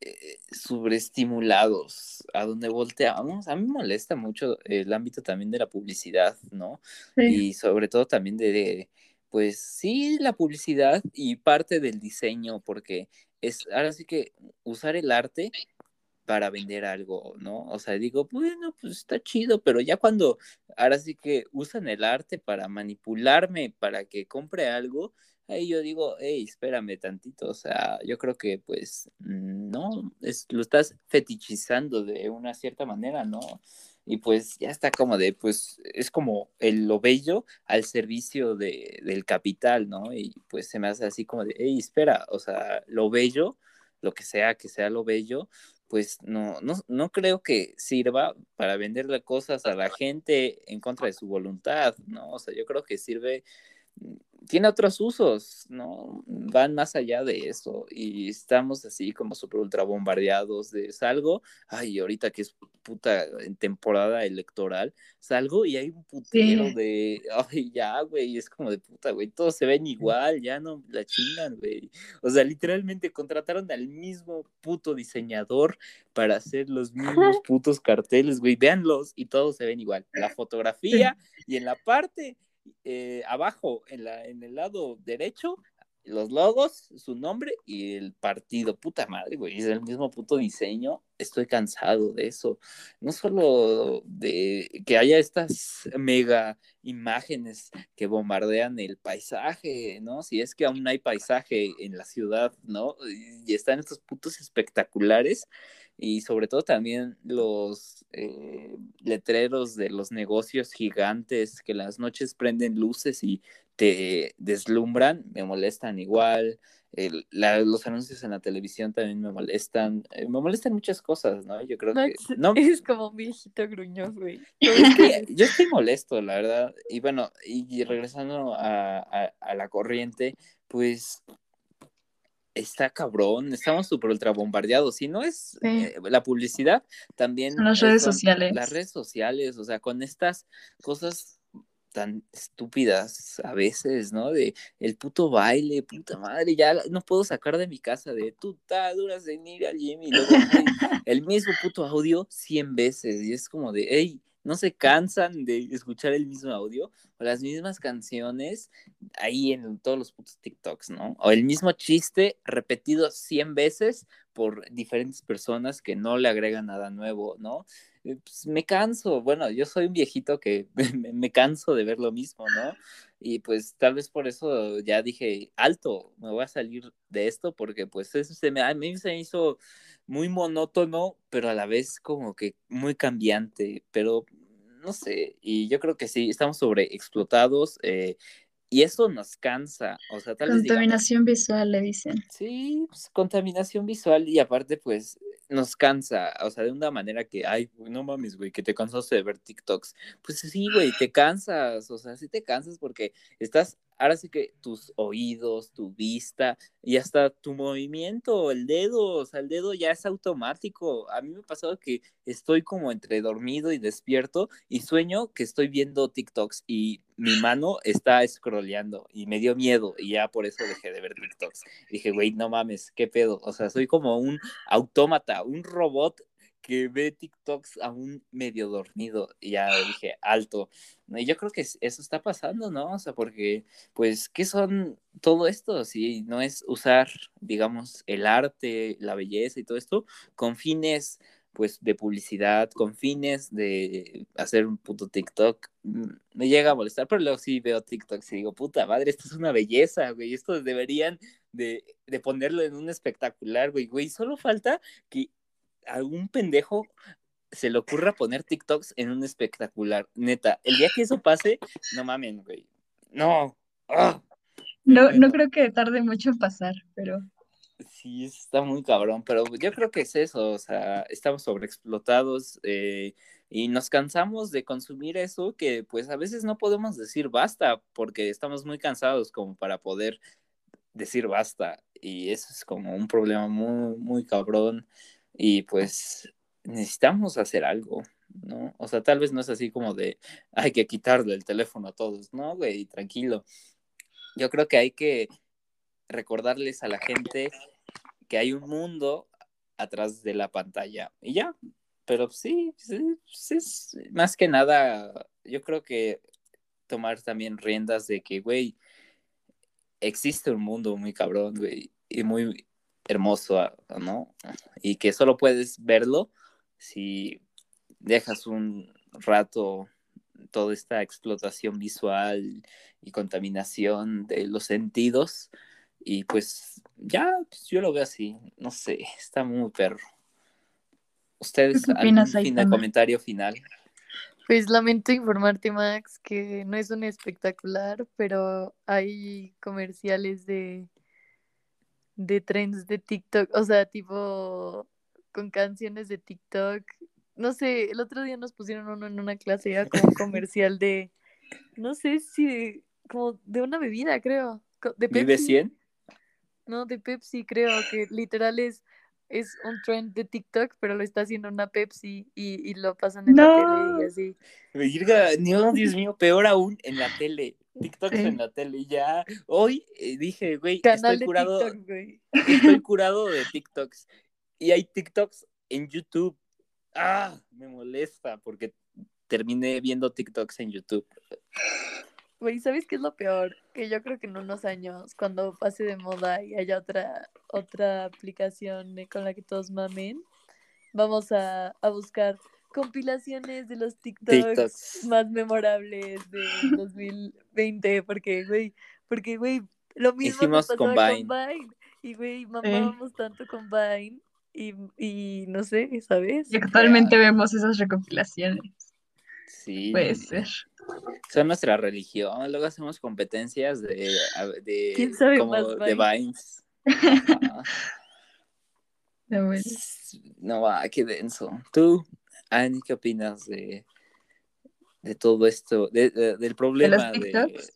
eh, sobreestimulados a donde volteamos. A mí me molesta mucho el ámbito también de la publicidad, ¿no? Sí, Y sobre todo también de, de, pues sí, la publicidad y parte del diseño, porque es ahora sí que usar el arte para vender algo, ¿no? O sea, digo, bueno, pues está chido, pero ya cuando ahora sí que usan el arte para manipularme, para que compre algo, ahí yo digo, hey, espérame tantito, o sea, yo creo que pues no, es, lo estás fetichizando de una cierta manera, ¿no? Y pues ya está como de, pues es como el lo bello al servicio de, del capital, ¿no? Y pues se me hace así como de, hey, espera, o sea, lo bello, lo que sea que sea lo bello, pues no, no, no creo que sirva para venderle cosas a la gente en contra de su voluntad, ¿no? O sea, yo creo que sirve, tiene otros usos, ¿no? Van más allá de eso y estamos así como súper ultra bombardeados de salgo, ay, ahorita que es puta en temporada electoral, salgo y hay un putero sí, de, ay, ya, güey, es como de puta, güey, todos se ven igual, ya no la chingan, güey. O sea, literalmente contrataron al mismo puto diseñador para hacer los mismos putos carteles, güey. Véanlos y todos se ven igual. La fotografía y en la parte eh, abajo, en, la, en el lado derecho, los logos, su nombre y el partido. Puta madre, güey, es el mismo puto diseño. Estoy cansado de eso. No solo de que haya estas mega imágenes que bombardean el paisaje, ¿no? Si es que aún hay paisaje en la ciudad, ¿no? Y están estos putos espectaculares y sobre todo también los eh, letreros de los negocios gigantes que las noches prenden luces y te deslumbran, me molestan igual. El, la, los anuncios en la televisión también me molestan. Eh, me molestan muchas cosas, ¿no? Yo creo Max, que... No, eres como un viejito gruñón, güey. es yo estoy molesto, la verdad. Y bueno, y regresando a, a, a la corriente, pues está cabrón, estamos súper ultra bombardeados. Si no es sí. eh, la publicidad, también Son las redes son sociales. las redes sociales, o sea, con estas cosas tan estúpidas a veces, ¿no? De el puto baile, puta madre, ya no puedo sacar de mi casa de tú duras de ir al gym y luego el mismo puto audio 100 veces y es como de, hey, no se cansan de escuchar el mismo audio o las mismas canciones ahí en todos los putos TikToks, ¿no? O el mismo chiste repetido 100 veces por diferentes personas que no le agregan nada nuevo, ¿no? Eh, pues me canso, bueno, yo soy un viejito que me, canso de ver lo mismo, ¿no? Y pues tal vez por eso ya dije, alto, me voy a salir de esto porque pues eso se me, a mí se hizo muy monótono, pero a la vez como que muy cambiante, pero no sé, y yo creo que sí, estamos sobreexplotados eh, y eso nos cansa, o sea, tal Contaminación visual, le dicen. Sí, pues, contaminación visual y aparte, pues, nos cansa, o sea, de una manera que, ay, no mames, güey, que te cansaste de ver TikToks. Pues sí, güey, te cansas, o sea, sí te cansas porque estás, ahora sí que tus oídos, tu vista y hasta tu movimiento, el dedo, o sea, el dedo ya es automático. A mí me ha pasado que estoy como entre dormido y despierto y sueño que estoy viendo TikToks y mi mano está scrolleando y me dio miedo y ya por eso dejé de ver TikToks. Dije, güey, no mames, qué pedo. O sea, soy como un autómata, un robot que ve TikToks aún medio dormido y ya dije, alto. Y yo creo que eso está pasando, ¿no? O sea, porque, pues, ¿qué son todo esto? Si no es usar, digamos, el arte, la belleza y todo esto con fines pues de publicidad con fines de hacer un puto TikTok, mm, me llega a molestar, pero luego sí veo TikTok y digo, puta madre, esto es una belleza, güey, esto deberían de, de ponerlo en un espectacular, güey, güey, solo falta que algún pendejo se le ocurra poner TikToks en un espectacular, neta, el día que eso pase, no mamen, güey, no, ¡Ah! no, no creo que tarde mucho en pasar, pero... Sí, está muy cabrón, pero yo creo que es eso, o sea, estamos sobreexplotados eh, y nos cansamos de consumir eso que pues a veces no podemos decir basta porque estamos muy cansados como para poder decir basta y eso es como un problema muy, muy cabrón y pues necesitamos hacer algo, ¿no? O sea, tal vez no es así como de hay que quitarle el teléfono a todos, ¿no, güey? Tranquilo. Yo creo que hay que recordarles a la gente que hay un mundo atrás de la pantalla y ya. Pero sí, sí, es más que nada, yo creo que tomar también riendas de que, güey, existe un mundo muy cabrón, güey, y muy hermoso, ¿no? Y que solo puedes verlo si dejas un rato toda esta explotación visual y contaminación de los sentidos y pues ya, pues, yo lo veo así, no sé, está muy perro. ¿Ustedes algún fin de comentario final? Pues lamento informarte, Max, que no es un espectacular, pero hay comerciales de, de trends de TikTok, o sea, tipo con canciones de TikTok. No sé, el otro día nos pusieron uno en una clase, ya como un comercial de, no sé si, como de una bebida, creo. De ¿Vive 100? No, de Pepsi creo que literal es, es un trend de TikTok, pero lo está haciendo una Pepsi y, y lo pasan en la tele y así. Virga, no, Dios mío, peor aún en la tele. TikToks en la tele. Ya hoy eh, dije, güey, estoy curado. Estoy curado de TikToks. Y hay TikToks en YouTube. Ah, me molesta porque terminé viendo TikToks en YouTube. Güey, ¿sabes qué es lo peor? Que yo creo que en unos años, cuando pase de moda y haya otra, otra aplicación con la que todos mamen, vamos a, buscar compilaciones de los TikToks, más memorables de 2020, porque, güey, porque, güey, lo mismo Hicimos con Vine. Y, güey, mamábamos tanto con Vine y, y no sé, ¿sabes? Y actualmente vemos esas recopilaciones. Sí. Puede ser. Son nuestra religión. Luego hacemos competencias de, de como de Vines. no va, qué denso. ¿Tú, Annie, qué opinas de, de todo esto? del problema ¿De los,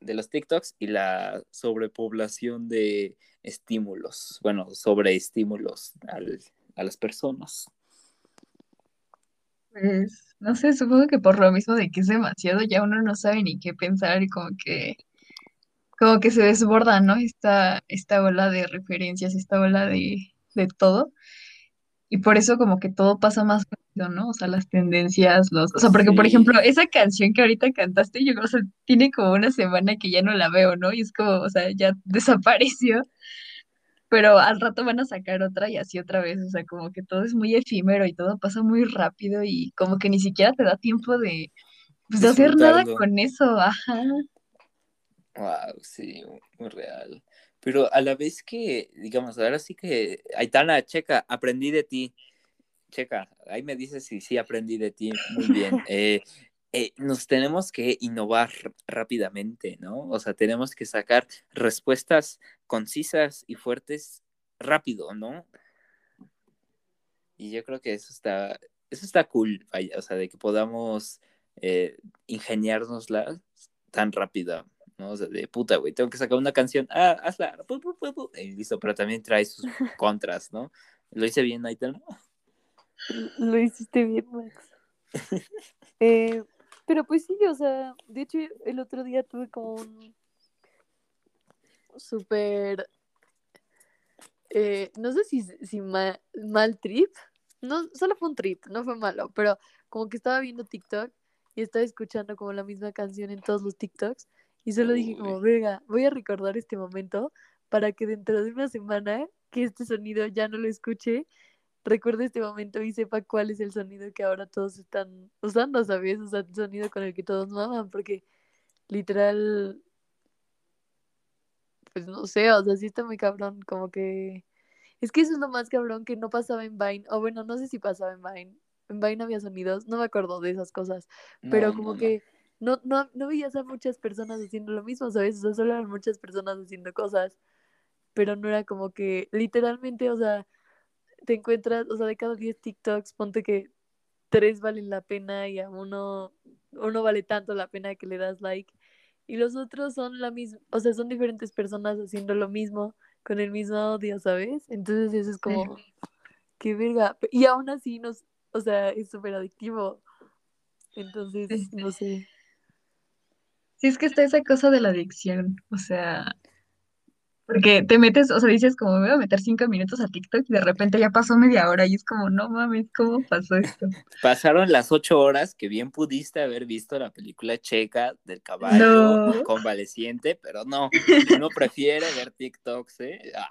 de, los TikToks y la sobrepoblación de estímulos. Bueno, sobreestímulos al, a las personas. Pues, no sé, supongo que por lo mismo de que es demasiado, ya uno no sabe ni qué pensar y como que, como que se desborda, ¿no? Esta, esta ola de referencias, esta ola de, de todo. Y por eso como que todo pasa más ¿no? O sea, las tendencias, los, o sea, porque por ejemplo, esa canción que ahorita cantaste, yo creo, o sea, tiene como una semana que ya no la veo, ¿no? Y es como, o sea, ya desapareció, pero al rato van a sacar otra y así otra vez, o sea, como que todo es muy efímero y todo pasa muy rápido y como que ni siquiera te da tiempo de, pues, de hacer nada con eso, ajá. Wow, sí, muy real. Pero a la vez que, digamos, ahora sí que, Aitana, checa, aprendí de ti. Checa, ahí me dices si sí aprendí de ti. Muy bien. Eh, eh, nos tenemos que innovar rápidamente, ¿no? O sea, tenemos que sacar respuestas concisas y fuertes rápido, ¿no? Y yo creo que eso está, eso está cool, vaya, o sea, de que podamos eh, ingeniárnoslas tan rápido, ¿no? O sea, de puta, güey, tengo que sacar una canción, ah, hazla, pu, pu, pu, y listo, pero también trae sus contras, ¿no? ¿Lo hice bien, Aitel? Lo hiciste bien, Max. Eh, pero pues sí, o sea, de hecho el otro día tuve como un súper, eh, no sé si, si ma- mal trip, no, solo fue un trip, no fue malo, pero como que estaba viendo TikTok y estaba escuchando como la misma canción en todos los TikToks y solo dije como, Uy, verga, voy a recordar este momento para que dentro de una semana que este sonido ya no lo escuche recuerde este momento y sepa cuál es el sonido que ahora todos están usando, ¿sabes? O sea, el sonido con el que todos maman, porque literal, pues no sé, o sea, sí está muy cabrón, como que... Es que eso es lo más cabrón que no pasaba en Vine, o bueno, no sé si pasaba en Vine. En Vine había sonidos, no me acuerdo de esas cosas, no, pero no, como no. que no, no, no veías a muchas personas haciendo lo mismo, ¿sabes? O sea, solo eran muchas personas haciendo cosas, pero no era como que literalmente, o sea, te encuentras, o sea, de cada 10 TikToks, ponte que tres valen la pena y a uno, uno vale tanto la pena que le das like. Y los otros son la misma, o sea, son diferentes personas haciendo lo mismo con el mismo audio, ¿sabes? Entonces eso es Sí, como, qué verga. Y aún así nos, o sea, es súper adictivo. Entonces, no sé. Sí, es que está esa cosa de la adicción, o sea, porque te metes, o sea, dices como me voy a meter cinco minutos a TikTok y de repente ya pasó media hora y es como, no mames, ¿cómo pasó esto? Pasaron las ocho horas que bien pudiste haber visto la película checa del caballo No, convaleciente, pero no, uno prefiere ver TikToks, ¿eh? Ah,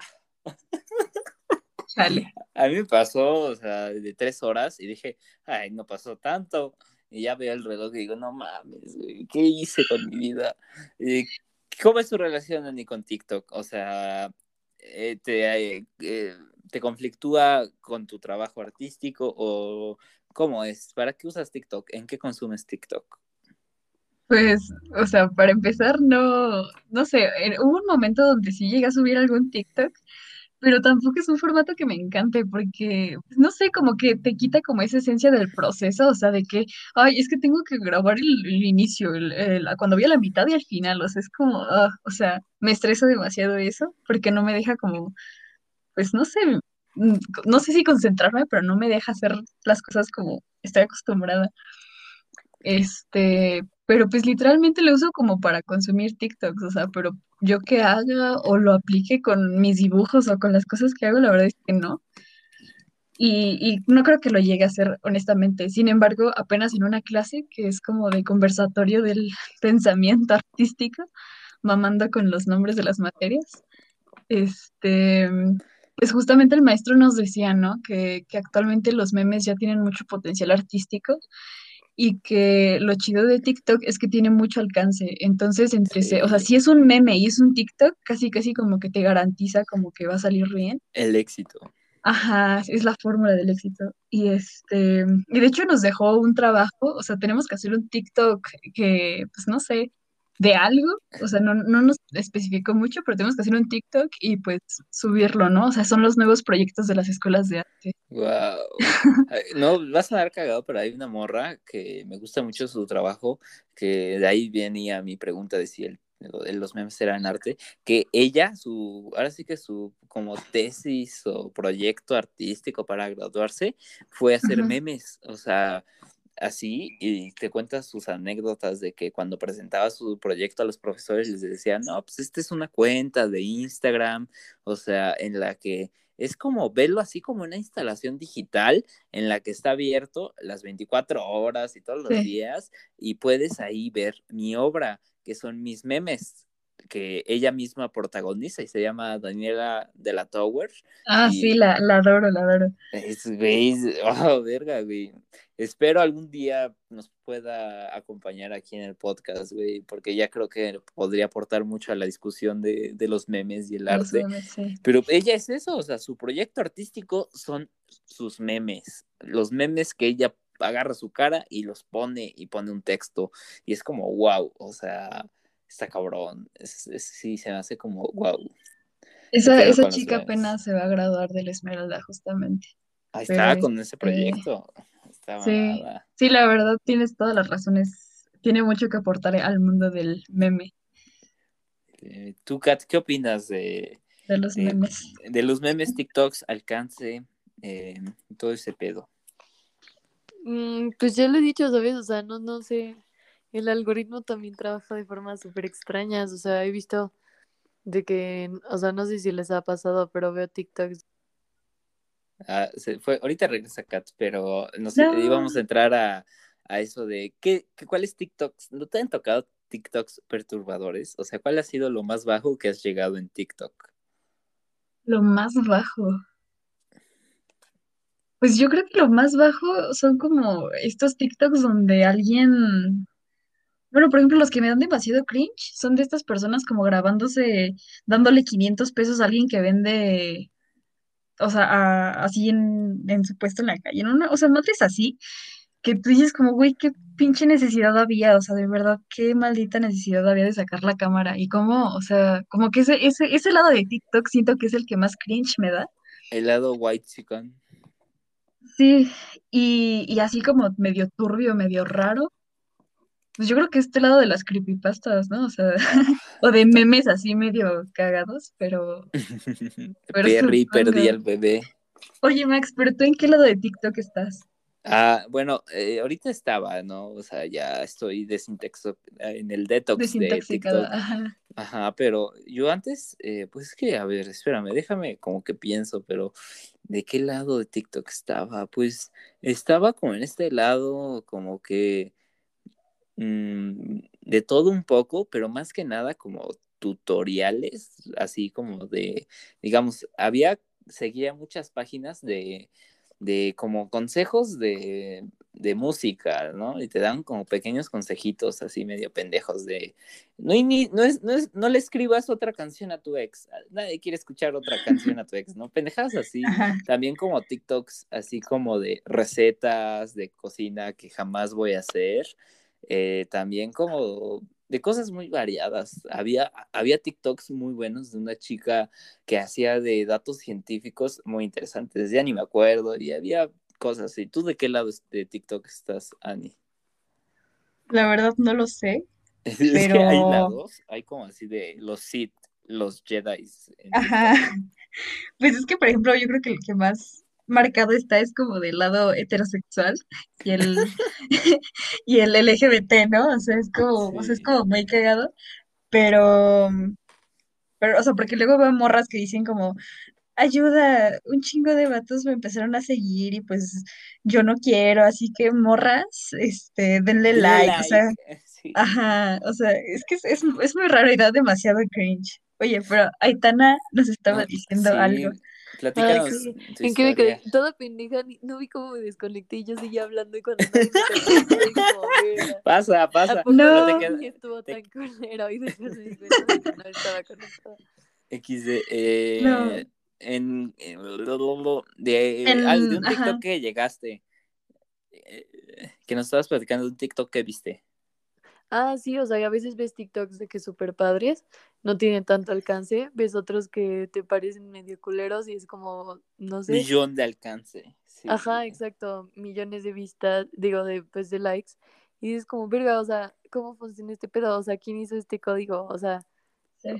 chale. a mí me pasó, o sea, de tres horas y dije, ay, no pasó tanto. Y ya veo el reloj y digo, no mames, güey, ¿qué hice con mi vida? Eh, ¿Cómo es tu relación, Ani, con TikTok? O sea, eh, te, eh, ¿te conflictúa con tu trabajo artístico o cómo es? ¿Para qué usas TikTok? ¿En qué consumes TikTok? Pues, o sea, para empezar, no, no sé, hubo un momento donde sí llegué a subir algún TikTok, pero tampoco es un formato que me encante porque, pues, no sé, como que te quita como esa esencia del proceso, o sea, de que, ay, es que tengo que grabar el, inicio, el, el- cuando voy a la mitad y al final, o sea, es como, ah, o sea, me estresa demasiado eso porque no me deja como, pues, no sé, mm, no sé si concentrarme, pero no me deja hacer las cosas como estoy acostumbrada. Este, pero pues literalmente lo uso como para consumir TikToks, o sea, pero yo que haga o lo aplique con mis dibujos o con las cosas que hago, la verdad es que no. Y, y no creo que lo llegue a hacer, honestamente. Sin embargo, apenas en una clase que es como de conversatorio del pensamiento artístico, mamando con los nombres de las materias, este, pues justamente el maestro nos decía, ¿no? Que, que actualmente los memes ya tienen mucho potencial artístico y que lo chido de TikTok es que tiene mucho alcance. Entonces, entre, se- o sea, Sí, si es un meme y es un TikTok, casi casi como que te garantiza como que va a salir bien. el éxito. Ajá, es la fórmula del éxito. Y este, y de hecho nos dejó un trabajo, o sea, tenemos que hacer un TikTok que, pues no sé, de algo, o sea, no, no nos especificó mucho, pero tenemos que hacer un TikTok y pues subirlo, ¿no? O sea, son los nuevos proyectos de las escuelas de arte. Wow. No, vas a dar cagado, pero hay una morra que me gusta mucho su trabajo, que de ahí venía mi pregunta de si el, los memes eran arte, que ella, su, ahora sí que su como tesis o proyecto artístico para graduarse fue hacer memes, o sea, así y te cuenta sus anécdotas de que cuando presentaba su proyecto a los profesores les decía, no, pues esta es una cuenta de Instagram, o sea, en la que es como verlo así como una instalación digital en la que está abierto las 24 horas y todos los días y puedes ahí ver mi obra, que son mis memes que ella misma protagoniza y se llama Daniela de la Tower. Ah, sí, la, la, adoro, la adoro. Es, güey, oh, verga, güey. Espero algún día nos pueda acompañar aquí en el podcast, güey, porque ya creo que podría aportar mucho a la discusión de, de los memes y el arte. Pero ella es eso, o sea, su proyecto artístico son sus memes, los memes que ella agarra su cara y los pone y pone un texto y es como wow, o sea, está cabrón. Es, sí, se me hace como, wow. Esa, esa chica apenas se va a graduar de la Esmeralda, justamente. Ahí está, con ese proyecto. Sí, sí, la verdad tienes todas las razones. Tiene mucho que aportar al mundo del meme. Eh, ¿Tú, Kat, qué opinas de, de los memes? De los memes, TikToks, alcance, eh, todo ese pedo. Mm, pues ya lo he dicho, ¿sabes? O sea, no, no sé el algoritmo también trabaja de formas súper extrañas. O sea, he visto de que, o sea, no sé si les ha pasado, pero veo TikToks. Ah, se fue, ahorita regresa Kat, pero no sé, íbamos a entrar a, a eso de ¿qué, qué, cuáles TikToks, ¿no te han tocado TikToks perturbadores? O sea, ¿cuál ha sido lo más bajo que has llegado en TikTok? Lo más bajo. Pues yo creo que lo más bajo son como estos TikToks donde alguien bueno, por ejemplo, los que me dan demasiado cringe son de estas personas como grabándose, dándole 500 pesos a alguien que vende, o sea, así en, en su puesto en la calle. ¿no? O sea, no es así, que tú dices como, güey, qué pinche necesidad había, o sea, de verdad, qué maldita necesidad había de sacar la cámara. Y cómo, o sea, como que ese, ese, ese lado de TikTok siento que es el que más cringe me da. El lado white chicken. Sí, y, y así como medio turbio, medio raro pues yo creo que este lado de las creepypastas, ¿no? O sea, o de memes así medio cagados, pero... pero Perry, perdí al bebé. Oye, Max, pero tú en qué lado de TikTok estás? Ah, bueno, eh, ahorita estaba, ¿no? O sea, ya estoy desintoxicado en el detox de TikTok. Ajá. Ajá, pero yo antes, eh, pues es que, a ver, espérame, déjame como que pienso, pero ¿de qué lado de TikTok estaba? Pues estaba como en este lado, como que Mm, de todo un poco, pero más que nada como tutoriales, así como de, digamos, había, seguía muchas páginas de, de como consejos de, de música, ¿no? Y te dan como pequeños consejitos así medio pendejos de, no, ni, no, es, no, es, no le escribas otra canción a tu ex, nadie quiere escuchar otra canción a tu ex, ¿no? Pendejadas así, también como TikToks, así como de recetas de cocina que jamás voy a hacer, eh, también como de cosas muy variadas. Había, había TikToks muy buenos de una chica que hacía de datos científicos muy interesantes, ya ni me acuerdo, y había cosas así. ¿Tú de qué lado de TikTok estás, Ani? La verdad no lo sé. Es pero... que hay lados, hay como así de los Sith, los Jedi. Ajá. Pues es que, por ejemplo, yo creo que el que más marcado está es como del lado heterosexual y el, y el LGBT, ¿no? O sea, es como, o sea, es como muy cagado, pero, pero, o sea, porque luego veo morras que dicen como, ayuda, un chingo de vatos me empezaron a seguir y pues yo no quiero, así que morras, este, denle like, o sea, ajá, o sea, es que es, es, muy raro y da demasiado cringe. Oye, pero Aitana nos estaba diciendo algo. Platícanos. en que me quedé toda pendeja, no vi cómo me desconecté y yo seguía hablando y cuando Pasa, pasa. No, te quedas, estuvo tan culero y después me di cuenta de que no estaba conectada. XD, eh, no. en, de, en, de un TikTok que llegaste, eh, que nos estabas platicando de un TikTok que viste. Ah, sí, o sea, a veces ves TikToks de que súper padres, no tienen tanto alcance, ves otros que te parecen medio culeros y es como, no sé. Millón de alcance. Ajá, exacto, millones de vistas, digo, de, pues, de likes. Y dices como, verga, o sea, ¿cómo funciona este pedo? O sea, ¿quién hizo este código? O sea,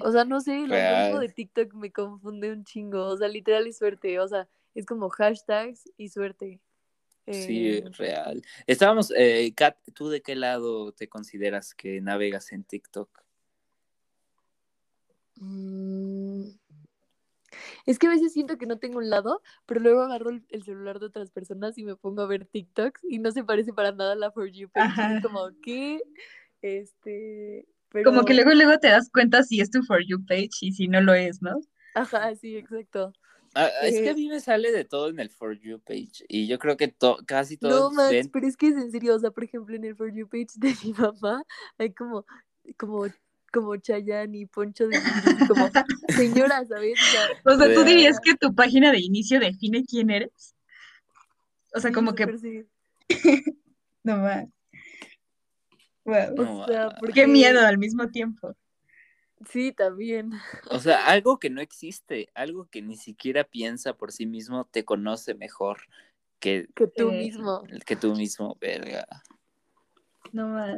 o sea, no sé, el algoritmo de TikTok me confunde un chingo, o sea, literal y suerte, o sea, es como hashtags y suerte. Sí, Eh, real. Estábamos, eh, Kat, ¿tú de qué lado te consideras que navegas en TikTok? mm, Es que a veces siento que no tengo un lado, pero luego agarro el, el celular de otras personas y me pongo a ver TikToks y no se parece para nada a la For You page. Como que, este, pero, Como que luego luego te das cuenta si es tu For You page y si no lo es, ¿no? ajá, sí, exacto. Ah, es que a Eh, mí me sale de todo en el For You page y yo creo que to- casi No, todos Max, ven. pero es que es en serio, o sea, por ejemplo, en el For You page de mi mamá hay como, como, como Chayanne y Poncho de como señora, ¿sabes? O sea, O sea, ¿tú dirías que tu página de inicio define quién eres? O sea, sí, como que... sí. No más. Wow. No, O sea, porque... Qué miedo al mismo tiempo. Sí, también. O sea, algo que no existe, algo que ni siquiera piensa por sí mismo, te conoce mejor que, Que tú Eh, mismo. que tú mismo, verga. No más.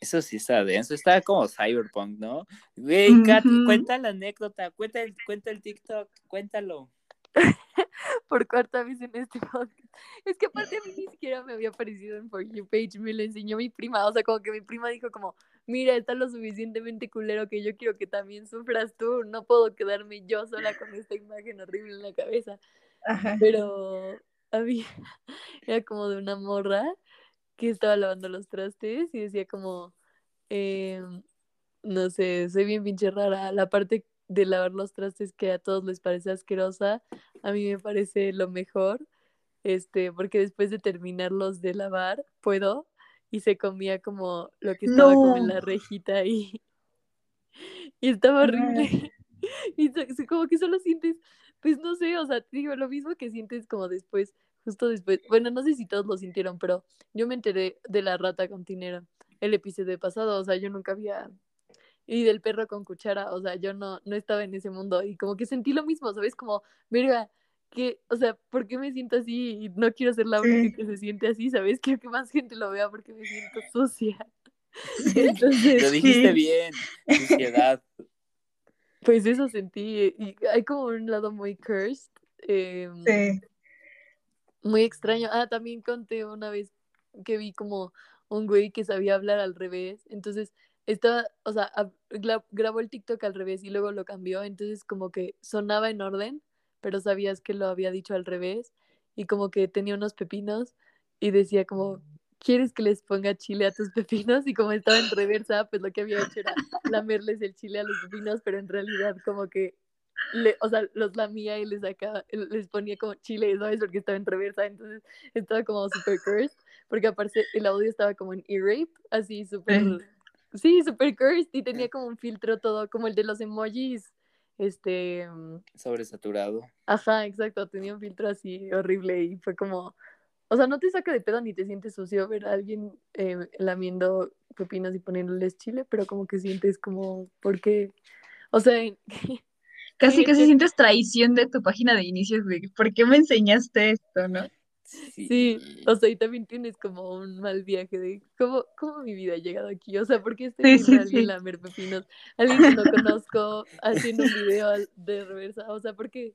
Eso sí está denso, está como cyberpunk, ¿no? Güey, Kat, Ujú. cuenta la anécdota, cuenta el, cuenta el TikTok, cuéntalo. por cuarta vez en este podcast. Es que aparte a mí ni siquiera me había aparecido en For You page, me lo enseñó mi prima, o sea, como que mi prima dijo como, mira, está lo suficientemente culero que yo quiero que también sufras tú, no puedo quedarme yo sola con esta imagen horrible en la cabeza. Ajá. Pero a mí era como de una morra que estaba lavando los trastes y decía como, em, no sé, soy bien pinche rara. La parte de lavar los trastes que a todos les parece asquerosa, a mí me parece lo mejor, este, porque después de terminarlos de lavar, puedo, y se comía como lo que estaba como en la rejita y, y estaba horrible. Y so- como que solo sientes, pues no sé, o sea, te digo, lo mismo que sientes como después, justo después. Bueno, no sé si todos lo sintieron, pero yo me enteré de la rata con tinera el episodio pasado, o sea, yo nunca había... Y del perro con cuchara, o sea, yo no, no estaba en ese mundo y como que sentí lo mismo, ¿sabes? Como, verga, que, o sea, ¿por qué me siento así y no quiero ser la Sí. única que se siente así, ¿sabes? Quiero que más gente lo vea porque me siento sucia. Entonces, Lo dijiste Sí. bien, suciedad. Pues eso sentí. Y hay como un lado muy cursed. eh, Sí. Muy extraño. Ah, también conté una vez que vi como un güey que sabía hablar al revés. Entonces estaba, o sea, ab- gra- grabó el TikTok al revés y luego lo cambió. Entonces como que sonaba en orden, pero sabías que lo había dicho al revés. Y como que tenía unos pepinos y decía como, ¿quieres que les ponga chile a tus pepinos? Y como estaba en reversa, pues lo que había hecho era lamerles el chile a los pepinos, pero en realidad como que, le, o sea, los lamía y les sacaba, les ponía como chile, ¿sabes? Porque estaba en reversa, entonces estaba como super cursed, porque aparte el audio estaba como en e-rape, así súper, sí, super cursed, y tenía como un filtro todo, como el de los emojis, este, mm, Sobresaturado. Ajá, exacto, tenía un filtro así horrible y fue como, o sea, no te saca de pedo ni te sientes sucio ver a alguien eh, lamiendo pepinos y poniéndoles chile, pero como que sientes como, ¿por qué? O sea, Casi, casi sientes traición de tu página de inicio, de ¿por qué me enseñaste esto, no? Sí. sí, o sea, y también tienes como un mal viaje de cómo, cómo mi vida ha llegado aquí, o sea, ¿por qué estoy Sí, sí, alguien lamer pepinos? Alguien que no conozco haciendo un video de reversa, o sea, ¿por qué?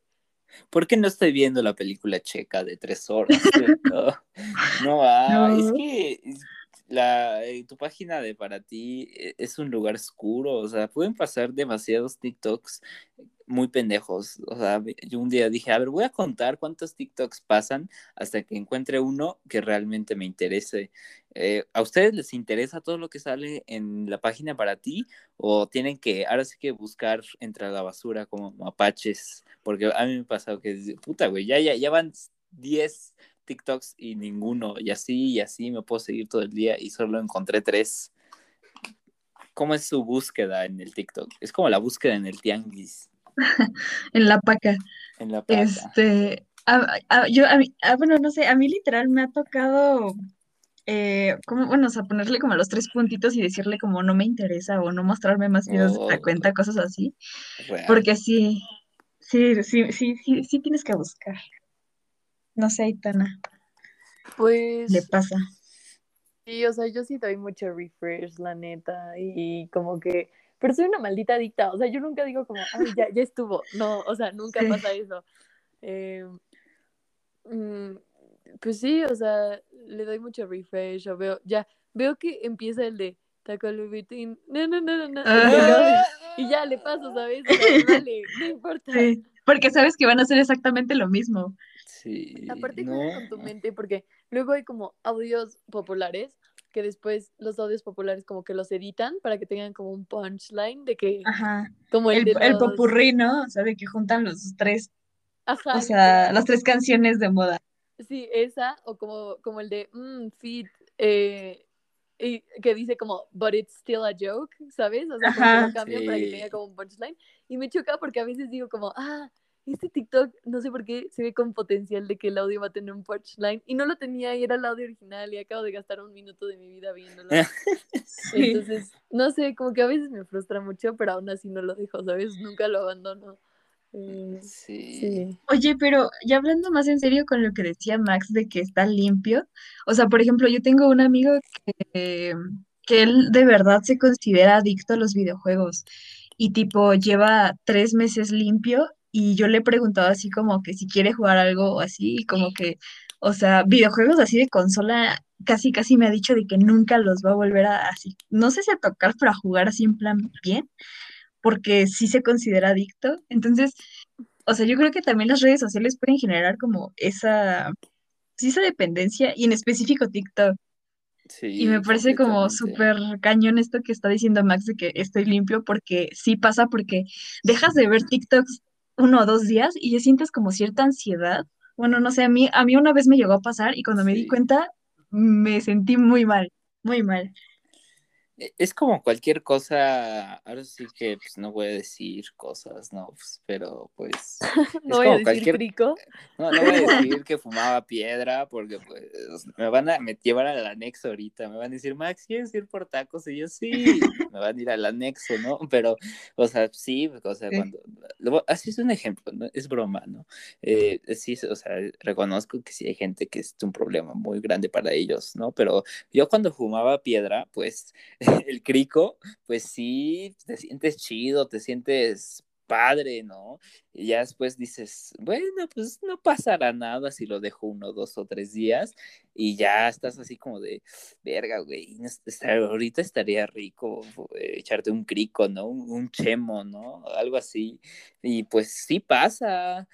¿Por qué no estoy viendo la película checa de tres horas? No, no, ah, No. es que la, eh, tu página de para ti eh, es un lugar oscuro, o sea, pueden pasar demasiados TikToks muy pendejos. O sea, yo un día dije, a ver, voy a contar cuántos TikToks pasan hasta que encuentre uno que realmente me interese. Eh, ¿A ustedes les interesa todo lo que sale en la página para ti? ¿O tienen que, ahora sí que buscar entre la basura como mapaches? Porque a mí me ha pasado que, puta, güey, ya, ya, ya van 10 TikToks y ninguno, y así, y así me puedo seguir todo el día y solo encontré tres. ¿Cómo es su búsqueda en el TikTok? Es como la búsqueda en el tianguis, En la paca. en la paca. Este, a- a- yo, a mí, ah, bueno, no sé, a mí literal me ha tocado, eh, como, bueno, o sea, ponerle como los tres puntitos y decirle como no me interesa o no mostrarme más videos de la Oh. cuenta, cosas así, Real. porque sí, sí, sí, sí, sí, sí tienes que buscar. No sé, Aitana, Pues le pasa. Sí, o sea, yo sí doy mucho refresh, la neta, y como que, pero soy una maldita adicta, o sea, yo nunca digo como, ay, ya, ya estuvo, no, o sea, nunca Sí. pasa eso. Eh, mm, Pues sí, o sea, le doy mucho refresh o veo, ya, veo que empieza el de Taco Lubitín, no, no, no, no, no, Ah. y ya le paso, ¿sabes? O sea, vale, no importa. Sí, porque sabes que van a hacer exactamente lo mismo. Sí, Aparte no. con tu mente porque luego hay como audios populares que después los audios populares como que los editan para que tengan como un punchline de que Ajá. como el, El, de el los- popurrí, ¿no? O sea, de que juntan los tres, Ajá, o sea, las tres canciones de moda. sí, esa o como como el de mm, fit eh, y que dice como but it's still a joke, ¿sabes? O sea, como que Ajá. lo cambian para que Sí. tenga como un punchline y me choca porque a veces digo como, ah, este TikTok, no sé por qué, se ve con potencial de que el audio va a tener un punchline y no lo tenía y era el audio original y acabo de gastar un minuto de mi vida viéndolo. Sí. Entonces, no sé, como que a veces me frustra mucho, pero aún así no lo dejo, ¿sabes? Nunca lo abandono. Eh, Sí. sí. Oye, pero ya hablando más en serio con lo que decía Max de que está limpio, o sea, por ejemplo, yo tengo un amigo que, que él de verdad se considera adicto a los videojuegos y tipo lleva tres meses limpio y yo le he preguntado así como que si quiere jugar algo o así y como que, o sea, videojuegos así de consola casi casi me ha dicho de que nunca los va a volver a así, no sé si a tocar, pero a jugar así en plan bien, porque sí se considera adicto, entonces... O sea, yo creo que también las redes sociales pueden generar como esa, sí, esa dependencia y en específico TikTok. Sí, Y me parece como súper cañón esto que está diciendo Max de que estoy limpio porque sí pasa porque dejas de ver TikToks uno o dos días y ya sientes como cierta ansiedad. Bueno, no sé, a mí, a mí una vez me llegó a pasar y cuando me di cuenta me sentí muy mal, muy mal. E- Es como cualquier cosa, ahora sí que pues no voy a decir cosas, ¿no? Pues, pero pues No voy a decir cualquier crico. No, no voy a decir que fumaba piedra porque pues me van a me llevar al anexo ahorita, me van a decir, Max, ¿quieres ir por tacos? Y yo sí, me van a ir al anexo, ¿no? Pero, o sea, sí, o sea, cuando, así es un ejemplo, ¿no? Es broma, ¿no? Eh, sí, o sea, reconozco que sí hay gente que es un problema muy grande para ellos, ¿no? Pero yo cuando fumaba piedra, pues el crico, pues sí, te sientes chido, te sientes padre, ¿no? Y ya después dices, bueno, pues no pasará nada si lo dejo uno, dos o tres días y ya estás así como de, verga, güey, ahorita estaría rico eh, echarte un crico, ¿no? Un, un chemo, ¿no? Algo así. Y pues sí pasa.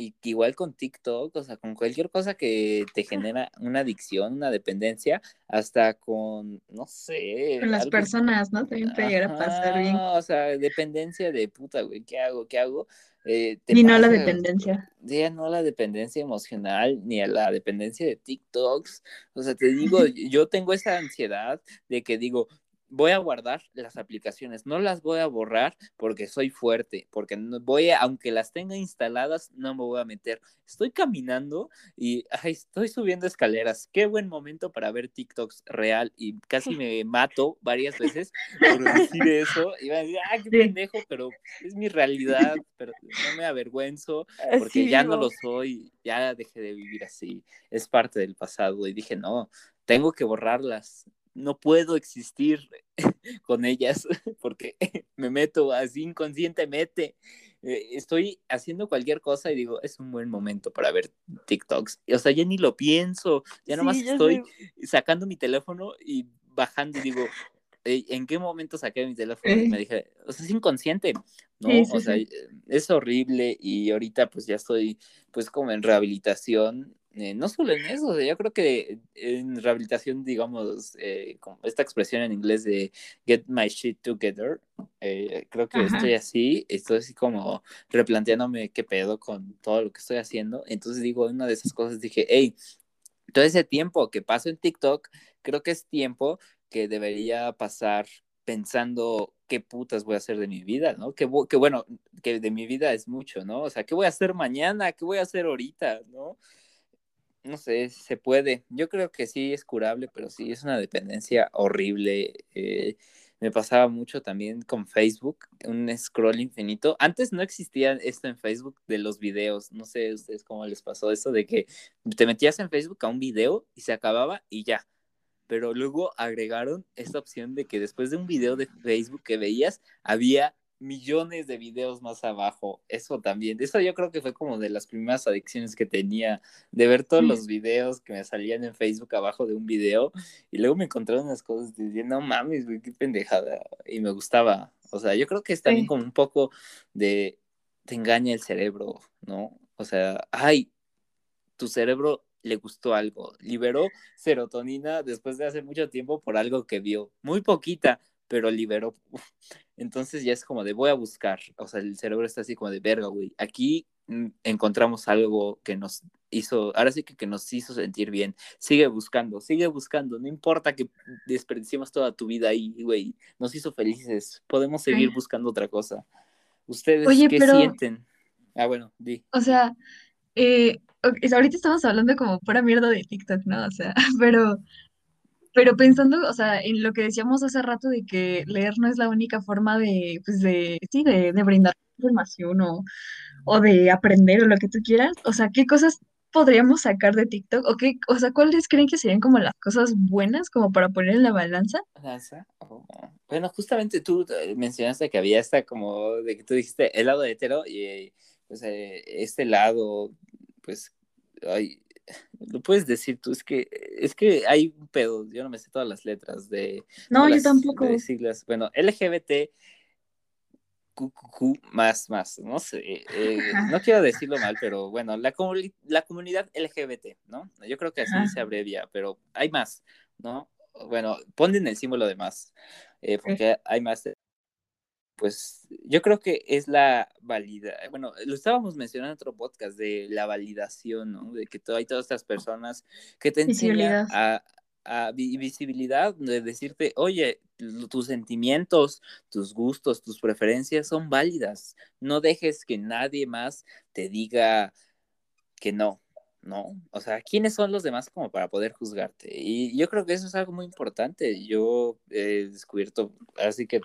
Y que igual con TikTok, o sea, con cualquier cosa que te genera una adicción, una dependencia, hasta con, no sé, Con las algo personas, ¿no? También puede llegar a pasar bien. O sea, dependencia de puta, güey, ¿qué hago? ¿Qué hago? Eh, te Ni no la pasa, dependencia. ya no a la dependencia emocional ni a la dependencia de TikToks. O sea, te digo, yo tengo esa ansiedad de que digo, voy a guardar las aplicaciones, no las voy a borrar porque soy fuerte, porque no voy a, aunque las tenga instaladas, no me voy a meter. Estoy caminando y ay, estoy subiendo escaleras. Qué buen momento para ver TikToks real y casi me mato varias veces por decir eso. Y van a decir, ah, qué pendejo, pero es mi realidad, pero no me avergüenzo porque Así ya no lo soy, ya dejé de vivir así, es parte del pasado y dije, no, tengo que borrarlas, no puedo existir con ellas porque me meto así inconscientemente, Eh, estoy haciendo cualquier cosa y digo, es un buen momento para ver TikToks, o sea, ya ni lo pienso, ya nomás Sí, estoy sacando mi teléfono y bajando y digo, "Ey, ¿en qué momento saqué mi teléfono? Y me dije, o sea, es inconsciente, ¿no? Sí, sí, o sea, es horrible y ahorita pues ya estoy pues como en rehabilitación, eh, no solo en eso, o sea, yo creo que en rehabilitación, digamos, eh, como esta expresión en inglés de get my shit together, eh, creo que Ajá. estoy así, estoy así como replanteándome qué pedo con todo lo que estoy haciendo, entonces digo, una de esas cosas dije, hey, todo ese tiempo que paso en TikTok, creo que es tiempo que debería pasar pensando qué putas voy a hacer de mi vida, ¿no? Que, que bueno, que de mi vida es mucho, ¿no? O sea, ¿qué voy a hacer mañana? ¿Qué voy a hacer ahorita? ¿No? No sé, se puede. Yo creo que sí es curable, pero sí es una dependencia horrible. Eh, me pasaba mucho también con Facebook, un scroll infinito. Antes no existía esto en Facebook de los videos. No sé ustedes cómo les pasó eso de que te metías en Facebook a un video y se acababa y ya. Pero luego agregaron esta opción de que después de un video de Facebook que veías, había millones de videos más abajo. Eso también. Eso yo creo que fue como de las primeras adicciones que tenía, de ver todos los videos que me salían en Facebook abajo de un video. Y luego me encontraron unas cosas diciendo, no mames, güey, qué pendejada. Y me gustaba. O sea, yo creo que es también como un poco de, te engaña el cerebro, ¿no? O sea, ay, tu cerebro le gustó algo, liberó serotonina después de hace mucho tiempo por algo que vio, muy poquita, pero liberó. Entonces ya es como de voy a buscar, o sea, el cerebro está así como de verga, güey. Aquí mm, encontramos algo que nos hizo, ahora sí que, que nos hizo sentir bien. Sigue buscando, sigue buscando, no importa que desperdiciemos toda tu vida ahí, güey. Nos hizo felices, podemos seguir buscando otra cosa. ¿Ustedes qué sienten? Ah, bueno, di. O sea, eh, ahorita estamos hablando como pura mierda de TikTok, ¿no? O sea, pero, pero pensando, o sea, en lo que decíamos hace rato de que leer no es la única forma de, pues de, sí, de, de brindar información o, o de aprender o lo que tú quieras, o sea, ¿qué cosas podríamos sacar de TikTok? ¿O qué, o sea, cuáles creen que serían como las cosas buenas como para poner en la balanza? Oh, bueno, justamente tú eh, mencionaste que había esta como de que tú dijiste el lado hetero y pues eh, este lado pues, ay, lo puedes decir tú, es que, es que hay un pedo, yo no me sé todas las letras de... No, yo tampoco. siglas. Bueno, LGBT, QQQ, más, más, no sé, eh, no quiero decirlo mal, pero bueno, la, la comunidad LGBT, ¿no? Yo creo que así se abrevia, pero hay más, ¿no? Bueno, ponen el símbolo de más, eh, porque hay más pues yo creo que es la valida, bueno, lo estábamos mencionando en otro podcast de la validación, ¿no? De que hay todas estas personas que te enseñan a, a visibilidad, de decirte, oye, tus sentimientos, tus gustos, tus preferencias son válidas. No dejes que nadie más te diga que no, ¿no? O sea, ¿quiénes son los demás como para poder juzgarte? Y yo creo que eso es algo muy importante. Yo he descubierto, así que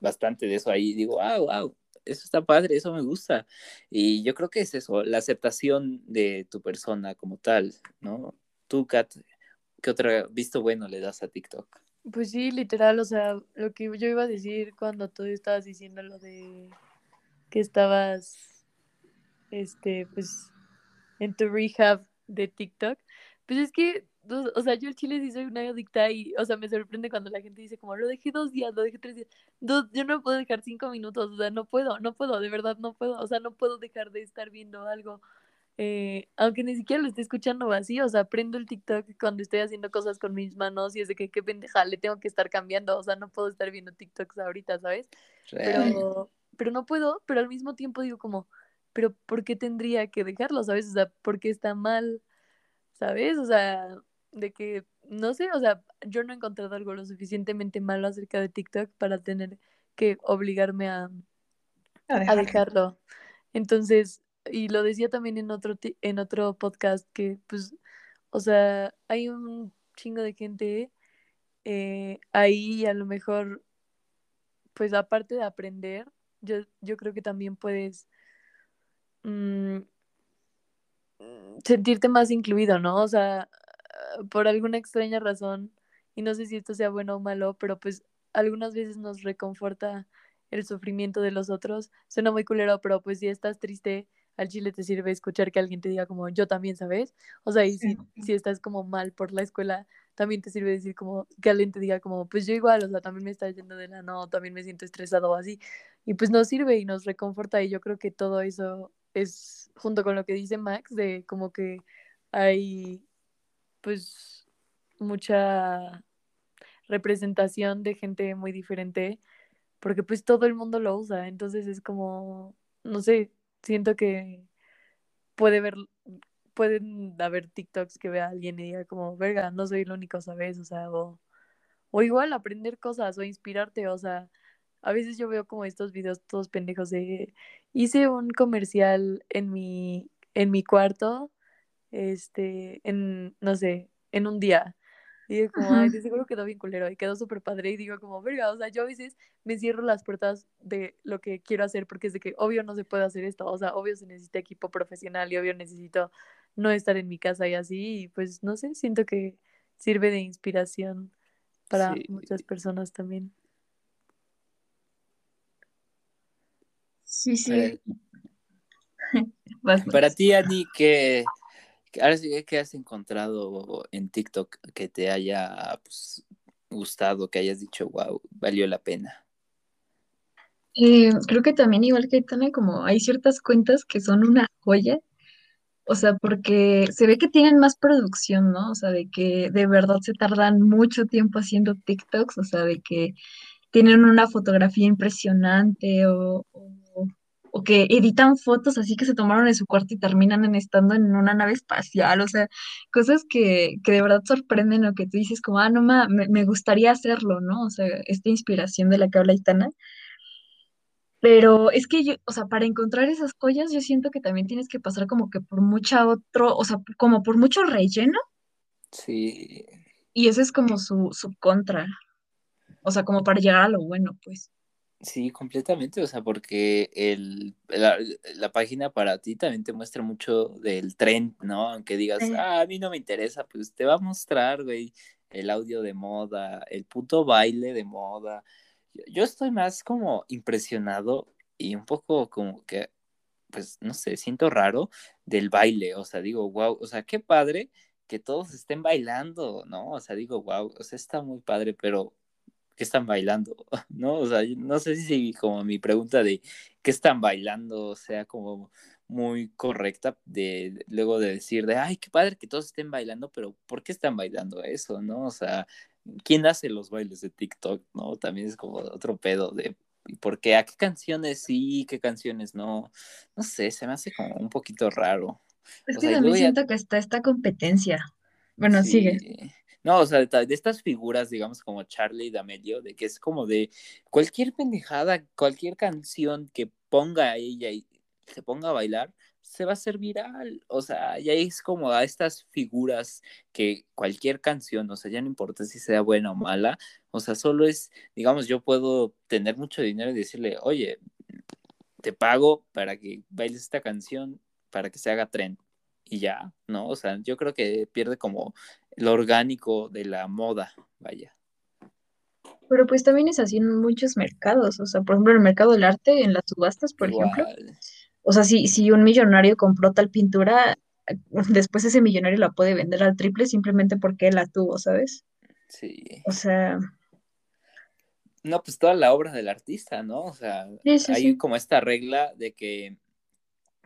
bastante de eso ahí. Digo, wow, wow, eso está padre, eso me gusta. Y yo creo que es eso, la aceptación de tu persona como tal, ¿no? Tú, Kat, ¿qué otro visto bueno le das a TikTok? Pues sí, literal, o sea, lo que yo iba a decir cuando tú estabas diciendo lo de que estabas, este, pues, en tu rehab de TikTok, pues es que o sea, yo el chile sí soy una adicta y, o sea, me sorprende cuando la gente dice como, lo dejé dos días, lo dejé tres días. yo no puedo dejar cinco minutos, o sea, no puedo, no puedo, de verdad no puedo, o sea, no puedo dejar de estar viendo algo, eh, aunque ni siquiera lo esté escuchando así, o sea, prendo el TikTok cuando estoy haciendo cosas con mis manos y es de que qué pendeja, le tengo que estar cambiando, o sea, no puedo estar viendo TikToks ahorita, ¿sabes? Pero, pero no puedo, pero al mismo tiempo digo como, pero ¿por qué tendría que dejarlo, sabes? O sea, ¿por qué está mal? ¿Sabes? O sea, de que, no sé, o sea, yo no he encontrado algo lo suficientemente malo acerca de TikTok para tener que obligarme a, a, dejarlo. Entonces, y lo decía también en otro, en otro podcast que, pues, o sea, hay un chingo de gente eh, ahí a lo mejor, pues aparte de aprender, yo, yo creo que también puedes mm, sentirte más incluido, ¿no? O sea, por alguna extraña razón, y no sé si esto sea bueno o malo, pero pues algunas veces nos reconforta el sufrimiento de los otros. Suena muy culero, pero pues si estás triste, al chile te sirve escuchar que alguien te diga como yo también, ¿sabes? O sea, y si, si estás como mal por la escuela, también te sirve decir como que alguien te diga como pues yo igual, o sea, también me está yendo de la no, también me siento estresado o así. Y pues nos sirve y nos reconforta y yo creo que todo eso es junto con lo que dice Max de como que hay pues mucha representación de gente muy diferente, porque pues todo el mundo lo usa, entonces es como, no sé, siento que puede ver, pueden haber TikToks que vea a alguien y diga como, verga, no soy el único, ¿sabes? O sea, o, o igual aprender cosas o inspirarte, o sea, a veces yo veo como estos videos todos pendejos de, hice un comercial en mi, en mi cuarto este, en, no sé, en un día. Y digo como, ay, de seguro quedó bien culero y quedó súper padre. Y digo como, verga, o sea, yo a veces me cierro las puertas de lo que quiero hacer porque es de que obvio no se puede hacer esto. O sea, obvio se necesita equipo profesional y obvio necesito no estar en mi casa y así. Y pues no sé, siento que sirve de inspiración para muchas personas también. Sí, sí. Para ti, Ani, ¿qué, qué- ahora sí, ¿qué has encontrado en TikTok que te haya pues, gustado, que hayas dicho, wow, valió la pena? Eh, creo que también igual que Aitana, como hay ciertas cuentas que son una joya, o sea, porque se ve que tienen más producción, ¿no? O sea, de que de verdad se tardan mucho tiempo haciendo TikToks, o sea, de que tienen una fotografía impresionante o, o que editan fotos así que se tomaron en su cuarto y terminan en estando en una nave espacial, o sea, cosas que, que de verdad sorprenden o que tú dices como, ah, no, ma, me, me gustaría hacerlo, ¿no? O sea, esta inspiración de la que habla Aitana. Pero es que yo, o sea, para encontrar esas joyas, yo siento que también tienes que pasar como que por mucha otro, o sea, como por mucho relleno, Sí, y ese es como su, su contra, o sea, como para llegar a lo bueno, pues. Sí, completamente, o sea, porque el, la, la página para ti también te muestra mucho del trend, ¿no? Aunque digas, Sí. ah, a mí no me interesa, pues te va a mostrar, güey, el audio de moda, el puto baile de moda. Yo, yo estoy más como impresionado y un poco como que, pues, no sé, siento raro del baile, o sea, digo, wow, o sea, qué padre que todos estén bailando, ¿no? O sea, digo, wow, o sea, está muy padre, pero ¿qué están bailando? ¿No? O sea, no sé si como mi pregunta de qué están bailando sea como muy correcta de, luego de decir de, ay, qué padre que todos estén bailando, pero ¿por qué están bailando eso, no? O sea, ¿quién hace los bailes de TikTok, no? También es como otro pedo de ¿por qué? ¿A qué canciones sí? ¿Qué canciones no? No sé, se me hace como un poquito raro. Es O que sea, también ya siento que está esta competencia. Bueno, sigue. No, o sea, de, ta- de estas figuras, digamos, como Charlie D'Amelio, de que es como de cualquier pendejada, cualquier canción que ponga ella y se ponga a bailar, se va a hacer viral. O sea, ya es como a estas figuras que cualquier canción, o sea, ya no importa si sea buena o mala, o sea, solo es, digamos, yo puedo tener mucho dinero y decirle, oye, te pago para que bailes esta canción, para que se haga tren. Y ya, ¿no? O sea, yo creo que pierde como lo orgánico de la moda, vaya. Pero pues también es así en muchos mercados, o sea, por ejemplo, en el mercado del arte, en las subastas, por ejemplo, o sea, si, si un millonario compró tal pintura, después ese millonario la puede vender al triple simplemente porque él la tuvo, ¿sabes? sí. O sea, No, pues toda la obra del artista, ¿no? O sea, sí, sí, hay sí. como esta regla de que,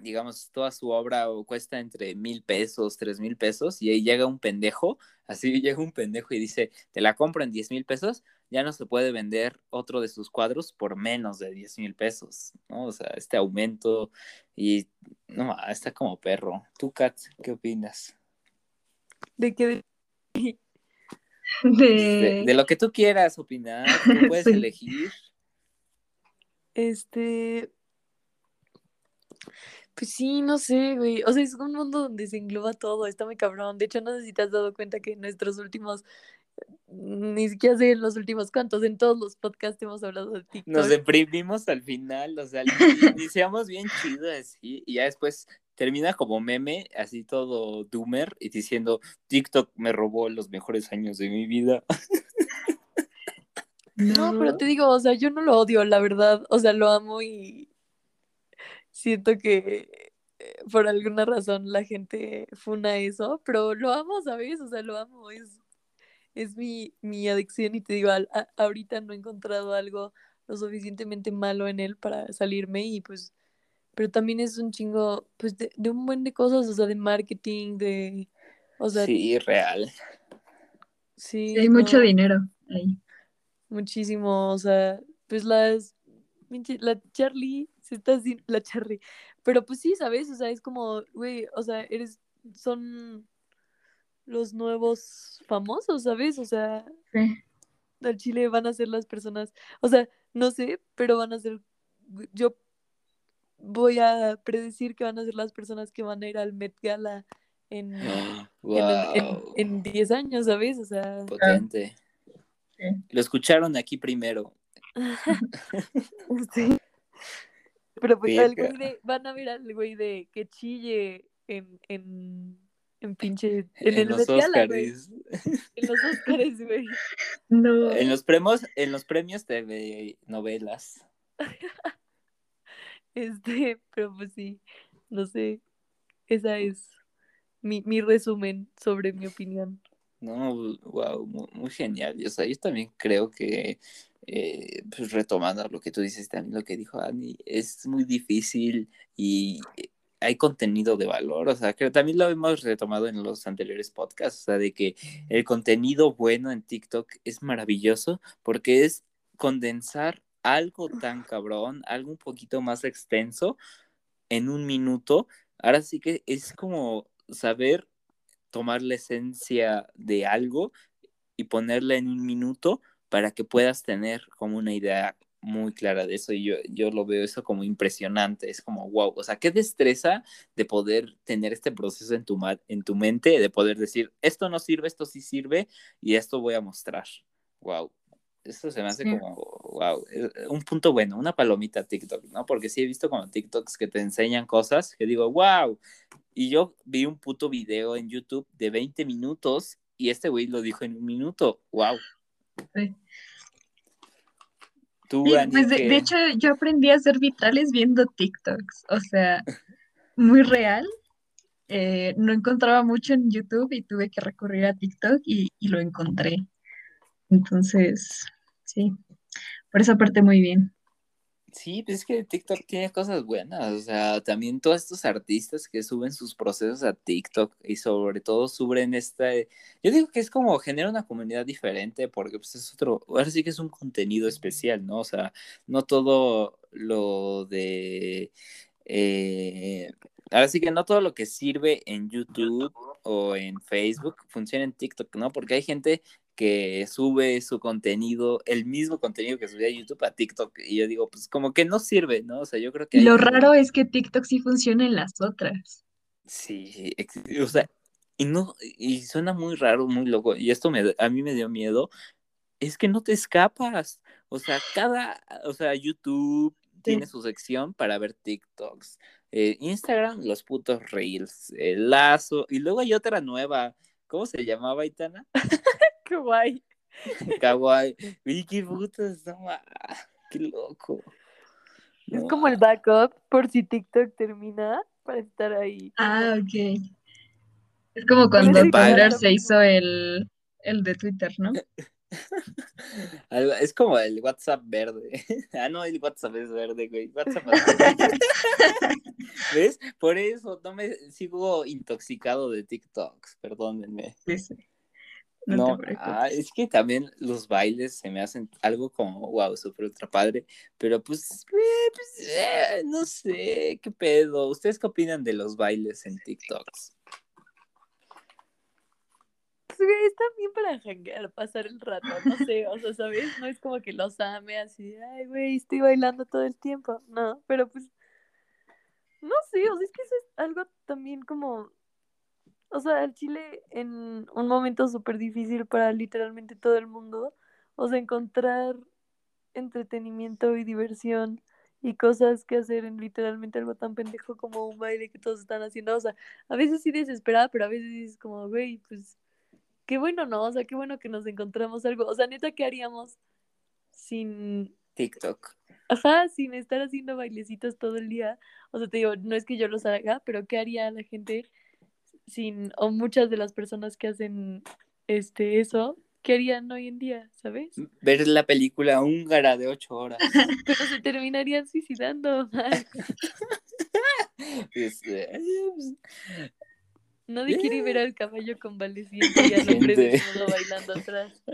digamos, toda su obra o cuesta entre mil pesos, tres mil pesos, y ahí llega un pendejo, así llega un pendejo y dice, te la compro en diez mil pesos, ya no se puede vender otro de sus cuadros por menos de diez mil pesos, ¿no? O sea, este aumento y, no, está como perro. Tú, Kat, ¿qué opinas? De que De, De... de lo que tú quieras opinar, tú puedes Sí. elegir. Este, pues sí, no sé, güey. O sea, es un mundo donde se engloba todo, está muy cabrón. De hecho, no sé si te has dado cuenta que en nuestros últimos, ni siquiera sé en los últimos cuantos, en todos los podcasts hemos hablado de Nos TikTok. deprimimos al final, o sea, ini- iniciamos bien chido así, y ya después termina como meme, así todo doomer, y diciendo, TikTok me robó los mejores años de mi vida. No, pero te digo, o sea, yo no lo odio, la verdad. O sea, lo amo y siento que eh, por alguna razón la gente funa eso, pero lo amo, ¿sabes? O sea, lo amo, es, es mi, mi adicción y te digo, a- ahorita no he encontrado algo lo suficientemente malo en él para salirme y pues, pero también es un chingo, pues, de, de un buen de cosas, o sea, de marketing, de, o sea, Sí, real. sí, Sí, hay mucho dinero ahí. muchísimo, o sea, pues las, la Charlie se está haciendo, la Charlie, pero pues sí, ¿sabes? O sea, es como, güey, o sea, eres, son los nuevos famosos, ¿sabes? O sea, Sí. al Chile van a ser las personas, o sea, no sé, pero van a ser, yo voy a predecir que van a ser las personas que van a ir al Met Gala en, en, en, Wow, en 10 años, ¿sabes? O sea, potente. Sí. Lo escucharon aquí primero. sí. Pero pues al güey de, van a ver al güey de que chille en, en, en pinche, en, En el los güey. Óscares. En los Óscares, güey. No. En los premios, en los premios de novelas. Este, pero pues sí, no sé. Esa es mi, mi resumen sobre mi opinión. No, wow, muy, muy genial. O sea, yo también creo que, eh, pues retomando lo que tú dices, también lo que dijo Ani, es muy difícil y hay contenido de valor, o sea, que también lo hemos retomado en los anteriores podcasts, o sea, de que el contenido bueno en TikTok es maravilloso porque es condensar algo tan cabrón, algo un poquito más extenso en un minuto. Ahora sí que es como saber tomar la esencia de algo y ponerla en un minuto para que puedas tener como una idea muy clara de eso y yo, yo lo veo eso como impresionante, es como wow, o sea, qué destreza de poder tener este proceso en tu, en tu mente, de poder decir, esto no sirve, esto sí sirve y esto voy a mostrar, wow, eso se me hace como, wow, un punto bueno, una palomita TikTok, ¿no? Porque sí he visto como TikToks que te enseñan cosas que digo, wow, y yo vi un puto video en YouTube de 20 minutos y este güey lo dijo en un minuto, wow. Sí pues de, hecho, yo aprendí a hacer vitrales viendo TikToks, o sea, muy real. Eh, no encontraba mucho en YouTube y tuve que recurrir a TikTok y, y lo encontré. Entonces, sí, por esa parte muy bien. Sí, pues es que TikTok tiene cosas buenas, o sea, también todos estos artistas que suben sus procesos a TikTok y sobre todo suben esta, yo digo que es como genera una comunidad diferente porque pues es otro, ahora sí que es un contenido especial, ¿no? O sea, no todo lo de, eh, ahora sí que no todo lo que sirve en YouTube o en Facebook funciona en TikTok, ¿no? Porque hay gente que sube su contenido, el mismo contenido que subía a YouTube a TikTok. Y yo digo, pues como que no sirve, ¿no? O sea, yo creo que... Lo raro es que TikTok sí funciona en las otras. Sí, o sea, y no, y suena muy raro, muy loco, y esto me, a mí me dio miedo, es que no te escapas. O sea, cada, o sea, YouTube tiene su sección para ver TikToks. Eh, Instagram, los putos reels, el lazo, y luego hay otra nueva. ¿Cómo se llamaba, Itana? Kawaii. Kawaii. Uy, qué putas, no Qué loco. Es como el backup por si TikTok termina para estar ahí. Ah, ok. Es como cuando Twitter se hizo el, el de Twitter, ¿no? Es como el WhatsApp verde. Ah, no, el WhatsApp es verde, güey. WhatsApp ¿Ves? Por eso no me sigo intoxicado de TikToks, perdónenme. Sí, sí. No, ah, es que también los bailes se me hacen algo como, wow, súper ultra padre, pero pues, eh, pues eh, no sé, qué pedo. ¿Ustedes qué opinan de los bailes en TikToks? Pues, es también para janguear, pasar el rato, no sé, o sea, ¿sabes? No es como que los ame así, ay, güey, estoy bailando todo el tiempo, no, pero pues, no sé, o sea, es que eso es algo también como o sea, el Chile en un momento súper difícil para literalmente todo el mundo, o sea, encontrar entretenimiento y diversión y cosas que hacer en literalmente algo tan pendejo como un baile que todos están haciendo, o sea, a veces sí desesperada, pero a veces es como, güey, pues, qué bueno, ¿no? O sea, qué bueno que nos encontramos algo, o sea, neta, ¿qué haríamos sin... TikTok. Ajá, sin estar haciendo bailecitos todo el día. O sea, te digo, no es que yo los haga, pero ¿qué haría la gente sin, o muchas de las personas que hacen este eso, ¿qué harían hoy en día, sabes? Ver la película húngara de ocho horas. Pero se terminarían suicidando. Este, pues, Nadie quiere ver al caballo convaleciente y al hombre desnudo bailando atrás.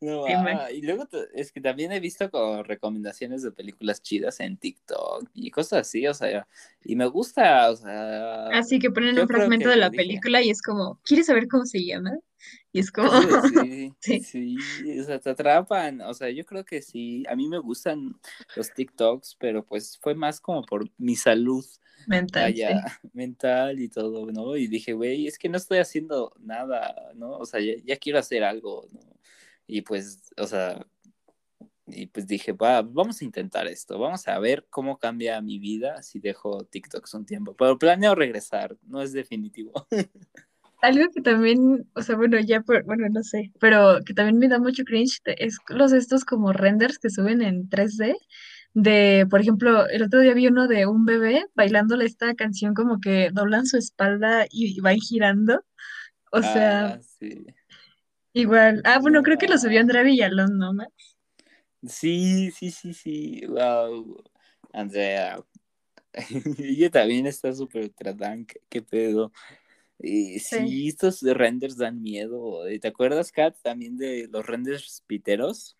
No, ah, y luego es que también he visto como recomendaciones de películas chidas en TikTok y cosas así, o sea, y me gusta, o sea. Así que ponen un fragmento de la película y es como, ¿quieres saber cómo se llama? Y es como. Sí, sí, sí, o sea, te atrapan, o sea, yo creo que sí, a mí me gustan los TikToks, pero pues fue más como por mi salud. Mental. mental y todo, ¿no? Y dije, güey, es que no estoy haciendo nada, ¿no? O sea, ya, ya quiero hacer algo, ¿no? Y pues, o sea, y pues dije, va, vamos a intentar esto, vamos a ver cómo cambia mi vida si dejo TikToks un tiempo. Pero planeo regresar, no es definitivo. algo que también, o sea, bueno, ya, por, bueno, no sé, pero que también me da mucho cringe es los estos como renders que suben en 3D de, por ejemplo, el otro día vi uno de un bebé bailándole esta canción como que doblan su espalda y, y van girando, o sea, Ah, sí. Igual, ah, bueno, creo que lo subió. Andrea Villalón, ¿no? ma? Sí, sí, sí, sí. Wow. Andrea. Ella también está súper ultra dank. ¿Qué pedo? Y Sí. sí, estos renders dan miedo. ¿Te acuerdas, Kat, también de los renders piteros?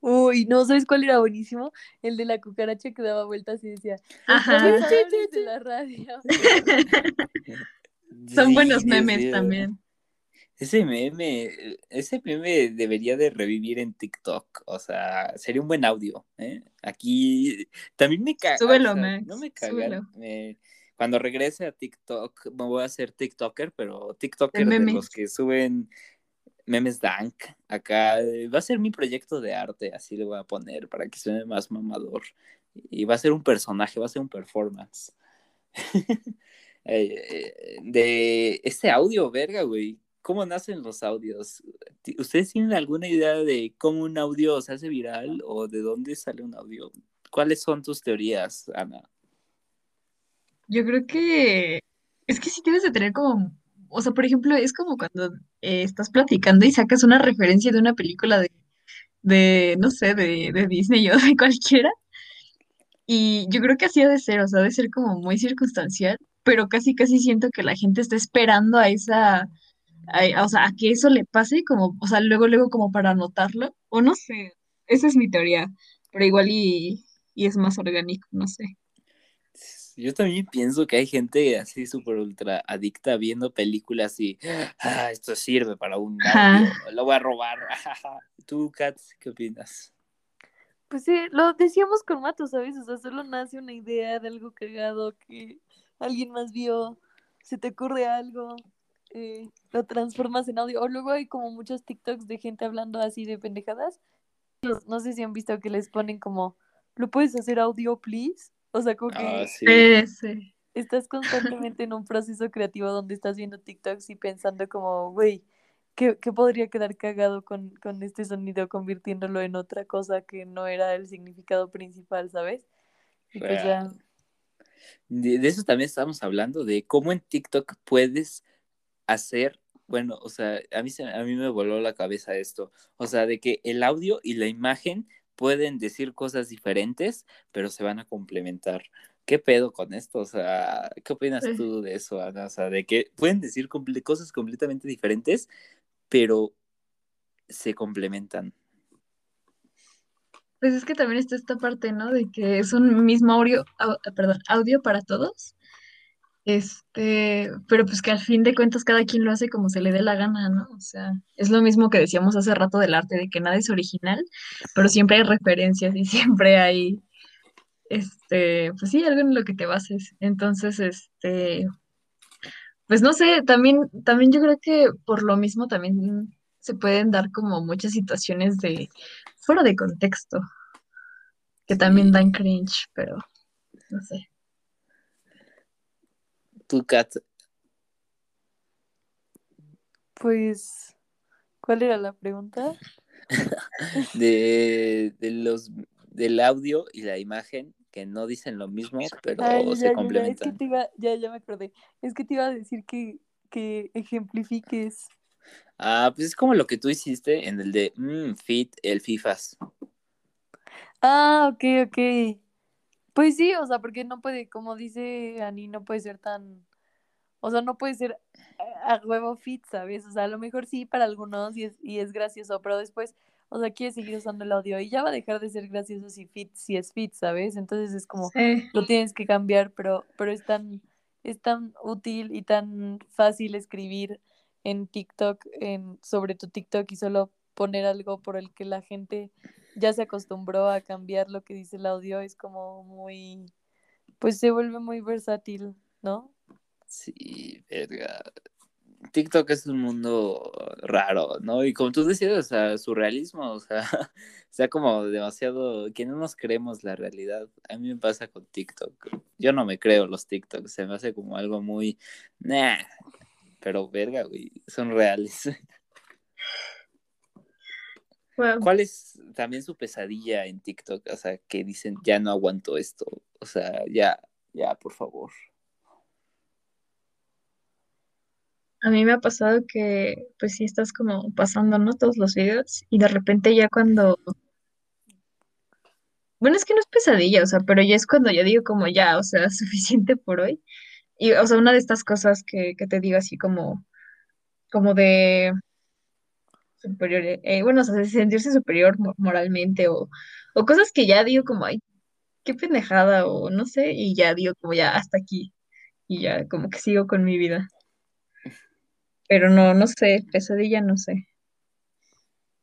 Uy, no, ¿sabes cuál era buenísimo? El de la cucaracha que daba vueltas y decía, Ajá. de la radio. Son Sí, buenos memes mío. también. Ese meme, ese meme debería de revivir en TikTok. O sea, sería un buen audio. ¿eh? Aquí también me caga. Súbelo, o sea, Max, no me súbelo. me- cuando regrese a TikTok, me voy a hacer TikToker, pero TikToker De los que suben memes dank. Acá eh, va a ser mi proyecto de arte, así le voy a poner para que suene más mamador. Y va a ser un personaje, va a ser un performance. Eh, eh, de este audio, verga, güey. ¿Cómo nacen los audios? ¿Ustedes tienen alguna idea de cómo un audio se hace viral o de dónde sale un audio? ¿Cuáles son tus teorías, Ana? Yo creo que es que sí debes de tener como, o sea, por ejemplo, es como cuando eh, estás platicando y sacas una referencia de una película de, de no sé, de, de Disney o de cualquiera. Y yo creo que así ha de ser, o sea, ha de ser como muy circunstancial, pero casi, casi siento que la gente está esperando a esa, a- o sea, a que eso le pase, como, o sea, luego, luego como para anotarlo, o no sé, esa es mi teoría, pero igual y, y es más orgánico, no sé. Yo también pienso que hay gente así súper ultra adicta viendo películas y "Ah, esto sirve para un audio, lo voy a robar. ¿Tú, Kat, qué opinas? Pues sí, lo decíamos con Mato, ¿sabes? O sea, solo nace una idea de algo cagado que alguien más vio, se te ocurre algo, eh, lo transformas en audio. O luego hay como muchos TikToks de gente hablando así de pendejadas. Los- No sé si han visto que les ponen como, ¿lo puedes hacer audio, please? O sea, como Ah, que sí. Estás constantemente en un proceso creativo donde estás viendo TikToks y pensando como, güey, ¿qué, qué podría quedar cagado con, con este sonido convirtiéndolo en otra cosa que no era el significado principal, ¿sabes? Y pues ya. De, de eso también estamos hablando, de cómo en TikTok puedes hacer, bueno, o sea, a mí, se- a mí me voló la cabeza esto, o sea, de que el audio y la imagen pueden decir cosas diferentes, pero se van a complementar. ¿Qué pedo con esto? O sea, ¿qué opinas Sí. tú de eso, Ana? O sea, de que pueden decir comple- cosas completamente diferentes, pero se complementan. Pues es que también está esta parte, ¿no? De que es un mismo audio, au- perdón, audio para todos. Este, pero pues que al fin de cuentas cada quien lo hace como se le dé la gana, ¿no? O sea, es lo mismo que decíamos hace rato del arte, de que nada es original, pero siempre hay referencias y siempre hay, este, pues sí, algo en lo que te bases. Entonces, este, pues no sé, también, también yo creo que por lo mismo también se pueden dar como muchas situaciones de fuera de contexto, que también dan cringe, pero no sé. Tú, Kat, pues, ¿cuál era la pregunta? de, de los del audio y la imagen que no dicen lo mismo, pero Ay, ya, se ya, ya, es que complementan. te iba, ya, ya me acordé, es que te iba a decir que, que ejemplifiques. Ah, pues es como lo que tú hiciste en el de mm, Fit, el FIFAs. Ah, ok, ok. Pues sí, o sea, porque no puede, como dice Ani, no puede ser tan, o sea, no puede ser a huevo fit, ¿sabes? O sea, a lo mejor sí para algunos y es, y es gracioso, pero después, o sea, quiere seguir usando el audio y ya va a dejar de ser gracioso si fit, si es fit, ¿sabes? Entonces es como, Sí. lo tienes que cambiar, pero, pero es tan, es tan útil y tan fácil escribir en TikTok, en, sobre tu TikTok y solo poner algo por el que la gente ya se acostumbró a cambiar lo que dice el audio, es como muy, pues se vuelve muy versátil, ¿no? Sí, verga. TikTok es un mundo raro, ¿no? Y como tú decías, o sea, surrealismo, o sea, sea como demasiado, que no nos creemos la realidad. A mí me pasa con TikTok. Yo no me creo los TikToks, se me hace como algo muy, nah. pero verga, güey, son reales. Wow. ¿Cuál es también su pesadilla en TikTok? O sea, que dicen, ya no aguanto esto. O sea, ya, ya, por favor. A mí me ha pasado que, pues sí, estás como pasando, ¿no? Todos los videos y de repente ya cuando, bueno, es que no es pesadilla, o sea, pero ya es cuando yo digo como ya, o sea, suficiente por hoy. Y, o sea, una de estas cosas que, que te digo así como, como de superior, eh, bueno, o sea, sentirse superior mo- moralmente o, o cosas que ya digo como, ay, qué pendejada o no sé, y ya digo como ya hasta aquí y ya como que sigo con mi vida. Pero no, no sé, pesadilla no sé.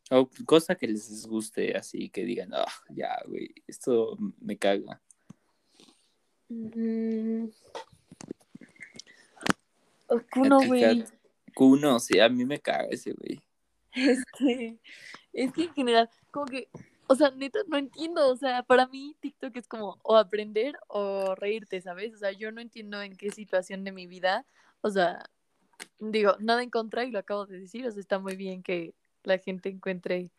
O cosa que les guste, así que digan, ah, ya, güey, esto me caga. Mm. Oh, Kuno, güey. Kuno, sí, a mí me caga ese güey. Este, es que en general, como que, o sea, neta, no entiendo, o sea, para mí TikTok es como o aprender o reírte, ¿sabes? O sea, yo no entiendo en qué situación de mi vida, o sea, digo, nada en contra y lo acabo de decir, o sea, está muy bien que la gente encuentre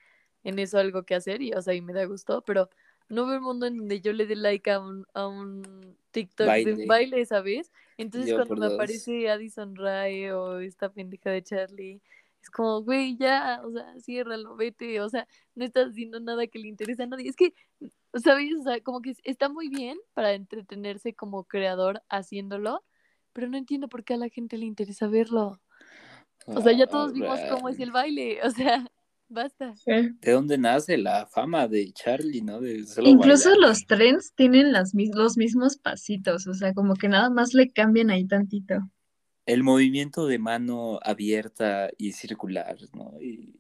en eso algo que hacer y, o sea, y me da gusto, pero no veo el mundo en donde yo le dé like a un, a un TikTok de un baile, ¿sabes? Entonces Yo cuando me dos. aparece Addison Rae o esta pendeja de Charlie, es como, güey, ya, o sea, ciérralo, vete, o sea, no estás haciendo nada que le interese a nadie. Es que, ¿sabes? O sea, como que está muy bien para entretenerse como creador haciéndolo, pero no entiendo por qué a la gente le interesa verlo. O sea, ya todos vimos cómo es el baile, o sea, basta. Sí. ¿De dónde nace la fama de Charlie, no? De solo Incluso bailar. los trends tienen las, mis- los mismos pasitos, o sea, como que nada más le cambian ahí tantito. El movimiento de mano abierta y circular, ¿no? Y,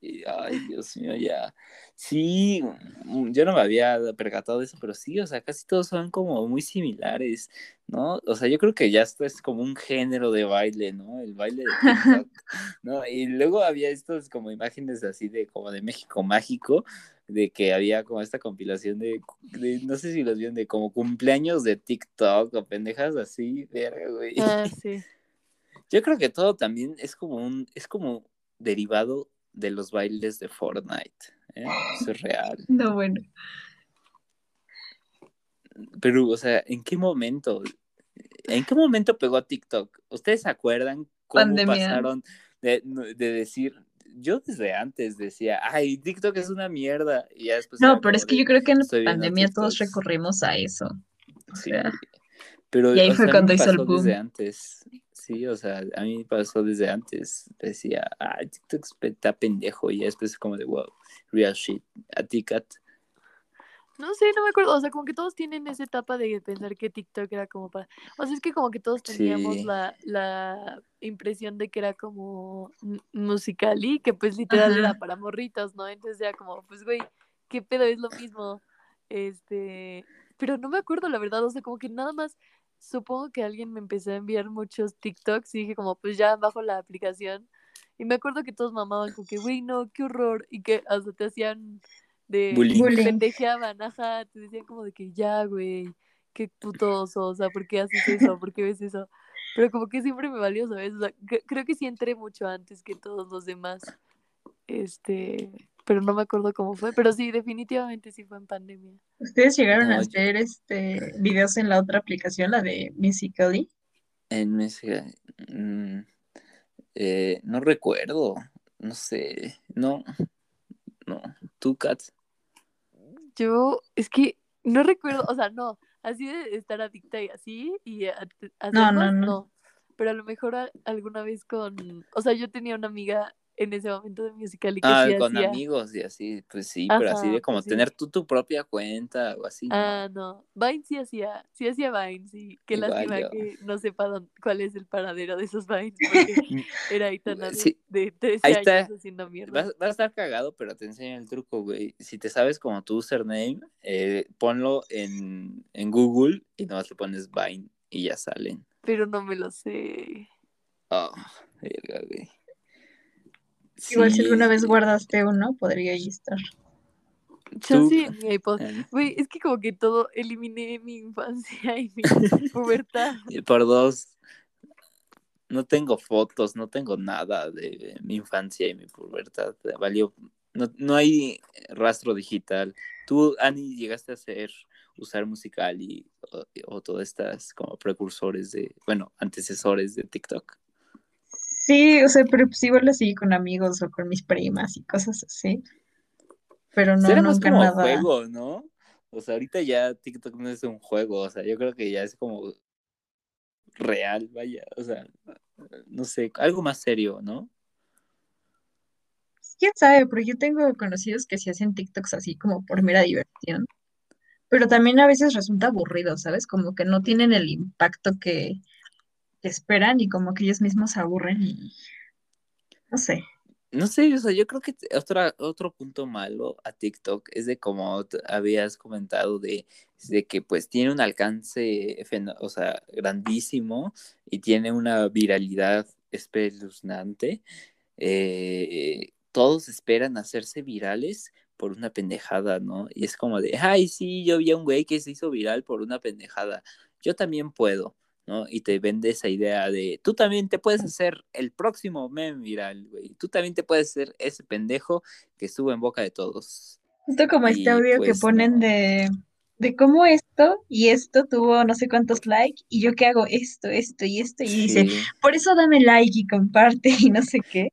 y- ay, Dios mío, ya. Sí, mm, yo no me había percatado de eso, pero sí, o sea, casi todos son como muy similares, ¿no? O sea, yo creo que ya esto es como un género de baile, ¿no? El baile de TikTok, ¿no? Y luego había estos como imágenes así de como de México mágico, de que había como esta compilación de, de- no sé si los vieron, de como cumpleaños de TikTok o pendejas así, verga, güey. Ah, sí. Yo creo que todo también es como un, es como derivado de los bailes de Fortnite. ¿eh? Eso es real. No, bueno. Pero, o sea, ¿en qué momento? ¿En qué momento pegó TikTok? ¿Ustedes se acuerdan cómo Pandemia. pasaron de, de decir, yo desde antes decía, ay, TikTok es una mierda. Y ya después No, pero es que yo creo que en la "Estoy viendo pandemia todos TikToks". recurrimos a eso. O Sí. sea, Pero Y ahí fue cuando hizo el boom. desde antes. Sí, o sea, a mí me pasó desde antes. Decía, ay, TikTok está pendejo. Y después como de, wow, real shit. A ti, Kat. No sé, no me acuerdo. O sea, como que todos tienen esa etapa de pensar que TikTok era como para. O sea, es que como que todos teníamos Sí. la, la impresión de que era como musical y que pues literal Ajá. era para morritos, ¿no? Entonces era como, pues güey, ¿qué pedo? Es lo mismo. Este. Pero no me acuerdo, la verdad. O sea, como que nada más. Supongo que alguien me empezó a enviar muchos TikToks y dije como, pues ya bajo la aplicación. Y me acuerdo que todos mamaban como que, güey, no, qué horror. Y que hasta te hacían de Bullying. pendejeaban, ajá, te decían como de que ya, güey, qué putoso, o sea, ¿por qué haces eso? ¿Por qué ves eso? Pero como que siempre me valió, ¿sabes? O sea, cre- creo que sí entré mucho antes que todos los demás. Este, pero no me acuerdo cómo fue, pero sí, definitivamente sí fue en pandemia. ¿Ustedes llegaron No, a yo- hacer este videos en la otra aplicación, la de Musical.ly? En México. mm, eh, no recuerdo. No sé. No. No. ¿Tú, Kat? Yo, es que no recuerdo, o sea, no, así de estar adicta y así, y a- hacer No, no, más, no. no. Pero a lo mejor a- alguna vez con, o sea, yo tenía una amiga en ese momento de musical Ah, sí con hacía. amigos y así. Pues sí, pero así de como sí. tener tú tu propia cuenta o así. Ah, no. Vine sí hacía, sí hacía Vine, sí. Qué Igual lástima yo. que no sepa dónde- cuál es el paradero de esos Vines, porque era Aitana de, Sí, de 13 ahí años está. haciendo mierda. Va, va a estar cagado, pero te enseño el truco, güey. Si te sabes como tu username, eh, ponlo en, en Google y nomás le pones Vine y ya salen. Pero no me lo sé. Oh, verga, güey. Igual si alguna vez guardaste uno, podría ahí estar. Yo sí en mi iPod. Güey, es que como que todo eliminé mi infancia y mi pubertad. y por dos. no tengo fotos, no tengo nada de mi infancia y mi pubertad. Valió, no, no hay rastro digital. Tú, Ani, llegaste a hacer, usar musical y o, o todas estas como precursores de, bueno, antecesores de TikTok. Sí, o sea, pero pues igual así con amigos o con mis primas y cosas así. Pero no, Será más como nada. juego, ¿no? O sea, ahorita ya TikTok no es un juego, o sea, yo creo que ya es como real, vaya, o sea, no sé, algo más serio, ¿no? Quién sabe, pero yo tengo conocidos que se hacen TikToks así como por mera diversión. Pero también a veces resulta aburrido, ¿sabes? Como que no tienen el impacto que, esperan y como que ellos mismos se aburren y no sé. No sé, o sea, yo creo que otra, otro punto malo a TikTok es de como habías comentado de, de que pues tiene un alcance, o sea, grandísimo y tiene una viralidad espeluznante. Eh, todos esperan hacerse virales por una pendejada, ¿no? Y es como de, ay, sí, yo vi a un güey que se hizo viral por una pendejada, yo también puedo. ¿No? Y te vende esa idea de, tú también te puedes hacer el próximo meme viral, güey. Tú también te puedes ser ese pendejo que estuvo en boca de todos. Justo como este audio que pues ponen no. de, de cómo esto y esto tuvo no sé cuántos likes y yo que hago esto, esto y esto y dice, por eso dame like y comparte y no sé qué.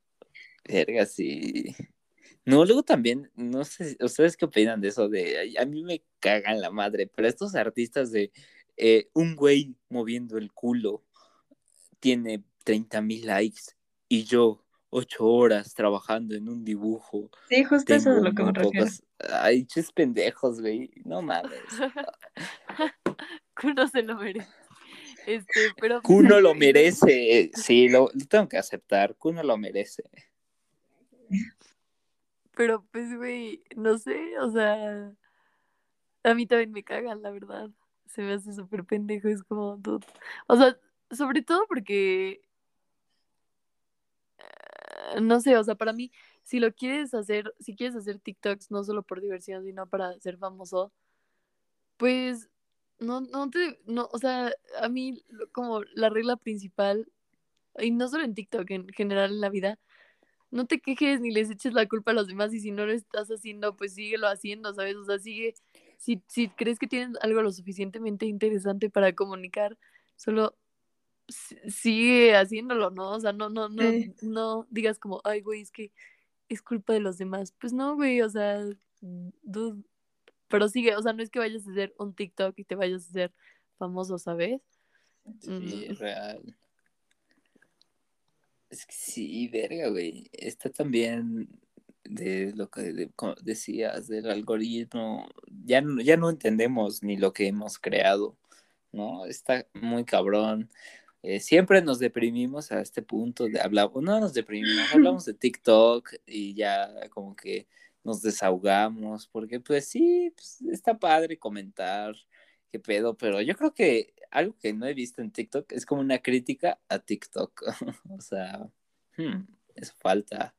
verga, sí. No, luego también, no sé, ¿ustedes qué opinan de eso? De, a mí me cagan la madre, pero estos artistas de eh, un güey moviendo el culo tiene 30 mil likes y yo ocho horas trabajando en un dibujo Sí, justo eso es lo que me refiero. pocos. Ay, ches pendejos, güey. No mames. Kuno se lo merece. Este, pero Kuno lo merece. Sí, lo, lo tengo que aceptar. Kuno lo merece. Pero pues, güey, no sé, o sea, a mí también me cagan, la verdad. Se me hace súper pendejo, es como, dude. O sea, sobre todo porque, eh, no sé, o sea, para mí, si lo quieres hacer, si quieres hacer TikToks no solo por diversión, sino para ser famoso, pues, no, no te, no, o sea, a mí como la regla principal, y no solo en TikTok, en general en la vida, no te quejes ni les eches la culpa a los demás y si no lo estás haciendo, pues síguelo haciendo, ¿sabes? O sea, sigue, si, si crees que tienes algo lo suficientemente interesante para comunicar, solo si- sigue haciéndolo, ¿no? O sea, no, no, no, Sí. no digas como, ay, güey, es que es culpa de los demás. Pues no, güey, o sea, dude, pero sigue, o sea, no es que vayas a hacer un TikTok y te vayas a hacer famoso, ¿sabes? Sí, Mm, real. Es que sí, verga, güey. Está también de lo que de- decías del algoritmo. Ya, no- ya no entendemos ni lo que hemos creado, ¿no? Está muy cabrón. Eh, siempre nos deprimimos a este punto de hablar, no nos deprimimos, hablamos de TikTok y ya como que nos desahogamos, porque pues sí, pues, está padre comentar qué pedo, pero yo creo que algo que no he visto en TikTok es como una crítica a TikTok, o sea, hmm, eso falta.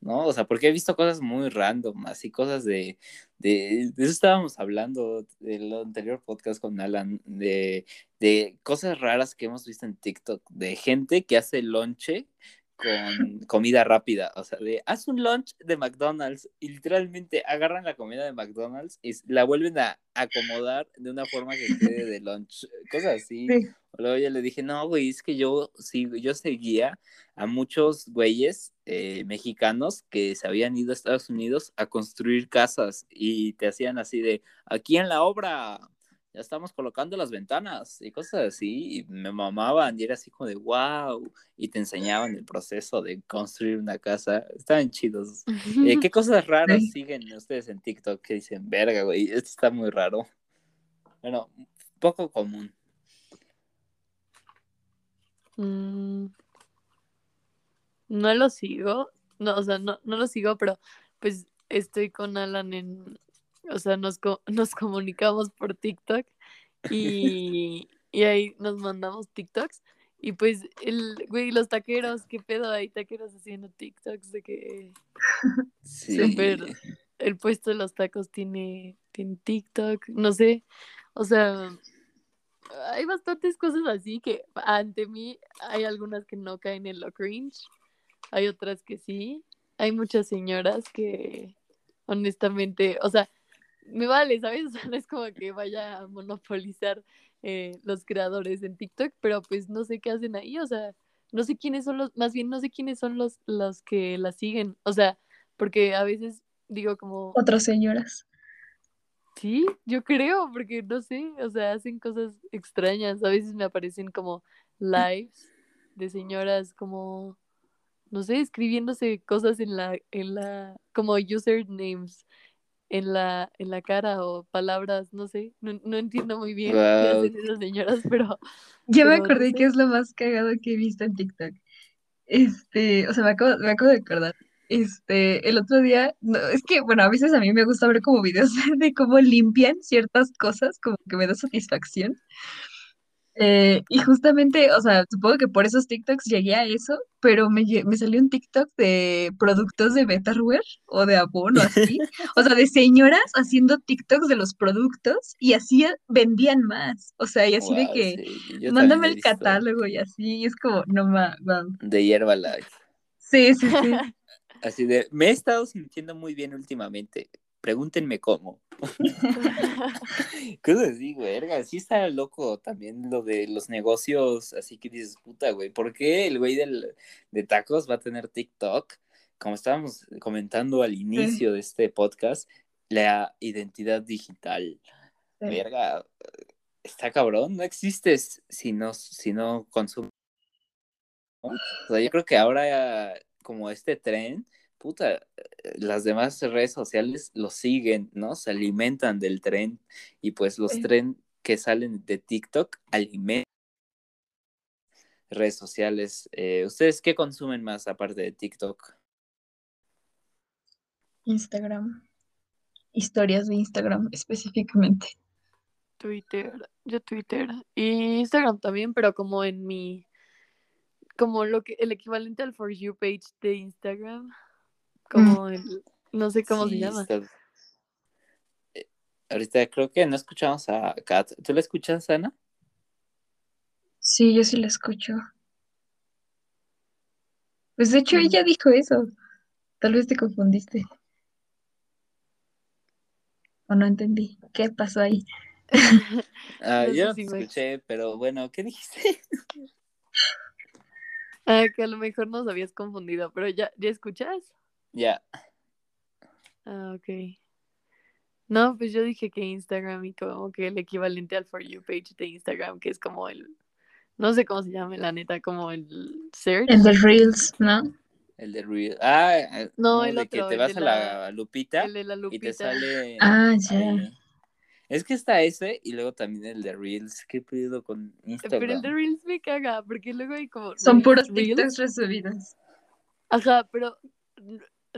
¿No? O sea, porque he visto cosas muy random, así cosas de, de, de eso estábamos hablando del anterior podcast con Alan, de, de cosas raras que hemos visto en TikTok, de gente que hace lonche con comida rápida, o sea, de haz un lunch de McDonald's y literalmente agarran la comida de McDonald's y la vuelven a acomodar de una forma que quede de lunch, cosas así. Sí. Luego yo le dije, no, güey, es que yo sí, yo seguía a muchos güeyes eh, mexicanos que se habían ido a Estados Unidos a construir casas y te hacían así de, aquí en la obra, ya estamos colocando las ventanas y cosas así, y me mamaban y era así como de, wow, y te enseñaban el proceso de construir una casa, estaban chidos. Eh, ¿Qué cosas raras siguen ustedes en TikTok que dicen, verga, güey, esto está muy raro? Bueno, poco común. Mm, no lo sigo, no, o sea, no, no lo sigo, pero pues estoy con Alan en, o sea, nos, co- nos comunicamos por TikTok y, y ahí nos mandamos TikToks y pues el, güey, los taqueros, qué pedo, hay taqueros haciendo TikToks de que Sí. el puesto de los tacos tiene, tiene TikTok, no sé, o sea, hay bastantes cosas así que ante mí hay algunas que no caen en lo cringe, hay otras que sí, hay muchas señoras que honestamente, o sea, me vale, ¿sabes? O sea, no es como que vaya a monopolizar eh, los creadores en TikTok, pero pues no sé qué hacen ahí, o sea, no sé quiénes son los, más bien no sé quiénes son los, los que la siguen, o sea, porque a veces digo como... Otras señoras. Sí, yo creo, porque no sé, o sea, hacen cosas extrañas. A veces me aparecen como lives de señoras como, no sé, escribiéndose cosas en la, en la, como usernames en la, en la cara o palabras, no sé, no, no entiendo muy bien qué Wow. hacen esas señoras, pero Ya me Pero, no acordé sé. que es lo más cagado que he visto en TikTok. Este, o sea, me acabo, me acabo de acordar. Este, el otro día, no, es que, bueno, a veces a mí me gusta ver como videos de cómo limpian ciertas cosas, como que me da satisfacción. Eh, y justamente, o sea, supongo que por esos TikToks llegué a eso, pero me, me salió un TikTok de productos de Betterware o de Avon o así. O sea, de señoras haciendo TikToks de los productos y así vendían más. O sea, y así de que sí, mándame el catálogo y así. Y es como, no más, de Herbalife. Sí, sí, sí. Así de, me he estado sintiendo muy bien últimamente. Pregúntenme cómo. Cosas así, verga, sí está loco también lo de los negocios, así que dices, puta, güey, ¿por qué el güey del, de tacos va a tener TikTok? Como estábamos comentando al inicio de este podcast, la identidad digital, Sí. verga, está cabrón, no existes si no, si no consumes. ¿no? O sea, yo creo que ahora, como este tren, puta, eh, las demás redes sociales lo siguen, ¿no? Se alimentan del tren y pues los Sí. tren que salen de TikTok alimentan redes sociales. Eh, ¿Ustedes qué consumen más aparte de TikTok? Instagram. Historias de Instagram específicamente. Twitter, yo Twitter y Instagram también, pero como en mi, como lo que, el equivalente al For You page de Instagram, como el, no sé cómo se llama. está- eh, ahorita creo que no escuchamos a Kat. ¿Tú la escuchas, Ana? Sí, yo sí la escucho. Pues de hecho Ujú. ella dijo eso. Tal vez te confundiste. O no entendí. ¿Qué pasó ahí? Ah, No yo si me- escuché, pero bueno, ¿qué dijiste? Ah, que a lo mejor nos habías confundido, pero ya, ¿ya escuchas? Ya. Ah, ok. No, pues yo dije que Instagram y como que el equivalente al For You page de Instagram, que es como el, no sé cómo se llama, la neta, como el search. El de Reels, ¿no? El de Real. Ah, eh, No, no, el de que te vas de a la lupita El de la y te sale Ah, ya. Es que está ese y luego también el de Reels. ¿Qué pedo con Pero el de Instagram? Reels me caga, porque luego hay como Son Reels, puros Reels. TikToks resubidos. Ajá, pero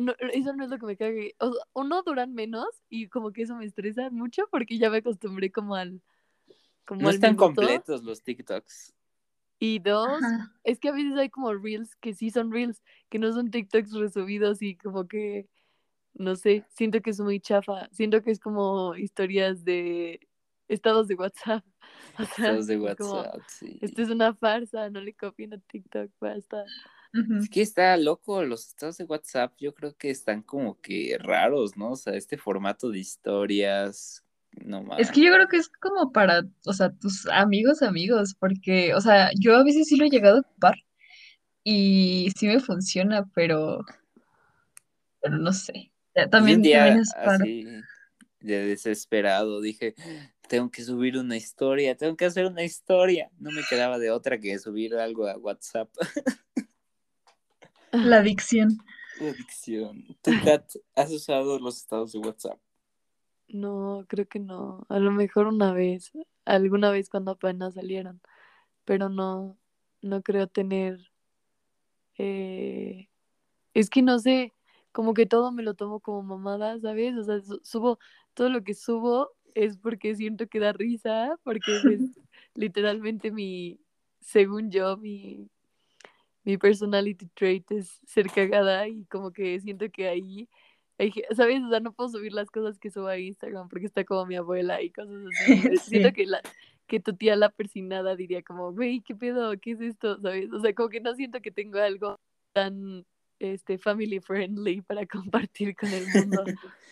no, eso no es lo que me cague. O sea, uno duran menos y como que eso me estresa mucho porque ya me acostumbré como al como No al están minuto. completos los TikToks. Y dos, Ajá. es que a veces hay como reels que sí son reels, que no son TikToks resubidos y como que, no sé, siento que es muy chafa. Siento que es como historias de estados de WhatsApp. O sea, Estados de como, WhatsApp, sí. esto es una farsa, no le copien a TikTok, basta. Es que está loco, los estados de WhatsApp yo creo que están como que raros, ¿no? O sea, este formato de historias, no más. Es que yo creo que es como para, o sea, tus amigos, amigos, porque, o sea, yo a veces sí lo he llegado a ocupar y sí me funciona, pero, pero no sé. Un También, día también es raro. así de desesperado dije, tengo que subir una historia, tengo que hacer una historia. No me quedaba de otra que subir algo a WhatsApp. La adicción. La adicción. ¿Tú, Kat, has usado los estados de WhatsApp? No, creo que no. A lo mejor una vez, alguna vez cuando apenas salieron, pero no, no creo tener. eh, Es que no sé, como que todo me lo tomo como mamada, ¿sabes? O sea, su- subo, todo lo que subo es porque siento que da risa, porque pues, literalmente mi, según yo, mi, mi personality trait es ser cagada y como que siento que ahí, ge- ¿sabes? O sea, no puedo subir las cosas que subo a Instagram porque está como mi abuela y cosas así. Sí. Siento que, la, que tu tía la persinada diría como, güey, ¿qué pedo? ¿Qué es esto? ¿Sabes? O sea, como que no siento que tengo algo tan este family friendly para compartir con el mundo.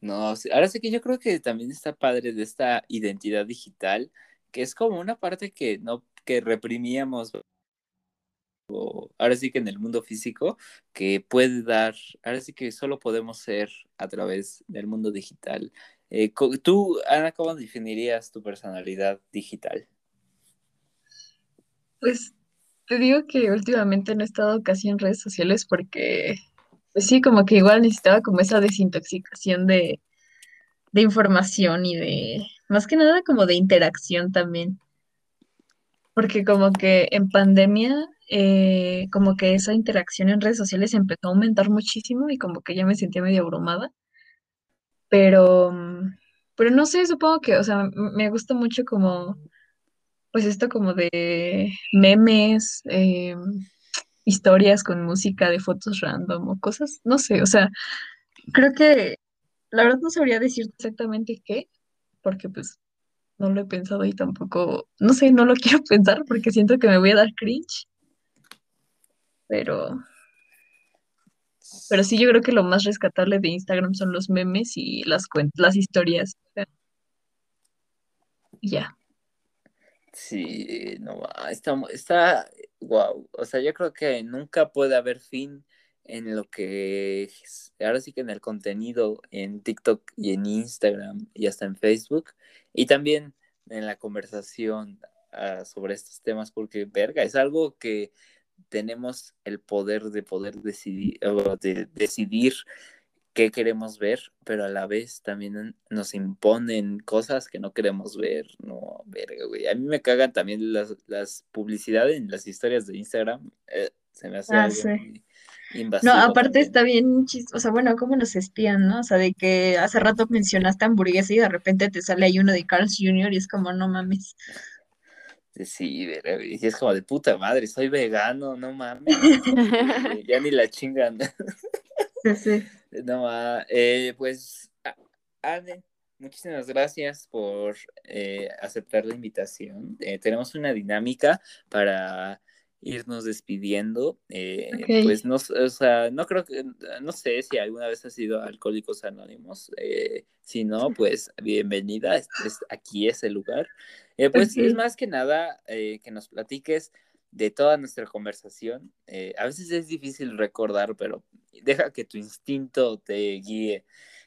No, ahora sí que yo creo que también está padre de esta identidad digital, que es como una parte que no, que reprimíamos ahora sí que en el mundo físico, que puede dar, ahora sí que solo podemos ser a través del mundo digital. Eh, tú, Ana, ¿cómo definirías tu personalidad digital? Pues te digo que últimamente no he estado casi en redes sociales porque, pues sí, como que igual necesitaba como esa desintoxicación de, de información y de, más que nada como de interacción también. Porque como que en pandemia, eh, como que esa interacción en redes sociales empezó a aumentar muchísimo y como que ya me sentía medio abrumada. Pero, pero no sé, supongo que, o sea, me gusta mucho como pues esto como de memes, eh, historias con música de fotos random o cosas, no sé, o sea, creo que la verdad no sabría decir exactamente qué, porque pues no lo he pensado y tampoco, no sé, no lo quiero pensar porque siento que me voy a dar cringe, pero... Pero sí, yo creo que lo más rescatable de Instagram son los memes y las las historias. ya. Sí, no, está, está, wow. O sea, yo creo que nunca puede haber fin en lo que ahora sí que en el contenido en TikTok y en Instagram y hasta en Facebook y también en la conversación ah, sobre estos temas porque verga es algo que tenemos el poder de poder decidir de decidir qué queremos ver, pero a la vez también nos imponen cosas que no queremos ver. No, verga, güey. A mí me cagan también las, las publicidades en las historias de Instagram. Eh, se me hace ah, No, aparte está bien chistoso, o sea, bueno, cómo nos espían, ¿no? O sea, de que hace rato mencionaste hamburguesa y de repente te sale ahí uno de Carl's Jr. y es como, no mames. Sí, y es como de puta madre, soy vegano, no mames. ya ni la chingan. sí, sí. No, eh, pues, Anne, muchísimas gracias por eh, aceptar la invitación. Eh, tenemos una dinámica para irnos despidiendo. Pues no, o sea, no creo que, no sé si alguna vez has sido Alcohólicos Anónimos. si no, pues bienvenida. aquí es el lugar. pues es más que nada que nos platiques de toda nuestra conversación. Eh, a veces es difícil recordar, pero deja que tu instinto te guíe.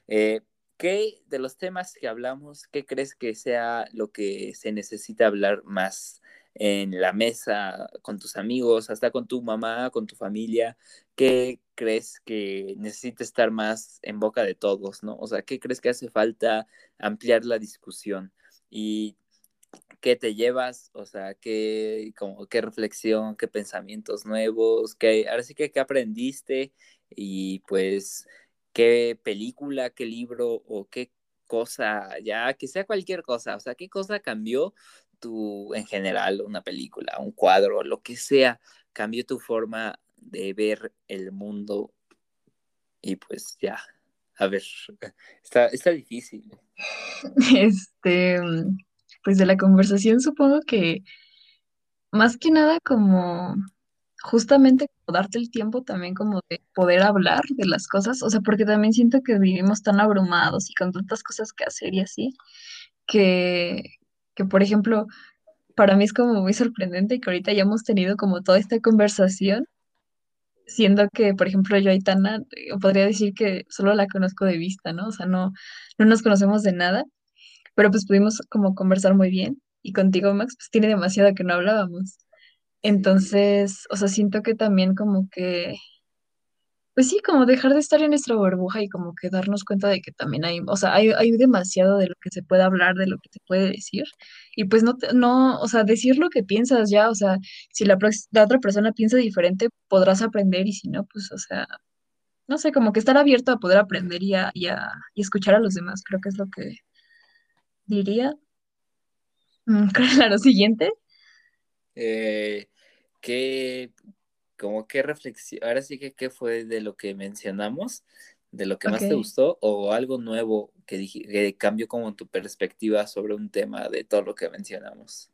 Eh, ¿Qué de los temas que hablamos, qué crees que sea lo que se necesita hablar más en la mesa, con tus amigos, hasta con tu mamá, con tu familia? ¿Qué crees que necesita estar más en boca de todos, no? O sea, ¿qué crees que hace falta ampliar la discusión? Y qué te llevas, o sea, qué, como, qué reflexión, qué pensamientos nuevos, qué, ahora sí que qué aprendiste y pues qué película, qué libro o qué cosa, ya que sea cualquier cosa, o sea, qué cosa cambió tu, en general, una película, un cuadro, lo que sea, cambió tu forma de ver el mundo y pues ya, a ver, está, está difícil. Este, pues de la conversación supongo que más que nada como justamente darte el tiempo también como de poder hablar de las cosas, o sea, porque también siento que vivimos tan abrumados y con tantas cosas que hacer y así, que, que por ejemplo, para mí es como muy sorprendente que ahorita ya hemos tenido como toda esta conversación, siendo que, por ejemplo, yo a Itana, eh, podría decir que solo la conozco de vista, ¿no? O sea, no, no nos conocemos de nada pero pues pudimos como conversar muy bien y contigo, Max, pues tiene demasiado que no hablábamos. Entonces, o sea, siento que también como que, pues sí, como dejar de estar en nuestra burbuja y como que darnos cuenta de que también hay, o sea, hay, hay demasiado de lo que se puede hablar, de lo que se puede decir. Y pues no, no, o sea, decir lo que piensas ya, o sea, si la, otra persona piensa diferente, podrás aprender y si no, pues, o sea, no sé, como que estar abierto a poder aprender y, a, y, a, y escuchar a los demás, creo que es lo que, diría. Mm, claro, siguiente. Eh, ¿qué, como qué reflexión, ahora sí que qué fue de lo que mencionamos, de lo que más te gustó o algo nuevo que, dij- que cambió como tu perspectiva sobre un tema de todo lo que mencionamos.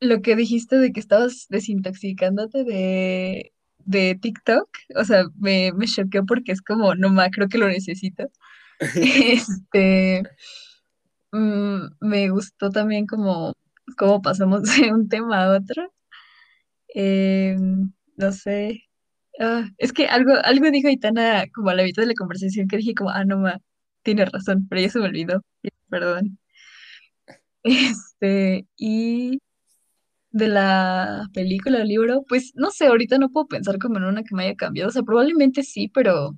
Lo que dijiste de que estabas desintoxicándote de, de TikTok, o sea, me, me choqueó porque es como, no ma, creo que lo necesito. Este, mm, me gustó también como cómo pasamos de un tema a otro. Eh, no sé. Ah, es que algo, algo dijo Aitana como a la mitad de la conversación que dije como, ah, no ma, tiene razón, pero ya se me olvidó. Perdón. Este, y de la película o libro, pues no sé, ahorita no puedo pensar como en una que me haya cambiado. O sea, probablemente sí, pero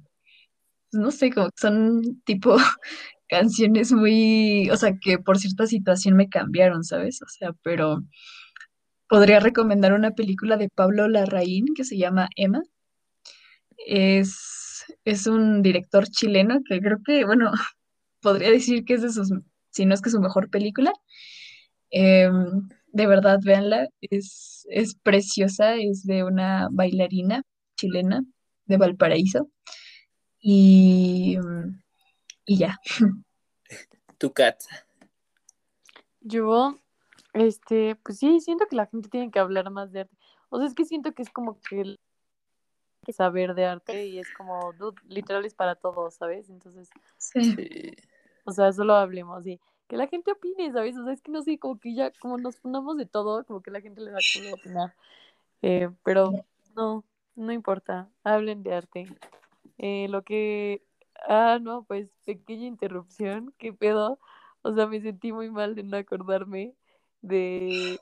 pues, no sé, como que son tipo canciones muy, o sea, que por cierta situación me cambiaron, ¿sabes? O sea, pero podría recomendar una película de Pablo Larraín que se llama Emma. Es, es un director chileno que creo que, bueno, podría decir que es de sus, si no es que su mejor película. Em, de verdad, véanla, es, es preciosa, es de una bailarina chilena de Valparaíso. Y, y ya. Tu cat. Yo, este, pues sí, siento que la gente tiene que hablar más de arte. O sea, es que siento que es como que el- que saber de arte y es como, dude, literal es para todos, ¿sabes? Entonces, Sí. Sí. o sea, solo hablemos y que la gente opine, ¿sabes? O sea, es que no sé, como que ya, como nos fundamos de todo, como que la gente le da culo opinar. Eh, pero no, no importa, hablen de arte. Eh, lo que, ah, no, pues pequeña interrupción, ¿qué pedo? O sea, me sentí muy mal de no acordarme de,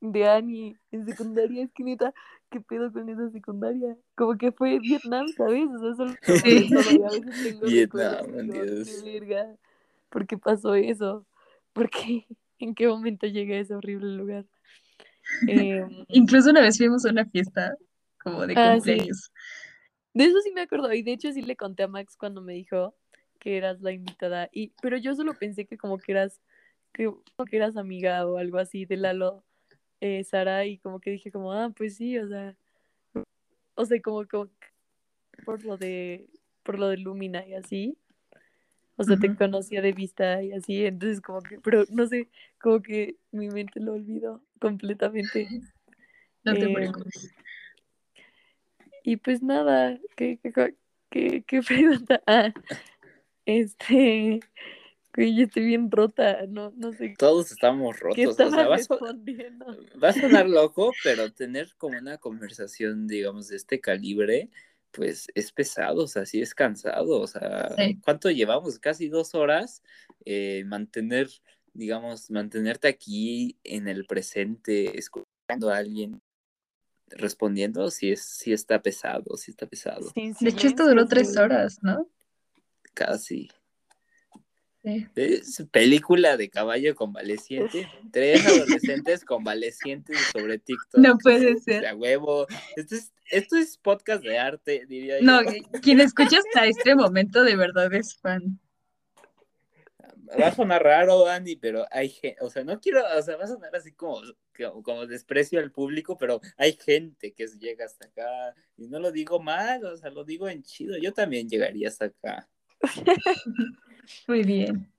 de Annie en secundaria, es que neta, ¿qué pedo con esa secundaria? Como que fue Vietnam, ¿sabes? O sea, solo a veces tengo Vietnam, Dios. verga, ¿por qué pasó eso? ¿Por qué? ¿En qué momento llegué a ese horrible lugar? Em, Incluso una vez fuimos a una fiesta como de Ah, sí. cumpleaños. De eso sí me acuerdo, y de hecho sí le conté a Max cuando me dijo que eras la invitada, y, pero yo solo pensé que como que eras, que, que eras amiga o algo así de Lalo, eh, Sara, y como que dije como, ah, pues sí, o sea, o sea, como, como por lo de, por lo de Lumina y así, o sea, te conocía de vista y así, entonces como que, pero no sé, como que mi mente lo olvidó completamente. No te Em, preocupes. Y pues nada, ¿qué, qué, qué, qué- qué pregunta? Ah, este, que yo estoy bien rota, no, no sé Todos estamos qué rotos. O estaba sea, va a, so- respondiendo. va a sonar loco, pero tener como una conversación, digamos, de este calibre, pues es pesado, o sea, sí es cansado. O sea, Sí. ¿cuánto llevamos? Casi dos horas. Eh, mantener, digamos, mantenerte aquí en el presente, escuchando a alguien respondiendo, sí, es, sí está pesado, sí está pesado. De hecho, esto duró tres sí. horas, ¿no? Casi. Sí. Es película de caballo convaleciente. Tres adolescentes convalecientes sobre TikTok. No puede ser. sea, huevo. Esto es, esto es podcast de arte, diría No, yo. quien escucha hasta este momento de verdad es fan. Va a sonar raro, Andy, pero hay gente, o sea, no quiero, o sea, va a sonar así como, como, como desprecio al público, pero hay gente que llega hasta acá. Y no lo digo mal, o sea, lo digo en chido. Yo también llegaría hasta acá. Muy bien.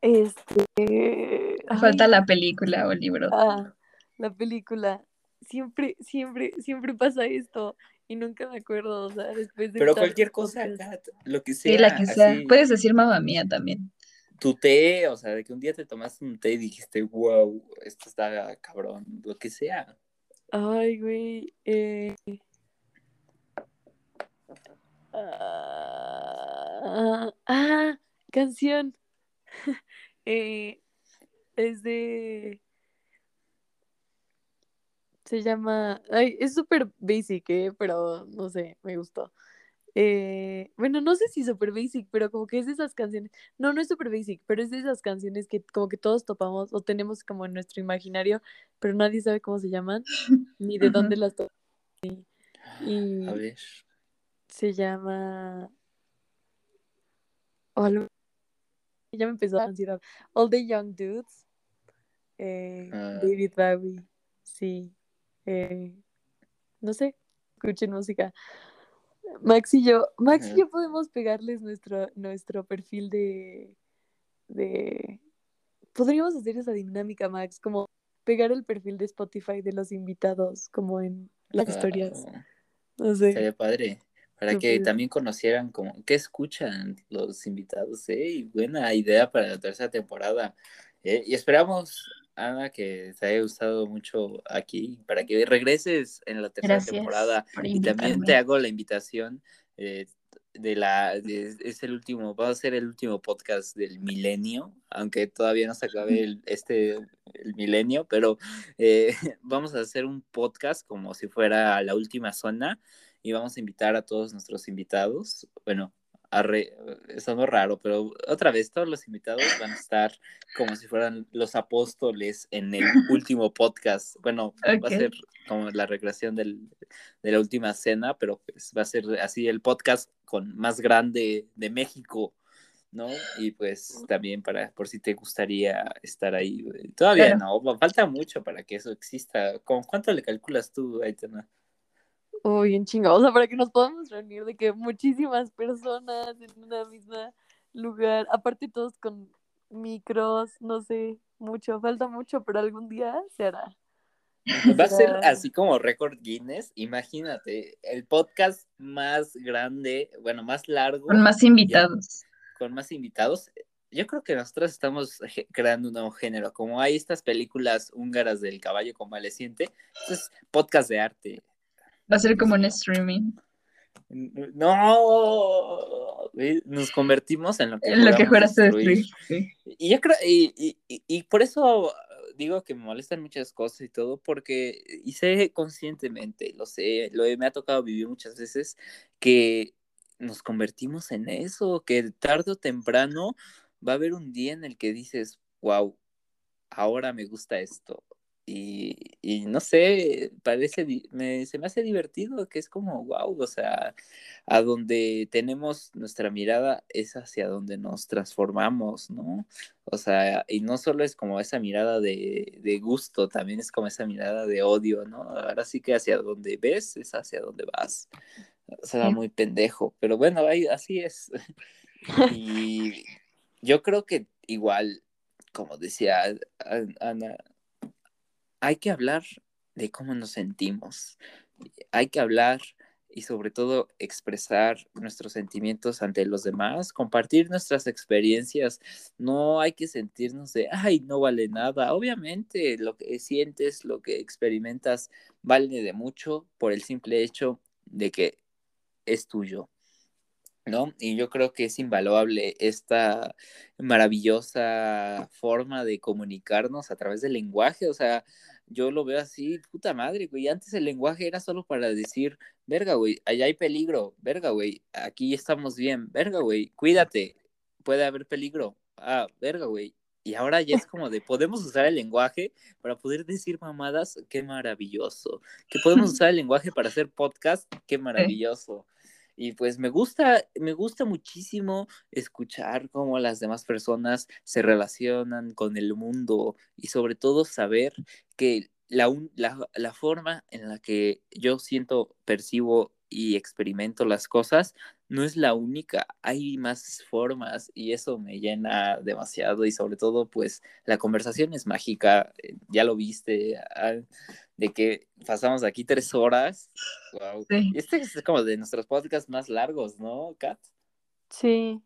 Este, falta ay, la película o libro. ah, la película. Siempre, siempre, siempre pasa esto y nunca me acuerdo, o sea, después de Pero cualquier cosa. Kat, lo que sea, Sí, la que sea. así. Puedes decir mamá mía también. tu té, o sea, de que un día te tomaste un té y dijiste, wow, esto está cabrón, lo que sea. Ay, güey. Eh... Ah, ah, canción. Eh, es de. Se llama. Ay, es súper basic, ¿eh? Pero no sé, me gustó. Eh, bueno, no sé si súper basic, pero como que es de esas canciones. No, no es súper basic, pero es de esas canciones que como que todos topamos o tenemos como en nuestro imaginario, pero nadie sabe cómo se llaman ni de dónde las topamos. Y A ver. se llama. O algo- Ya me empezó la ansiedad. All the Young Dudes. eh, Ah. David Bowie. Sí. eh, no sé. Escuchen música. Max y yo, Max y yo podemos pegarles nuestro, nuestro perfil de, de... Podríamos hacer esa dinámica, Max, como pegar el perfil de Spotify de los invitados, como en las historias. No sé. Estaría padre. Para que también conocieran como qué escuchan los invitados, ¿eh? Y buena idea para la tercera temporada. ¿eh? Y esperamos, Ana, que te haya gustado mucho aquí, para que regreses en la tercera Gracias temporada. por Y también te hago la invitación eh, de la, de- es el último, va a ser el último podcast del milenio, aunque todavía no se acabe el, este, el milenio, pero eh, vamos a hacer un podcast como si fuera la última zona y vamos a invitar a todos nuestros invitados. Bueno, a re- raro, pero otra vez todos los invitados van a estar como si fueran los apóstoles en el último podcast. Bueno, va a ser como la recreación del, de la última cena, pero pues va a ser así el podcast con más grande de México. ¿no? Y pues también para, por si te gustaría estar ahí. Todavía Claro. no, falta mucho para que eso exista. ¿Con cuánto le calculas tú, Aitana? Uy, en chinga. O sea, para que nos podamos reunir de que muchísimas personas en una misma lugar, aparte todos con micros, no sé, mucho, falta mucho, pero algún día se hará. Va a ser así como récord Guinness. Imagínate, el podcast más grande, bueno, más largo, Con más invitados. con más invitados. Yo creo que nosotros estamos creando un nuevo género. Como hay estas películas húngaras del caballo convaleciente, esto es podcast de arte. Va a ser como un streaming. No, güey, nos convertimos en lo que, En lo que juraste destruir. Sí. Y yo creo, y, y- y- y por eso digo que me molestan muchas cosas y todo, porque hice conscientemente, lo sé, lo he- me ha tocado vivir muchas veces, que nos convertimos en eso, que tarde o temprano va a haber un día en el que dices, wow, ahora me gusta esto. Y, y no sé, parece, me, se me hace divertido, que es como, wow, o sea, a donde tenemos nuestra mirada es hacia donde nos transformamos, ¿no? O sea, y no solo es como esa mirada de, de gusto, también es como esa mirada de odio, ¿no? Ahora sí que hacia donde ves es hacia donde vas. Será Sí. muy pendejo, pero bueno, ahí, así es. Y yo creo que igual, como decía An- Ana, hay que hablar de cómo nos sentimos. Hay que hablar y sobre todo expresar nuestros sentimientos ante los demás, compartir nuestras experiencias. No hay que sentirnos de, ay, no vale nada. Obviamente lo que sientes, lo que experimentas, vale de mucho por el simple hecho de que es tuyo. ¿no? Y yo creo que es invaluable esta maravillosa forma de comunicarnos a través del lenguaje, o sea, yo lo veo así, puta madre, güey, antes el lenguaje era solo para decir, verga, güey, allá hay peligro, verga, güey, aquí estamos bien, verga, güey, cuídate, puede haber peligro, ah, verga, güey. Y ahora ya es como de, podemos usar el lenguaje para poder decir mamadas, qué maravilloso. Que podemos usar el lenguaje para hacer podcast, qué maravilloso. Y pues me gusta, me gusta muchísimo escuchar cómo las demás personas se relacionan con el mundo y sobre todo saber que la, un- la, la forma en la que yo siento, percibo y experimento las cosas no es la única, hay más formas y eso me llena demasiado y sobre todo pues la conversación es mágica, eh, ya lo viste, ah, de que pasamos aquí tres horas. Wow. Sí. Este es como de nuestros podcasts más largos, ¿no, Kat? Sí.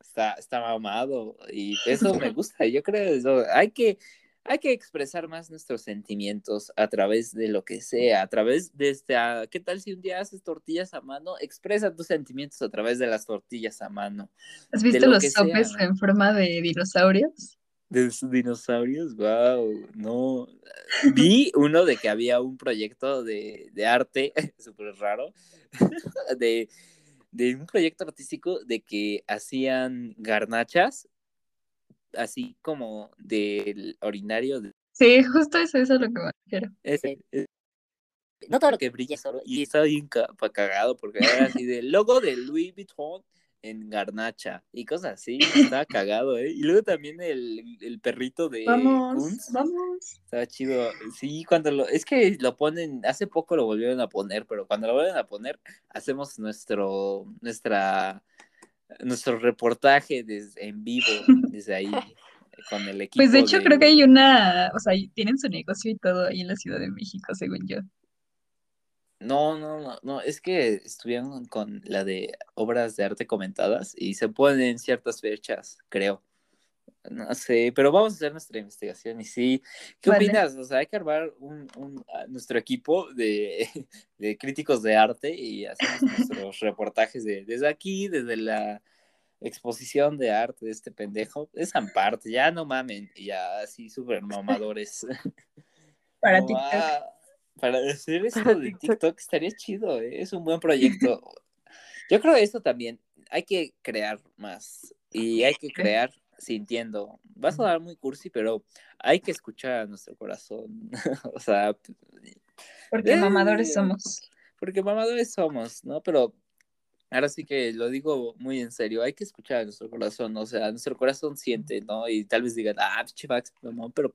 Está, está mamado y eso me gusta. Yo creo eso. Hay que, hay que expresar más nuestros sentimientos a través de lo que sea, a través de este. ah, ¿Qué tal si un día haces tortillas a mano? Expresa tus sentimientos a través de las tortillas a mano. ¿Has visto lo los sopes sea. en forma de dinosaurios? De dinosaurios, wow, no. Vi uno de que había un proyecto de, de arte, súper raro, de, de un proyecto artístico de que hacían garnachas, así como del orinario. De Sí, justo eso, eso es lo que me refiero. ese, ese- no todo lo que brilla es oro, y estaba bien cagado porque era así del logo de Louis Vuitton en garnacha y cosas así. Estaba cagado, ¿eh? Y luego también el, el perrito de Vamos, Kunz. vamos. Estaba chido. Sí, cuando lo. Es que lo ponen. Hace poco lo volvieron a poner, pero cuando lo vuelven a poner, hacemos nuestro. Nuestra. Nuestro reportaje desde, en vivo, desde ahí, con el equipo. Pues de hecho creo que hay una, o sea, tienen su negocio y todo ahí en la Ciudad de México, según yo. No, no, no, no, es que estuvieron con la de obras de arte comentadas y se ponen ciertas fechas, creo. No sé, pero vamos a hacer nuestra investigación y sí. ¿Qué Vale. opinas? O sea, hay que armar un, un- a nuestro equipo de, de críticos de arte y hacemos nuestros reportajes de, desde aquí, desde la exposición de arte de este pendejo. Esa parte, ya no mamen, y ya así súper mamadores. Para ah, para hacer esto Para de TikTok. TikTok estaría chido, ¿eh? es un buen proyecto. Yo creo que esto también, hay que crear más y hay que crear sintiendo. Va a sonar muy cursi, pero hay que escuchar a nuestro corazón. o sea, Porque eh, mamadores somos. porque mamadores somos, ¿no? Pero ahora sí que lo digo muy en serio, hay que escuchar a nuestro corazón, o sea, nuestro corazón siente, ¿no? Y tal vez digan, ah, mamón", pero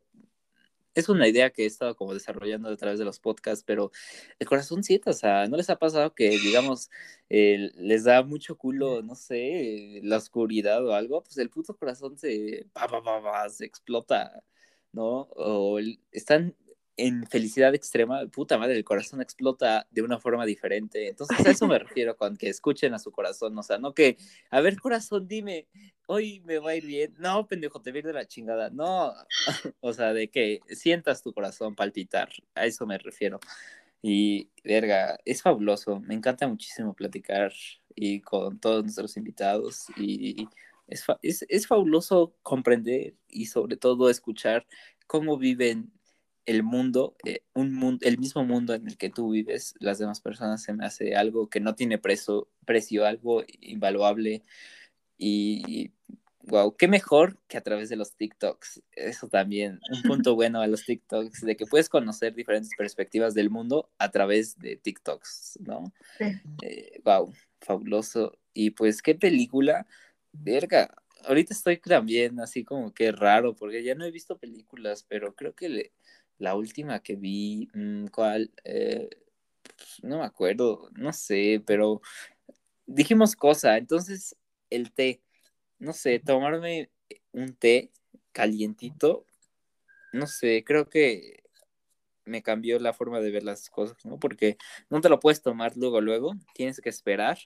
es una idea que he estado como desarrollando a través de los podcasts, pero el corazón siente, o sea, ¿no les ha pasado que, digamos, eh, les da mucho culo, no sé, la oscuridad o algo? Pues el puto corazón se, pa, pa, pa, se explota, ¿no? O el- están en felicidad extrema, puta madre, el corazón explota de una forma diferente. Entonces a eso me refiero con que escuchen a su corazón, o sea, no que, a ver corazón, dime, hoy me va a ir bien. No, pendejo, te ir de la chingada. No, o sea, de que sientas tu corazón palpitar, a eso me refiero. Y, verga, es fabuloso, me encanta muchísimo platicar y con todos nuestros invitados y es, es, es fabuloso comprender y sobre todo escuchar cómo viven el mundo, eh, un mundo, el mismo mundo en el que tú vives, las demás personas se me hace algo que no tiene precio, precio algo invaluable y wow, qué mejor que a través de los TikToks. Eso también, un punto bueno a los TikToks, de que puedes conocer diferentes perspectivas del mundo a través de TikToks, ¿no? Sí. Eh, wow, fabuloso. Y pues, ¿qué película? Verga, ahorita estoy también así como que raro, porque ya no he visto películas, pero creo que le- la última que vi, mm, ¿cuál? Eh, pues, no me acuerdo, no sé, pero dijimos cosa, entonces el té, no sé, tomarme un té calientito, no sé, creo que me cambió la forma de ver las cosas, ¿no? Porque no te lo puedes tomar luego, luego, tienes que esperar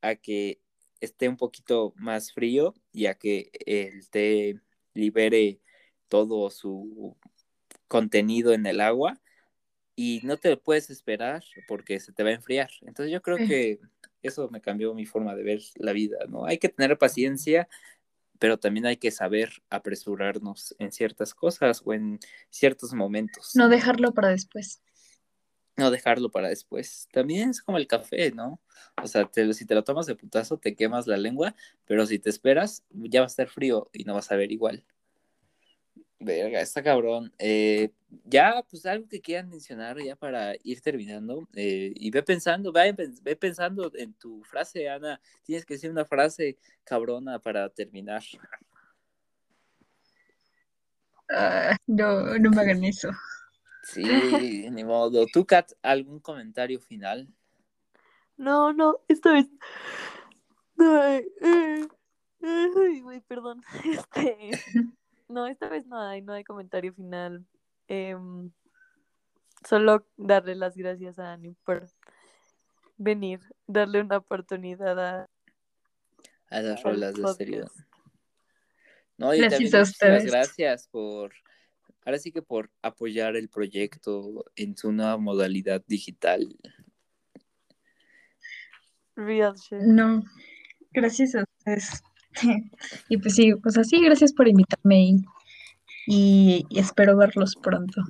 a que esté un poquito más frío y a que el té libere todo su contenido en el agua y no te puedes esperar porque se te va a enfriar. Entonces yo creo que eso me cambió mi forma de ver la vida, ¿no? Hay que tener paciencia, pero también hay que saber apresurarnos en ciertas cosas o en ciertos momentos. No dejarlo para después. No dejarlo para después. También es como el café, ¿no? O sea, te- si te lo tomas de putazo, te quemas la lengua, pero si te esperas, ya va a estar frío y no vas a ver igual. Verga, está cabrón. Eh, ya, pues algo que quieran mencionar ya para ir terminando. eh, y ve pensando, ve, ve pensando en tu frase, Ana. Tienes que decir una frase cabrona para terminar. Ah, no, no me hagan eso. Sí, ni modo. ¿Tú, Kat, algún comentario final? No, no, esta vez. Ay, eh, ay, perdón. Este. No, esta vez no hay, no hay comentario final. Em, solo darle las gracias a Ani por venir, darle una oportunidad a A las rolas de seriedad. No, y Gracias también ustedes. gracias por, ahora sí que por apoyar el proyecto en su nueva modalidad digital. Real shit. No, gracias a ustedes. Y pues sí, pues así, gracias por invitarme y, y- y espero verlos pronto.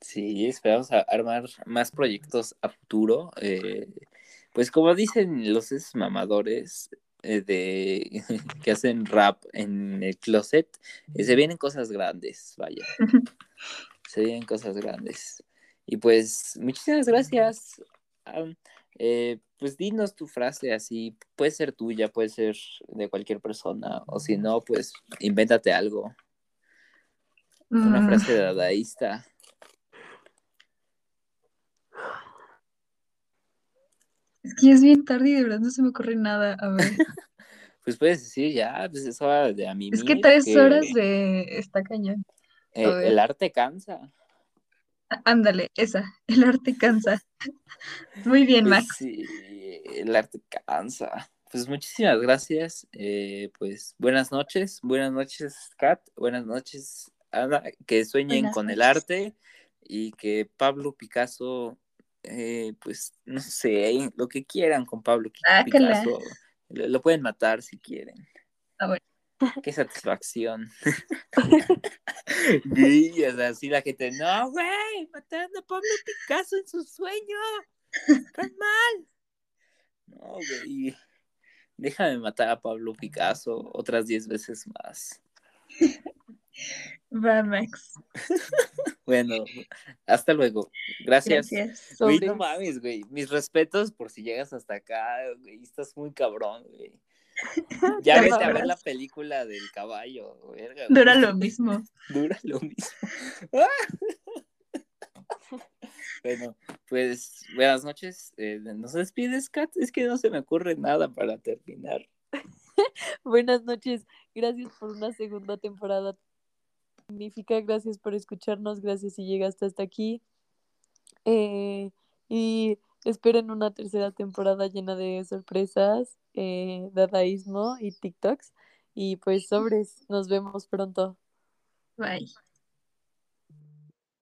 Sí, esperamos a armar más proyectos a futuro. eh, pues como dicen los mamadores eh, de que hacen rap en el closet, eh, se vienen cosas grandes, vaya. Se vienen cosas grandes. Y pues muchísimas gracias. Eh, pues dinos tu frase así, puede ser tuya, puede ser de cualquier persona, o si no, pues invéntate algo. Una Mm, frase dadaísta. es que es bien tarde y de verdad no se me ocurre nada. A ver. Pues puedes decir ya, pues es hora de a mí. Es que tres horas de está cañón. ver. el arte cansa. Ándale, esa. El arte cansa. Muy bien, Pues Max. sí, el arte cansa. Pues muchísimas gracias. eh, pues buenas noches, buenas noches, Kat, buenas noches, Ana. Que sueñen Buenas con el arte y que Pablo Picasso, eh, pues no sé, lo que quieran con Pablo Sácala. Picasso. Lo, lo pueden matar si quieren. Ah, bueno. Qué satisfacción. O sea, así la gente, no, güey, matando a Pablo Picasso en su sueño. Están mal. No, güey. Déjame matar a Pablo Picasso otras diez veces más. Va, Max. Bueno, hasta luego. Gracias. Gracias. Güey, no mames, güey. Mis respetos por si llegas hasta acá, güey. Estás muy cabrón, güey. Ya Te vete a ver la película del caballo, verga. Dura lo mismo. Dura lo mismo. bueno, pues buenas noches. Eh, ¿Nos despides, Kat? Es que no se me ocurre nada para terminar. Buenas noches. Gracias por una segunda temporada magnífica. Gracias por escucharnos. Gracias si llegaste hasta aquí. Eh, y esperen una tercera temporada llena de sorpresas, eh, dadaísmo y TikToks. Y pues sobres, nos vemos pronto. Bye.